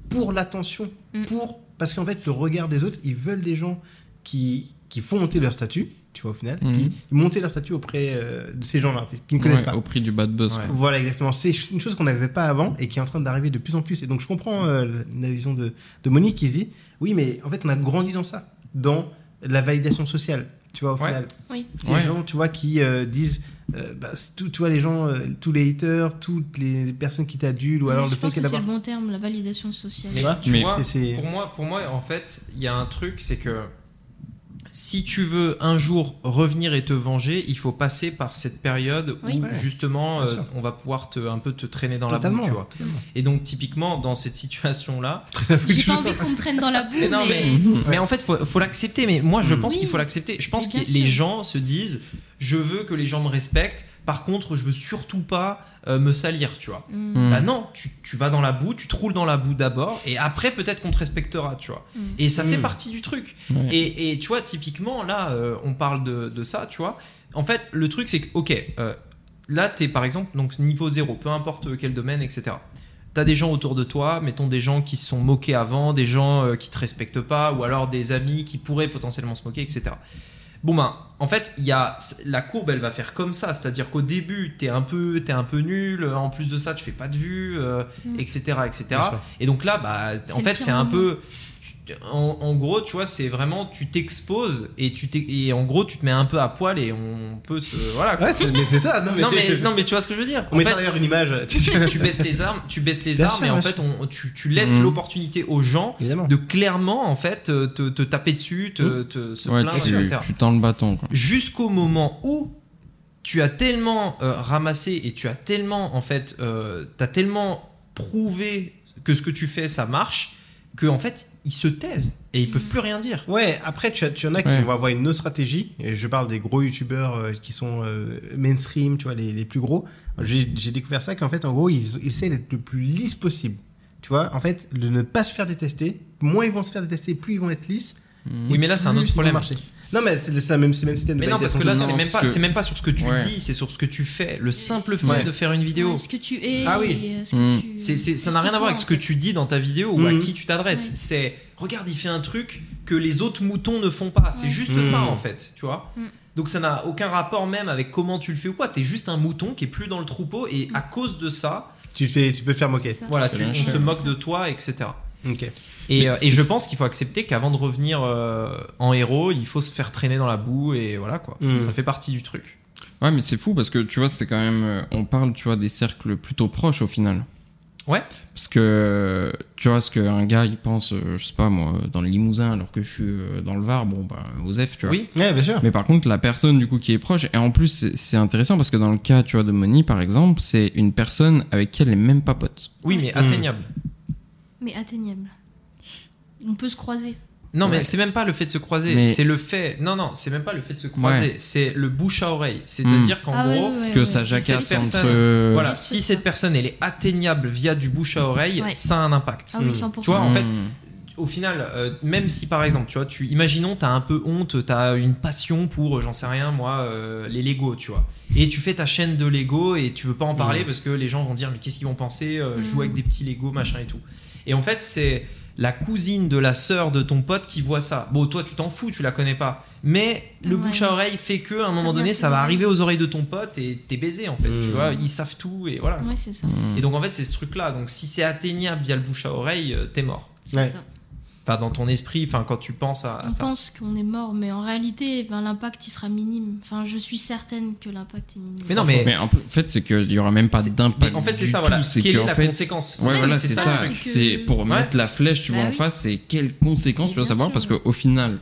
pour l'attention, Mm. pour parce qu'en fait, le regard des autres, ils veulent des gens qui, qui font monter leur statut, tu vois, au final, Mhm. qui monter leur statut auprès euh, de ces gens-là, en fait, qui ne connaissent Ouais, pas. Au prix du bad buzz. Ouais. Voilà, exactement. C'est une chose qu'on n'avait pas avant et qui est en train d'arriver de plus en plus. Et donc, je comprends euh, la vision de, de Monique qui se dit oui, mais en fait, on a grandi dans ça, dans la validation sociale. Tu vois, au Ouais. final, Oui. ces Ouais. gens, tu vois, qui euh, disent. Euh, bah, tout, tu vois, les gens, euh, tous les haters, toutes les personnes qui t'adulent, ou alors je le fait pense que que c'est le bon terme, la validation sociale. Mais Tu vois tu Mais- vois, C'est- c'est- pour moi, pour moi, en fait, il y a un truc, c'est que si tu veux un jour revenir et te venger, il faut passer par cette période Oui. où Ouais. justement euh, on va pouvoir te, un peu te traîner dans Totalement. la boue, tu vois. totalement. Et donc typiquement dans cette situation-là, [LAUGHS] J'ai pas envie qu'on me traîne dans la boue, Mais non, mais... mais en fait faut, faut l'accepter. Mais moi je Mm. pense Oui. qu'il faut l'accepter. Je pense que les gens se disent, je veux que les gens me respectent. Par contre, je veux surtout pas euh, me salir, tu vois. Mm. Mm. Bah non, tu, tu vas dans la boue, tu te roules dans la boue d'abord, et après peut-être qu'on te respectera, tu vois. Mm. Et ça fait partie du truc. Ouais. Et, et tu vois, typiquement, là, euh, on parle de, de ça, tu vois. En fait, le truc, c'est que, ok, euh, là, t'es par exemple, donc niveau zéro, peu importe quel domaine, etc. T'as des gens autour de toi, mettons des gens qui se sont moqués avant, des gens euh, qui te respectent pas, ou alors des amis qui pourraient potentiellement se moquer, etc. bon ben, en fait, il y a la courbe, elle va faire comme ça, c'est-à-dire qu'au début, t'es un peu, t'es un peu nul. En plus de ça, tu fais pas de vues, euh, Mm. etc., etc. Et donc là, bah, en fait, c'est un peu. En, en gros, tu vois, c'est vraiment tu t'exposes et tu et en gros tu te mets un peu à poil et on peut se voilà. quoi. Ouais, mais c'est ça. Non, mais, non mais non mais tu vois ce que je veux dire. on En fait, d'ailleurs une image. [LAUGHS] tu baisses les armes, tu baisses les Bien armes sûr, et en fait on, tu, tu laisses Mhm. l'opportunité aux gens Évidemment. de clairement en fait te, te taper dessus, te, Mhm. te- se Ouais, plaindre, tu, etc. tu tends le bâton. Jusqu'au moment où tu as tellement euh, ramassé et tu as tellement en fait, euh, t'as tellement prouvé que ce que tu fais ça marche que en fait ils se taisent et ils peuvent plus rien dire. Ouais, après, tu, as- tu en as qui Ouais. vont avoir une autre stratégie. Et je parle des gros youtubeurs euh, qui sont euh, mainstream, tu vois, les, les plus gros. J'ai j'ai découvert ça qu'en fait, en gros, ils, ils essaient d'être le plus lisse possible. Tu vois, en fait, de ne pas se faire détester. Moins ils vont se faire détester, plus ils vont être lisses. Oui, mais là c'est un autre problème. marcher. Non, mais c'est la même, c'est le même système de Mais non, parce que là, c'est même, que- c'est même pas sur ce que tu Ouais. dis, c'est sur ce que tu fais. Le simple fait Ouais. de faire une vidéo. Ouais, ce que tu es. Ah oui. et, euh, ce que Mm. tu- C'est, c'est- ça ce n'a rien à voir avec ce que tu dis dans ta vidéo ou à Mhm. qui tu t'adresses. C'est regarde, il fait un truc que les autres moutons ne font pas. C'est juste Mhm. ça en fait, tu vois. Mhm. Donc ça n'a aucun rapport même avec comment tu le fais ou quoi. T'es juste un mouton qui est plus dans le troupeau et à cause de ça, Tu, fais, tu peux te faire moquer. Ça. voilà, tu, on se moque de toi, etc. Ok. Et, euh, et je pense qu'il faut accepter qu'avant de revenir euh, en héros, il faut se faire traîner dans la boue et voilà quoi. Mhm. Ça fait partie du truc. Ouais, mais c'est fou parce que tu vois, c'est quand même. euh, On parle, tu vois, des cercles plutôt proches au final. Ouais. Parce que, tu vois, ce qu'un gars, il pense, je sais pas moi, dans le Limousin alors que je suis dans le Var, bon, bah, Osef, tu vois. Oui. Ouais, bien sûr. Mais par contre, la personne du coup qui est proche, et en plus c'est- intéressant parce que dans le cas tu vois de Moni par exemple, c'est une personne avec qui elle est même pas pote. Oui, mais Mhm. atteignable. Mais atteignable. On peut se croiser. Non, mais c'est même pas le fait de se croiser, Mais- c'est le fait. Non, non, c'est même pas le fait de se croiser, Ouais. c'est le bouche à oreille. C'est-à-dire qu'en Ah gros, ouais, ouais, que ça si jacasse cette entre. personne- voilà, Ouais, si cette personne elle est atteignable via du bouche à oreille, Ouais. ça a un impact. Ah oui, Mm. 100%. Tu vois, en fait, Hmm. Au final, euh, même si par exemple, tu vois, tu imaginons t'as un peu honte, t'as une passion pour, euh, j'en sais rien, moi, euh, les Lego, tu vois, et tu fais ta chaîne de Lego et tu veux pas en parler parce que les gens vont dire mais qu'est-ce qu'ils vont penser, euh, jouer avec des petits Lego, machin et tout. Et en fait, c'est la cousine de la sœur de ton pote qui voit ça. Bon, toi, tu t'en fous, tu la connais pas. Mais le Ouais. bouche à oreille fait que, à un moment donné, ça va arriver aux oreilles de ton pote et t'es baisé, en fait. Tu Mhm. vois, ils savent tout et voilà. Ouais, c'est ça. Hmm. Et donc, en fait, c'est ce truc-là. Donc, si c'est atteignable via le bouche à oreille, euh, t'es mort. C'est Ouais. ça. Enfin, dans ton esprit, enfin, quand tu penses à, à On ça. pense qu'on est mort, mais en réalité, ben, l'impact il sera minime. Enfin, je suis certaine que l'impact est minime. Mais non, mais. Mais en fait, c'est qu'il y aura même pas d'impact. en fait, c'est ça, voilà. c'est Quelle que, est en la fait, conséquence? Ouais, voilà, ça, c'est ça. ça, c'est que- pour Ouais. mettre la flèche, tu Bah vois, en oui. face, c'est quelles conséquences tu bien savoir sûr. parce qu'au final,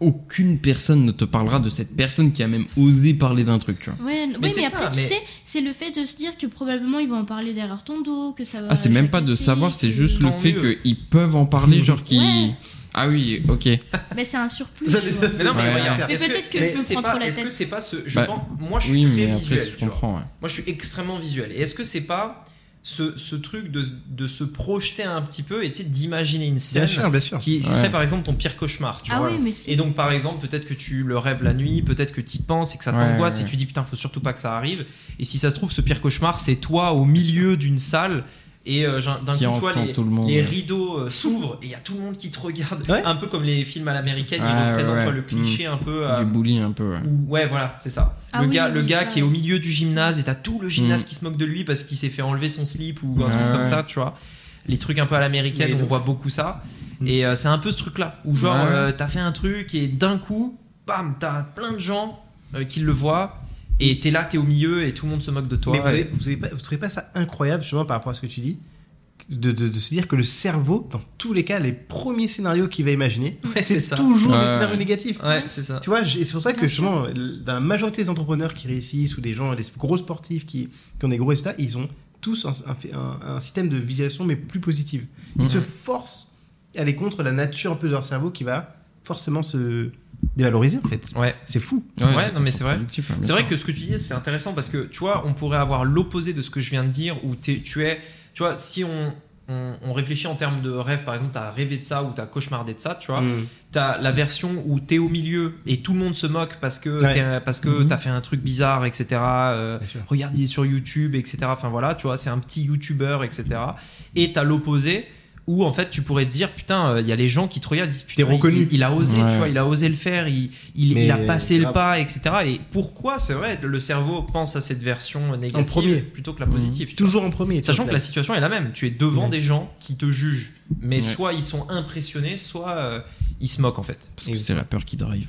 aucune personne ne te parlera de cette personne qui a même osé parler d'un truc, tu vois. Ouais, n- Mais oui, mais ça, après, mais- tu sais, c'est le fait de se dire que probablement ils vont en parler derrière ton dos, que ça va. Ah, c'est même pas de savoir, c'est juste le fait qu'ils peuvent en parler, [LAUGHS] genre qui. Ouais. Ah oui, ok. [LAUGHS] Mais c'est un surplus. Ça. Mais non, mais Ouais. regarde. Mais est-ce peut-être que je me c'est prends trop la Est-ce que tête. c'est pas ce. Je Bah, pense, moi, je suis Oui, très après, visuel. je tu vois. comprends. ouais. Moi, je suis extrêmement visuel. Et est-ce que c'est pas ce, ce truc de, de se projeter un petit peu et d'imaginer une scène Bien sûr, bien sûr. qui Ouais. serait par exemple ton pire cauchemar tu Ah vois oui, mais si. Et donc, par exemple, peut-être que tu le rêves la nuit, peut-être que tu y penses et que ça Ouais, t'angoisse ouais. et tu dis putain, faut surtout pas que ça arrive. Et si ça se trouve, ce pire cauchemar, c'est toi au milieu d'une salle et euh, d'un coup, tu vois, entend les, tout le monde. les rideaux euh, s'ouvrent et il y a tout le monde qui te regarde. Ouais. Un peu comme les films à l'américaine, ils représentent ouais, toi, ouais. le cliché un peu. euh, Du bully un peu, ouais. où- ouais, voilà, c'est ça. Ah le oui, gars, oui, le gars ça, qui est au milieu du gymnase et t'as tout le gymnase Mm. qui se moque de lui parce qu'il s'est fait enlever son slip ou un truc comme ça, tu vois. Les trucs un peu à l'américaine, on voit beaucoup ça. Mm. Et euh, c'est un peu ce truc-là où genre euh, t'as fait un truc et d'un coup, bam, t'as plein de gens euh, qui le voient et t'es là, t'es au milieu et tout le monde se moque de toi. Mais vous, Et- avez- vous, avez pas, vous trouvez pas ça incroyable, justement, par rapport à ce que tu dis de, de- de se dire que le cerveau, dans tous les cas, les premiers scénarios qu'il va imaginer, Ouais, c'est toujours des scénarios négatifs. Ouais, c'est ça. Tu vois, c'est pour ça que justement, dans la majorité des entrepreneurs qui réussissent ou des gens, des gros sportifs qui, qui ont des gros résultats, ils ont tous un, un- un- un système de visualisation mais plus positive. Ils Mhm. se forcent à aller contre la nature un peu de leur cerveau qui va forcément se dévaloriser en fait. Ouais. C'est fou. Ouais, non, mais c'est vrai. bien C'est vrai que ce que tu dis, c'est intéressant parce que tu vois, on pourrait avoir l'opposé de ce que je viens de dire où t'es- tu es, tu vois, si on, on, on réfléchit en termes de rêve, par exemple, t'as rêvé de ça ou t'as cauchemardé de ça, tu vois, Mm. t'as la version où t'es au milieu et tout le monde se moque parce que Ouais. parce que Mhm. t'as fait un truc bizarre, etc. euh, Bien sûr. regarde, il est sur YouTube, etc. Enfin voilà, tu vois, c'est un petit YouTuber, etc. Et t'as l'opposé où en fait tu pourrais te dire putain il y a les gens qui te regardent ils disent putain reconnu. il, il a osé Ouais. tu vois il a osé le faire il, il, a passé le pas etc et pourquoi c'est vrai le cerveau pense à cette version négative premier. plutôt que la positive vois. Toujours en premier. sachant que la situation est la même tu es devant Ouais. des gens qui te jugent mais Ouais. soit ils sont impressionnés soit euh, ils se moquent en fait Parce que c'est la peur qui drive.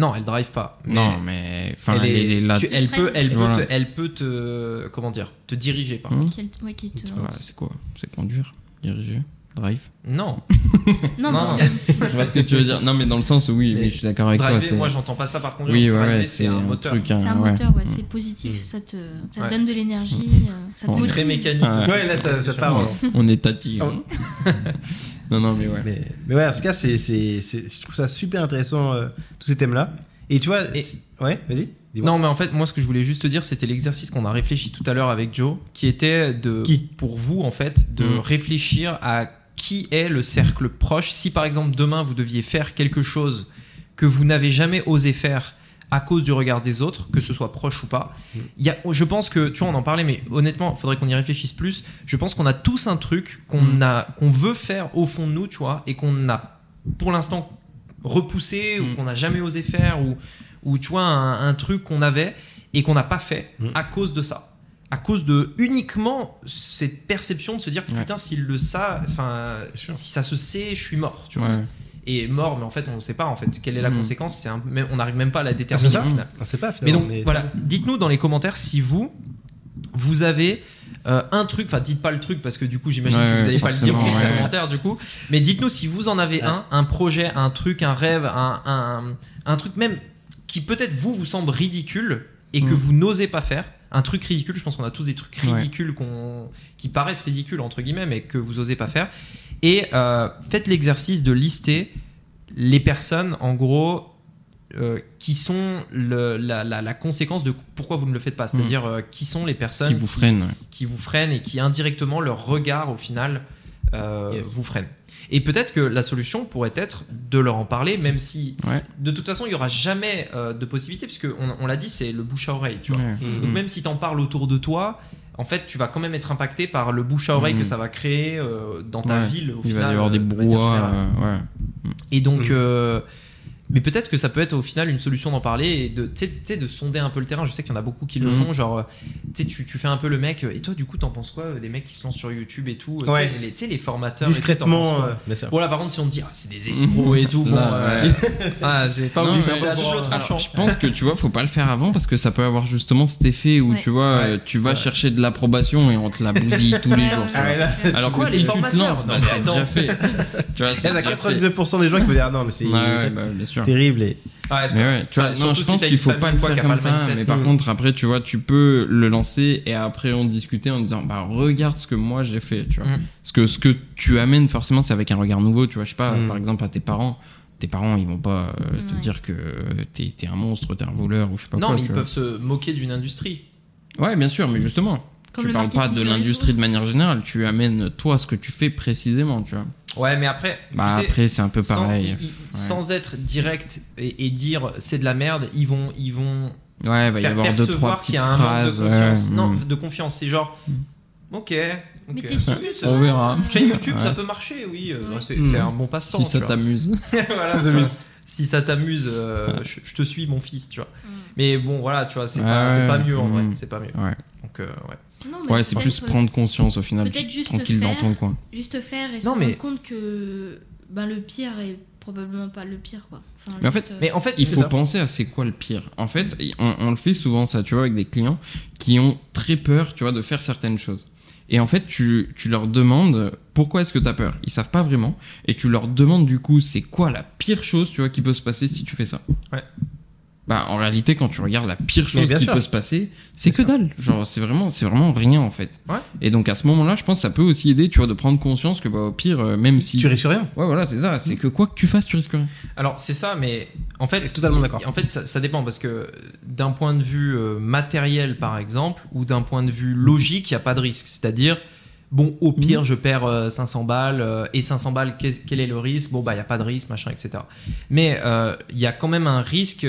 Non elle drive pas mais Non, mais. Enfin, elle, elle est- est là. tu- elle peut elle peut Voilà. te, elle peut te comment dire te diriger par Hum. Ouais, qui te- Ouais, c'est quoi? C'est conduire, diriger, drive? non [LAUGHS] Non, Non, que [LAUGHS] Je vois ce que tu veux dire. Non, mais dans le sens où oui, Mais oui, je suis d'accord avec toi. driver c'est- moi j'entends pas ça par conduire Oui, ouais, ouais, c'est un moteur truc. c'est un ouais. moteur, ouais, c'est positif, ça te, ça te donne de l'énergie, euh, ça te C'est très mécanique Ouais. Là, ça, ça part. On est tati. Oh. [LAUGHS] non, non, mais ouais. Mais, mais ouais, en tout cas, c'est, c'est, c'est- je trouve ça super intéressant, euh, tous ces thèmes-là. Et tu vois, Et- ouais, vas-y. dis-moi. Non, mais en fait, moi, ce que je voulais juste te dire, c'était l'exercice qu'on a réfléchi tout à l'heure avec Joe, qui était de, Qui? pour vous, en fait, de Mm. réfléchir à qui est le cercle proche. Si par exemple demain vous deviez faire quelque chose que vous n'avez jamais osé faire à cause du regard des autres, que ce soit proche ou pas, il y a, je pense que, tu vois, on en parlait, mais honnêtement, il faudrait qu'on y réfléchisse plus. Je pense qu'on a tous un truc qu'on Mm. a, qu'on veut faire au fond de nous, tu vois, et qu'on a pour l'instant repoussé ou Mm. qu'on n'a jamais osé faire ou, ou tu vois un, un truc qu'on avait et qu'on n'a pas fait Mm. à cause de ça à cause de uniquement cette perception de se dire putain s'il le sait enfin si ça se sait je suis mort tu vois Ouais. Et mort mais en fait on ne sait pas en fait quelle est la Mm. conséquence c'est un- même- on n'arrive même pas à la Ah, déterminer final. On sait pas, mais donc voilà dites-nous dans les commentaires si vous vous avez euh, un truc, enfin dites pas le truc parce que du coup j'imagine Ouais, que vous n'allez pas le dire forcément, ouais. commentaire du coup, mais dites-nous si vous en avez Ouais. un, un projet, un truc, un rêve, un, un, un truc même qui peut-être vous vous semble ridicule et que Mm. vous n'osez pas faire. Un truc ridicule, je pense qu'on a tous des trucs Ouais. ridicules qu'on- qui paraissent ridicules entre guillemets, mais que vous osez pas faire. Et euh, faites l'exercice de lister les personnes, en gros, euh, qui sont le- la, la- la conséquence de pourquoi vous ne le faites pas. C'est-à-dire euh, qui sont les personnes Qui vous freine. ouais. qui vous freinent et qui indirectement leur regard au final euh, Yes. vous freine. Et peut-être que la solution pourrait être de leur en parler, même si Ouais. de toute façon il y aura jamais euh, de possibilité, puisque on, on l'a dit, c'est le bouche à oreille. Tu vois. Ouais. Mhm. Donc même si t'en parles autour de toi, en fait tu vas quand même être impacté par le bouche à oreille Mhm. que ça va créer euh, dans ta Ouais. ville. Au Il final, va y avoir des euh, euh, ouais. Et donc, Mhm. euh, mais peut-être que ça peut être au final une solution d'en parler et de, tu sais- tu sais, de sonder un peu le terrain. Je sais qu'il y en a beaucoup qui le Mhm. font. Genre, tu tu, fais un peu le mec. Et toi, du coup, t'en penses quoi euh, Des mecs qui se lancent sur YouTube et tout. euh, tu Ouais. sais, les, formateurs. et tout, Discrètement, euh, par contre, si on te dit, ah, c'est des escrocs et tout, [LAUGHS] bon, Là, euh, ouais. [LAUGHS] ah, c'est pas obligé, je pense que tu vois, faut pas le faire avant parce que ça peut avoir justement cet effet où Ouais. tu vois, Ouais, tu vas vrai. chercher de l'approbation et on te la bousille tous les jours. Ah Alors Quoi, que les si tu te formateurs lances, Non, [LAUGHS] bah, c'est attends. déjà fait. tu vois, Il c'est y en a déjà fait. 99% des gens qui vont dire non, mais c'est Sûr. terrible. Et... Ouais, ça- Mais ouais, tu ça- vois, non, je si pense t'as qu'il faut pas le faire comme ça. mindset. Mais par contre, après, tu vois, tu peux le lancer et après on discuter en disant, bah regarde ce que moi j'ai fait, tu vois. Mm. Parce que ce que tu amènes forcément, c'est avec un regard nouveau, tu vois. Je sais pas, Mm. par exemple à tes parents. Tes parents, ils vont pas euh, te dire que t'es es un monstre, t'es un voleur ou je sais pas Non, quoi. mais tu ils vois. peuvent se moquer d'une industrie. Ouais, bien sûr, mais justement. Comme tu le parles pas de l'industrie de manière générale, tu amènes toi ce que tu fais précisément, tu vois. Ouais, mais après, tu Bah sais, après, c'est un peu sans, pareil. ils- sans être direct et, et dire c'est de la merde, ils vont, ils vont Ouais, il va y faire avoir deux, trois percevoir qu'il petites y a un phrases. manque de confiance. ouais, non, mm. de confiance. C'est genre, ok. ok. Mais t'es sûr On verra. Chaîne YouTube, Ouais. ça peut marcher, oui. euh, Ouais. C'est Mm. c'est un bon passe-temps. Si ça t'amuse. [LAUGHS] Voilà. Si ça t'amuse, euh, je, je te suis, mon fils, tu vois. Mm. Mais bon, voilà, tu vois, c'est Ouais, pas, c'est pas ouais. mieux en vrai. Mm. C'est pas mieux. Ouais, Donc, euh, ouais. Non, mais ouais c'est plus prendre conscience au final. peut-être juste tranquille dans ton coin. Juste faire et Non, se mais- rendre compte que ben, le pire est probablement pas le pire, quoi. Enfin, Mais en fait- euh, Mais en fait, Il faut ça. penser à c'est quoi le pire. En fait, on, on le fait souvent ça, tu vois, avec des clients qui ont très peur, tu vois, de faire certaines choses. Et en fait, tu, tu leur demandes pourquoi est-ce que tu as peur? Ils savent pas vraiment. Et tu leur demandes du coup, c'est quoi la pire chose, tu vois, qui peut se passer si tu fais ça? Ouais. Bah, en réalité, quand tu regardes la pire chose qui sûr. peut se passer, c'est que dalle. Genre, c'est vraiment, c'est vraiment rien en fait. Ouais. Et donc à ce moment-là, je pense que ça peut aussi aider, tu vois, de prendre conscience que bah, au pire, euh, même si. Tu risques rien. Ouais, voilà, c'est ça. C'est que quoi que tu fasses, tu risques rien. Alors c'est ça, mais en fait, Je suis totalement d'accord. En fait, ça, ça dépend parce que d'un point de vue euh, matériel, par exemple, ou d'un point de vue logique, il n'y a pas de risque. C'est-à-dire, bon, au Mhm. pire, je perds euh, 500 balles euh, et 500 balles, quel est le risque? Bon, bah, il n'y a pas de risque, machin, etc. Mais euh, il y a quand même un risque.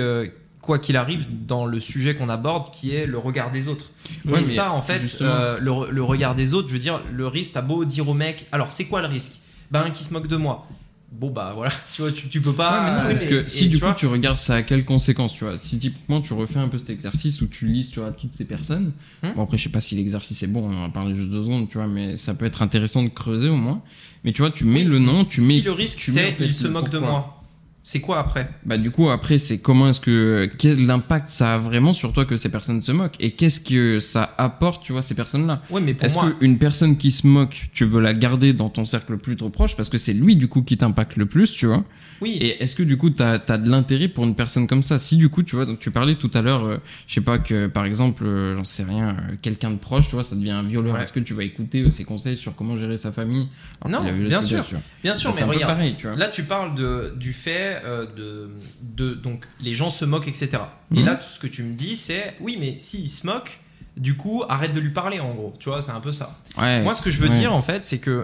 Quoi qu'il arrive, dans le sujet qu'on aborde, qui est le regard des autres. Ouais, et mais ça, en fait, euh, le, re- le regard des autres, je veux dire, le risque, t'as beau dire au mec, alors c'est quoi le risque? Ben, qui se moque de moi. Bon, bah voilà, [LAUGHS] tu vois, tu, tu peux pas. Ouais, mais non, euh, parce et- que et si du tu coup vois, tu regardes ça à quelles conséquences, tu vois, si typiquement tu refais un peu cet exercice où tu lis tu vois, toutes ces personnes, Hmm. bon après je sais pas si l'exercice est bon, on en va parler juste deux secondes, tu vois, mais ça peut être intéressant de creuser au moins. Mais tu vois, tu mets le nom, tu mets. si le risque, c'est il se moque de moi, c'est quoi après? Bah du coup après c'est comment est-ce que quel impact ça a vraiment sur toi que ces personnes se moquent? Et qu'est-ce que ça apporte, tu vois, ces personnes-là? Ouais, mais pour Est-ce moi, qu'une personne qui se moque, tu veux la garder dans ton cercle plus trop proche? Parce que c'est lui du coup qui t'impacte le plus, tu vois? Oui. Et est-ce que du coup, tu as, de l'intérêt pour une personne comme ça? Si du coup, tu vois, donc tu parlais tout à l'heure, euh, je sais pas, que par exemple, euh, j'en sais rien, euh, quelqu'un de proche, tu vois, ça devient un violeur. Ouais. Est-ce que tu vas écouter ses conseils sur comment gérer sa famille? Non, bien sûr. tu vois Bien sûr, mais regarde. pareil, tu vois. Là, tu parles de, du fait de, de. Donc, les gens se moquent, etc. Et Mhm. là, tout ce que tu me dis, c'est oui, mais s'il se moque, du coup, arrête de lui parler, en gros. Tu vois, c'est un peu ça. Ouais, Moi, ce que je veux ouais. dire, en fait, c'est que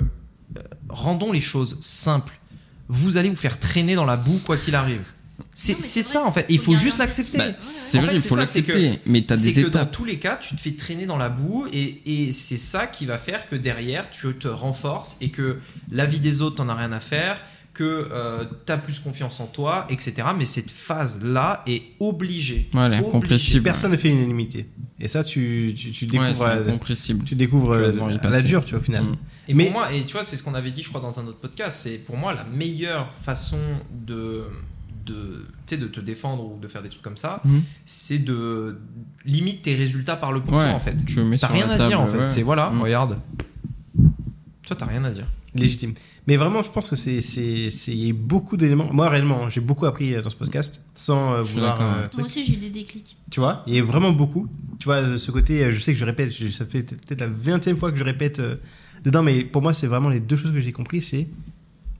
rendons les choses simples. Vous allez vous faire traîner dans la boue, quoi qu'il arrive. C'est ça, vrai, en fait. Il faut juste l'accepter. Bah, c'est vrai, fait, il faut l'accepter, mais t'as c'est des que dans étapes. tous les cas, tu te fais traîner dans la boue et, et c'est ça qui va faire que derrière, tu te renforces et que la vie des autres, t'en as rien à faire, que tu as plus confiance en toi, etc. Mais cette phase-là est obligée. Ouais, elle est Obligée. incompressible. Personne ne fait une unanimité. Et ça, tu, tu, tu Ouais, découvres, euh, incompressible. tu découvres Tu euh, la dure, tu vois, au final. Mm. Et Mais- pour moi, et tu vois, c'est ce qu'on avait dit, je crois, dans un autre podcast, c'est pour moi la meilleure façon de, de, tu sais, de te défendre ou de faire des trucs comme ça, Mhm. c'est de limite tes résultats par le pour Ouais, toi, en fait. tu le mets T'as sur rien à dire, en fait. ouais. C'est voilà, Mm. regarde. Toi, t'as rien à dire. Légitime. Mais vraiment, je pense que c'est, c'est, beaucoup d'éléments. Moi, réellement, hein, j'ai beaucoup appris euh, dans ce podcast, sans euh, vouloir. euh. Moi aussi, j'ai eu des déclics. Tu vois, il y a vraiment beaucoup. Tu vois, ce côté, je sais que je répète, ça fait peut-être la 20 fois que je répète euh, dedans, mais pour moi, c'est vraiment les deux choses que j'ai compris, c'est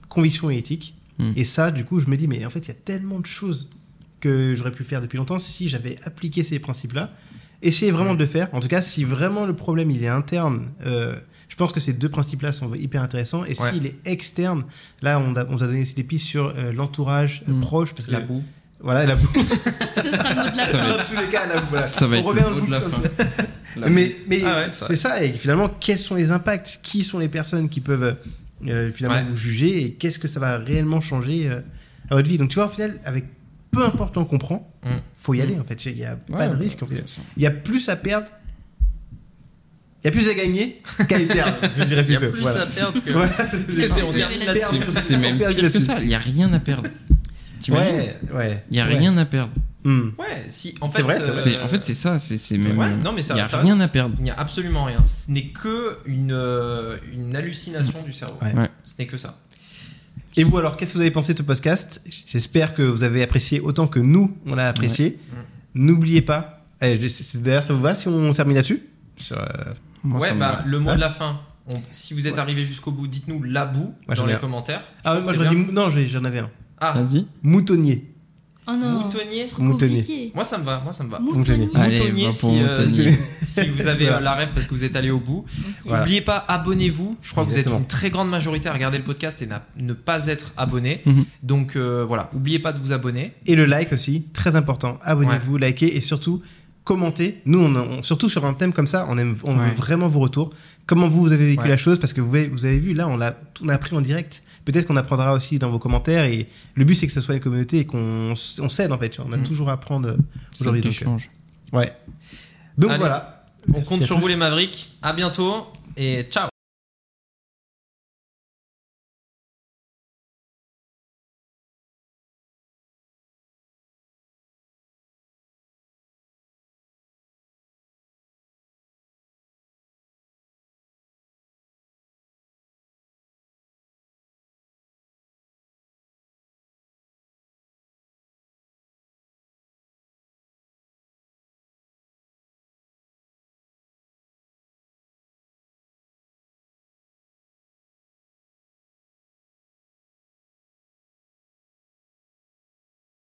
conviction et éthique. Mm. Et ça, du coup, je me dis, mais en fait, il y a tellement de choses que j'aurais pu faire depuis longtemps si j'avais appliqué ces principes-là. Essayez vraiment de le faire. En tout cas, si vraiment le problème il est interne, euh, je pense que ces deux principes-là sont hyper intéressants. Et Ouais. s'il est externe, là, on, a- on a donné aussi des pistes sur euh, l'entourage euh, Mm. proche, parce que La boue. voilà, la boue. [LAUGHS] Ce sera le mot de la Ça fin. Dans tous les cas, la boue, voilà. Ça va On être revient le au mot de la fin. [LAUGHS] La mais mais Ah ouais, c'est ça, et finalement, quels sont les impacts? Qui sont les personnes qui peuvent euh, finalement Ouais. vous juger? Et qu'est-ce que ça va réellement changer euh, à votre vie? Donc tu vois, au final, avec peu importe on comprend, Mm. faut y aller Mm. en fait. Il n'y a Ouais, pas de risque. en fait. ça. Il y a plus à perdre, il y a plus à gagner qu'à y [LAUGHS] perdre, je dirais Il y a plutôt. plus voilà. à perdre que. Voilà, [LAUGHS] c'est- même pire que ça, il n'y a rien à perdre. T'imagines Ouais, ouais. Il n'y a ouais. rien à perdre. Hmm. Ouais, si. En fait, C'est vrai, euh, En fait, c'est ça, c'est c'est même. Ouais, non, mais ça- Il n'y a rien à perdre. Il n'y a absolument rien. Ce n'est que une, euh, une hallucination du cerveau. Ouais. Ouais. Ce n'est que ça. Et vous alors, qu'est-ce que vous avez pensé de ce podcast? J'espère que vous avez apprécié autant que nous, on l'a apprécié. N'oubliez pas, d'ailleurs ça vous va si on termine là-dessus? Sur, euh, Moi, ouais, me bah, le mot Ouais. de la fin. On- si vous êtes Ouais. arrivé jusqu'au bout, dites-nous la boue Moi, dans les un. commentaires. Ah, pense moi j'aurais dit. Non, j'en avais un. Ah, Vas-y. Moutonnier. Oh non. moutonnier. Trop Moutonnier. compliqué. Moi, ça me va. Moi, ça me va. Moutonnier. Allez, Moutonnier, si, euh, Moutonnier. si, si vous avez euh, Voilà. la rêve parce que vous êtes allé au bout. Voilà. N'oubliez pas, abonnez-vous. Je crois que vous êtes une très grande majorité à regarder le podcast et ne pas être abonné. Mhm. Donc euh, voilà, n'oubliez pas de vous abonner. Et le like aussi, très important. Abonnez-vous, likez et surtout commentez. Nous, on, on- surtout sur un thème comme ça, on aime, on Ouais. veut vraiment vos retours. Comment vous, vous avez vécu Ouais. la chose? Parce que vous avez, vous avez vu, là, on l'a, on a appris en direct. Peut-être qu'on apprendra aussi dans vos commentaires. Et le but, c'est que ce soit une communauté et qu'on on s'aide en fait. On a Mm. toujours à apprendre aujourd'hui. L'échange. euh, ouais. Donc Allez. voilà. On Merci compte sur tous. vous les Mavericks. À bientôt et ciao.